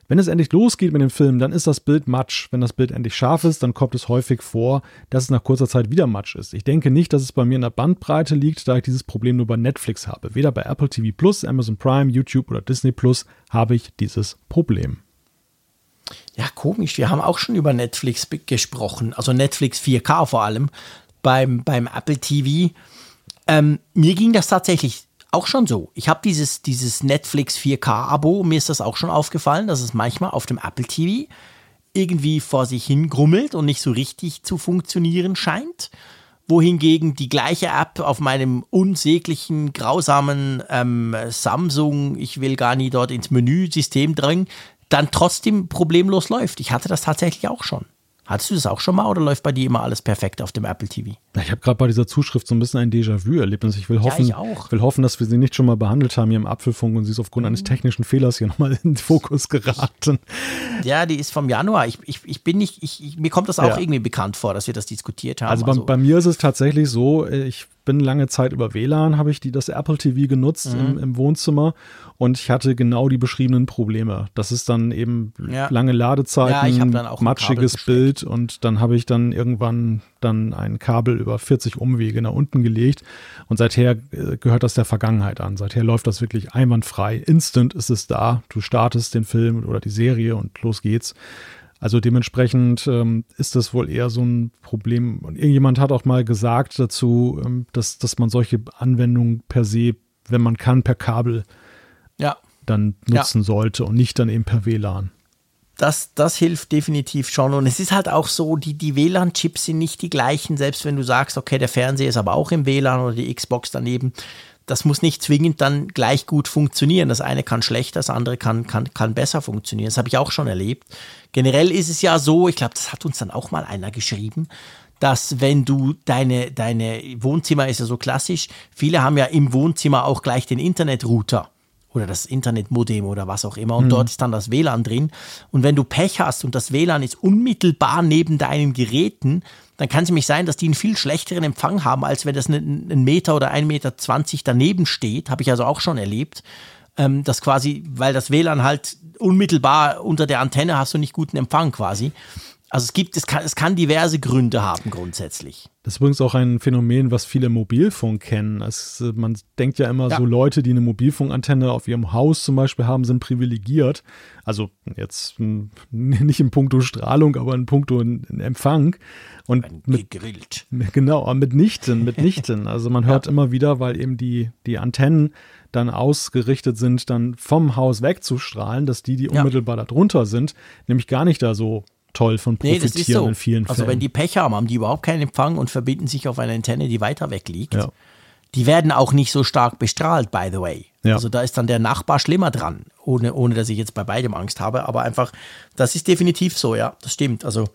Wenn es endlich losgeht mit dem Film, dann ist das Bild matsch. Wenn das Bild endlich scharf ist, dann kommt es häufig vor, dass es nach kurzer Zeit wieder matsch ist. Ich denke nicht, dass es bei mir in der Bandbreite liegt, da ich dieses Problem nur bei Netflix habe. Weder bei Apple TV Plus, Amazon Prime, YouTube oder Disney Plus habe ich dieses Problem. Ja, komisch. Wir haben auch schon über Netflix gesprochen, also Netflix 4K vor allem beim, beim Apple TV. Ähm, mir ging das tatsächlich auch schon so. Ich habe dieses, dieses Netflix 4K-Abo, mir ist das auch schon aufgefallen, dass es manchmal auf dem Apple TV irgendwie vor sich hin grummelt und nicht so richtig zu funktionieren scheint. Wohingegen die gleiche App auf meinem unsäglichen, grausamen ähm, Samsung, ich will gar nie dort ins Menüsystem drängen, dann trotzdem problemlos läuft. Ich hatte das tatsächlich auch schon. Hattest du das auch schon mal oder läuft bei dir immer alles perfekt auf dem Apple TV? Ich habe gerade bei dieser Zuschrift so ein bisschen ein Déjà-vu erlebt. Und ich will hoffen, ja, ich will hoffen, dass wir sie nicht schon mal behandelt haben hier im Apfelfunk und sie ist aufgrund eines technischen Fehlers hier nochmal in den Fokus geraten. Ja, die ist vom Januar. Ich, ich, ich bin nicht, ich, ich, mir kommt das auch ja. irgendwie bekannt vor, dass wir das diskutiert haben. Also bei, also bei mir ist es tatsächlich so, ich bin lange Zeit über WLAN, habe ich die, das Apple TV genutzt mhm. im, im, Wohnzimmer und ich hatte genau die beschriebenen Probleme. Das ist dann eben ja. lange Ladezeiten, ja, matschiges Bild und dann habe ich dann irgendwann dann ein Kabel über 40 Umwege nach unten gelegt und seither äh, gehört das der Vergangenheit an. Seither läuft das wirklich einwandfrei. Instant ist es da. Du startest den Film oder die Serie und los geht's. Also dementsprechend ähm, ist das wohl eher so ein Problem. Und irgendjemand hat auch mal gesagt dazu, ähm, dass, dass man solche Anwendungen per se, wenn man kann, per Kabel ja. dann nutzen ja. sollte und nicht dann eben per WLAN. Das, das hilft definitiv schon. Und es ist halt auch so, die, die WLAN-Chips sind nicht die gleichen, selbst wenn du sagst, okay, der Fernseher ist aber auch im WLAN oder die Xbox daneben das muss nicht zwingend dann gleich gut funktionieren. Das eine kann schlechter, das andere kann, kann, kann besser funktionieren. Das habe ich auch schon erlebt. Generell ist es ja so, ich glaube, das hat uns dann auch mal einer geschrieben, dass wenn du deine, deine Wohnzimmer ist ja so klassisch, viele haben ja im Wohnzimmer auch gleich den Internetrouter oder das Internetmodem oder was auch immer und mhm. dort ist dann das WLAN drin und wenn du Pech hast und das WLAN ist unmittelbar neben deinen Geräten, dann kann es nämlich sein, dass die einen viel schlechteren Empfang haben, als wenn das ein Meter oder ein Meter zwanzig daneben steht. Habe ich also auch schon erlebt. Ähm, dass quasi, weil das WLAN halt unmittelbar unter der Antenne hast du nicht guten Empfang quasi. Also es gibt, es kann, es kann diverse Gründe haben grundsätzlich. Das ist übrigens auch ein Phänomen, was viele Mobilfunk kennen. Es, man denkt ja immer, ja. so Leute, die eine Mobilfunkantenne auf ihrem Haus zum Beispiel haben, sind privilegiert. Also jetzt hm, nicht in puncto Strahlung, aber in puncto Empfang. Und mit, gegrillt. Genau, mitnichten, mitnichten. Also man hört ja. immer wieder, weil eben die, die Antennen dann ausgerichtet sind, dann vom Haus wegzustrahlen, dass die, die unmittelbar ja. darunter sind, nämlich gar nicht da so toll von profitieren nee, so. in vielen Fällen. Also wenn die Pech haben, haben die überhaupt keinen Empfang und verbinden sich auf eine Antenne, die weiter weg liegt. Ja. Die werden auch nicht so stark bestrahlt, by the way. Ja. Also da ist dann der Nachbar schlimmer dran, ohne, ohne dass ich jetzt bei beidem Angst habe. Aber einfach, das ist definitiv so, ja, das stimmt. Also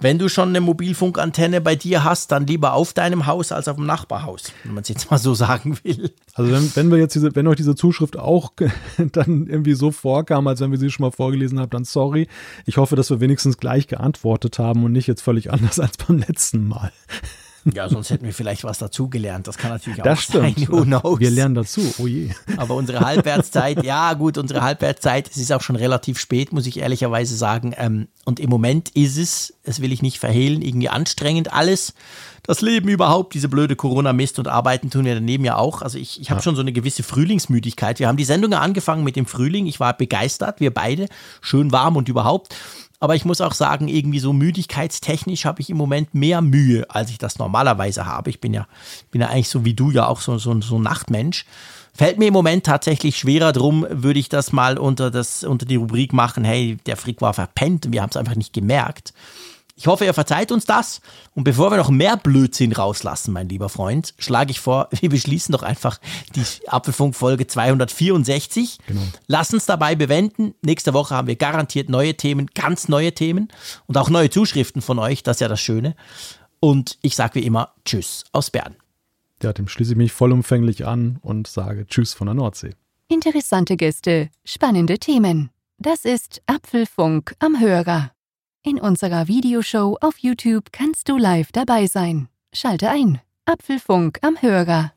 wenn du schon eine Mobilfunkantenne bei dir hast, dann lieber auf deinem Haus als auf dem Nachbarhaus, wenn man es jetzt mal so sagen will. Also wenn, wenn wir jetzt diese, wenn euch diese Zuschrift auch dann irgendwie so vorkam, als wenn wir sie schon mal vorgelesen haben, dann sorry. Ich hoffe, dass wir wenigstens gleich geantwortet haben und nicht jetzt völlig anders als beim letzten Mal. Ja, sonst hätten wir vielleicht was dazugelernt. Das kann natürlich auch das stimmt. sein. Who knows? Wir lernen dazu. Oh je. Aber unsere Halbwertszeit, ja gut, unsere Halbwertszeit, es ist auch schon relativ spät, muss ich ehrlicherweise sagen. Ähm, und im Moment ist es, das will ich nicht verhehlen, irgendwie anstrengend alles. Das Leben überhaupt, diese blöde Corona-Mist und arbeiten tun wir daneben ja auch. Also ich, ich habe ja. schon so eine gewisse Frühlingsmüdigkeit. Wir haben die Sendung ja angefangen mit dem Frühling. Ich war begeistert, wir beide. Schön warm und überhaupt. Aber ich muss auch sagen, irgendwie so müdigkeitstechnisch habe ich im Moment mehr Mühe, als ich das normalerweise habe. Ich bin ja, bin ja eigentlich so wie du ja auch so, so, so ein Nachtmensch. Fällt mir im Moment tatsächlich schwerer drum, würde ich das mal unter, das, unter die Rubrik machen, hey, der Frick war verpennt und wir haben es einfach nicht gemerkt. Ich hoffe, ihr verzeiht uns das. Und bevor wir noch mehr Blödsinn rauslassen, mein lieber Freund, schlage ich vor, wir beschließen doch einfach die Apfelfunk-Folge 264. Genau. Lass uns dabei bewenden. Nächste Woche haben wir garantiert neue Themen, ganz neue Themen und auch neue Zuschriften von euch. Das ist ja das Schöne. Und ich sage wie immer Tschüss aus Bern. Ja, dem schließe ich mich vollumfänglich an und sage Tschüss von der Nordsee. Interessante Gäste, spannende Themen. Das ist Apfelfunk am Hörer. In unserer Videoshow auf YouTube kannst du live dabei sein. Schalte ein. Apfelfunk am Hörer.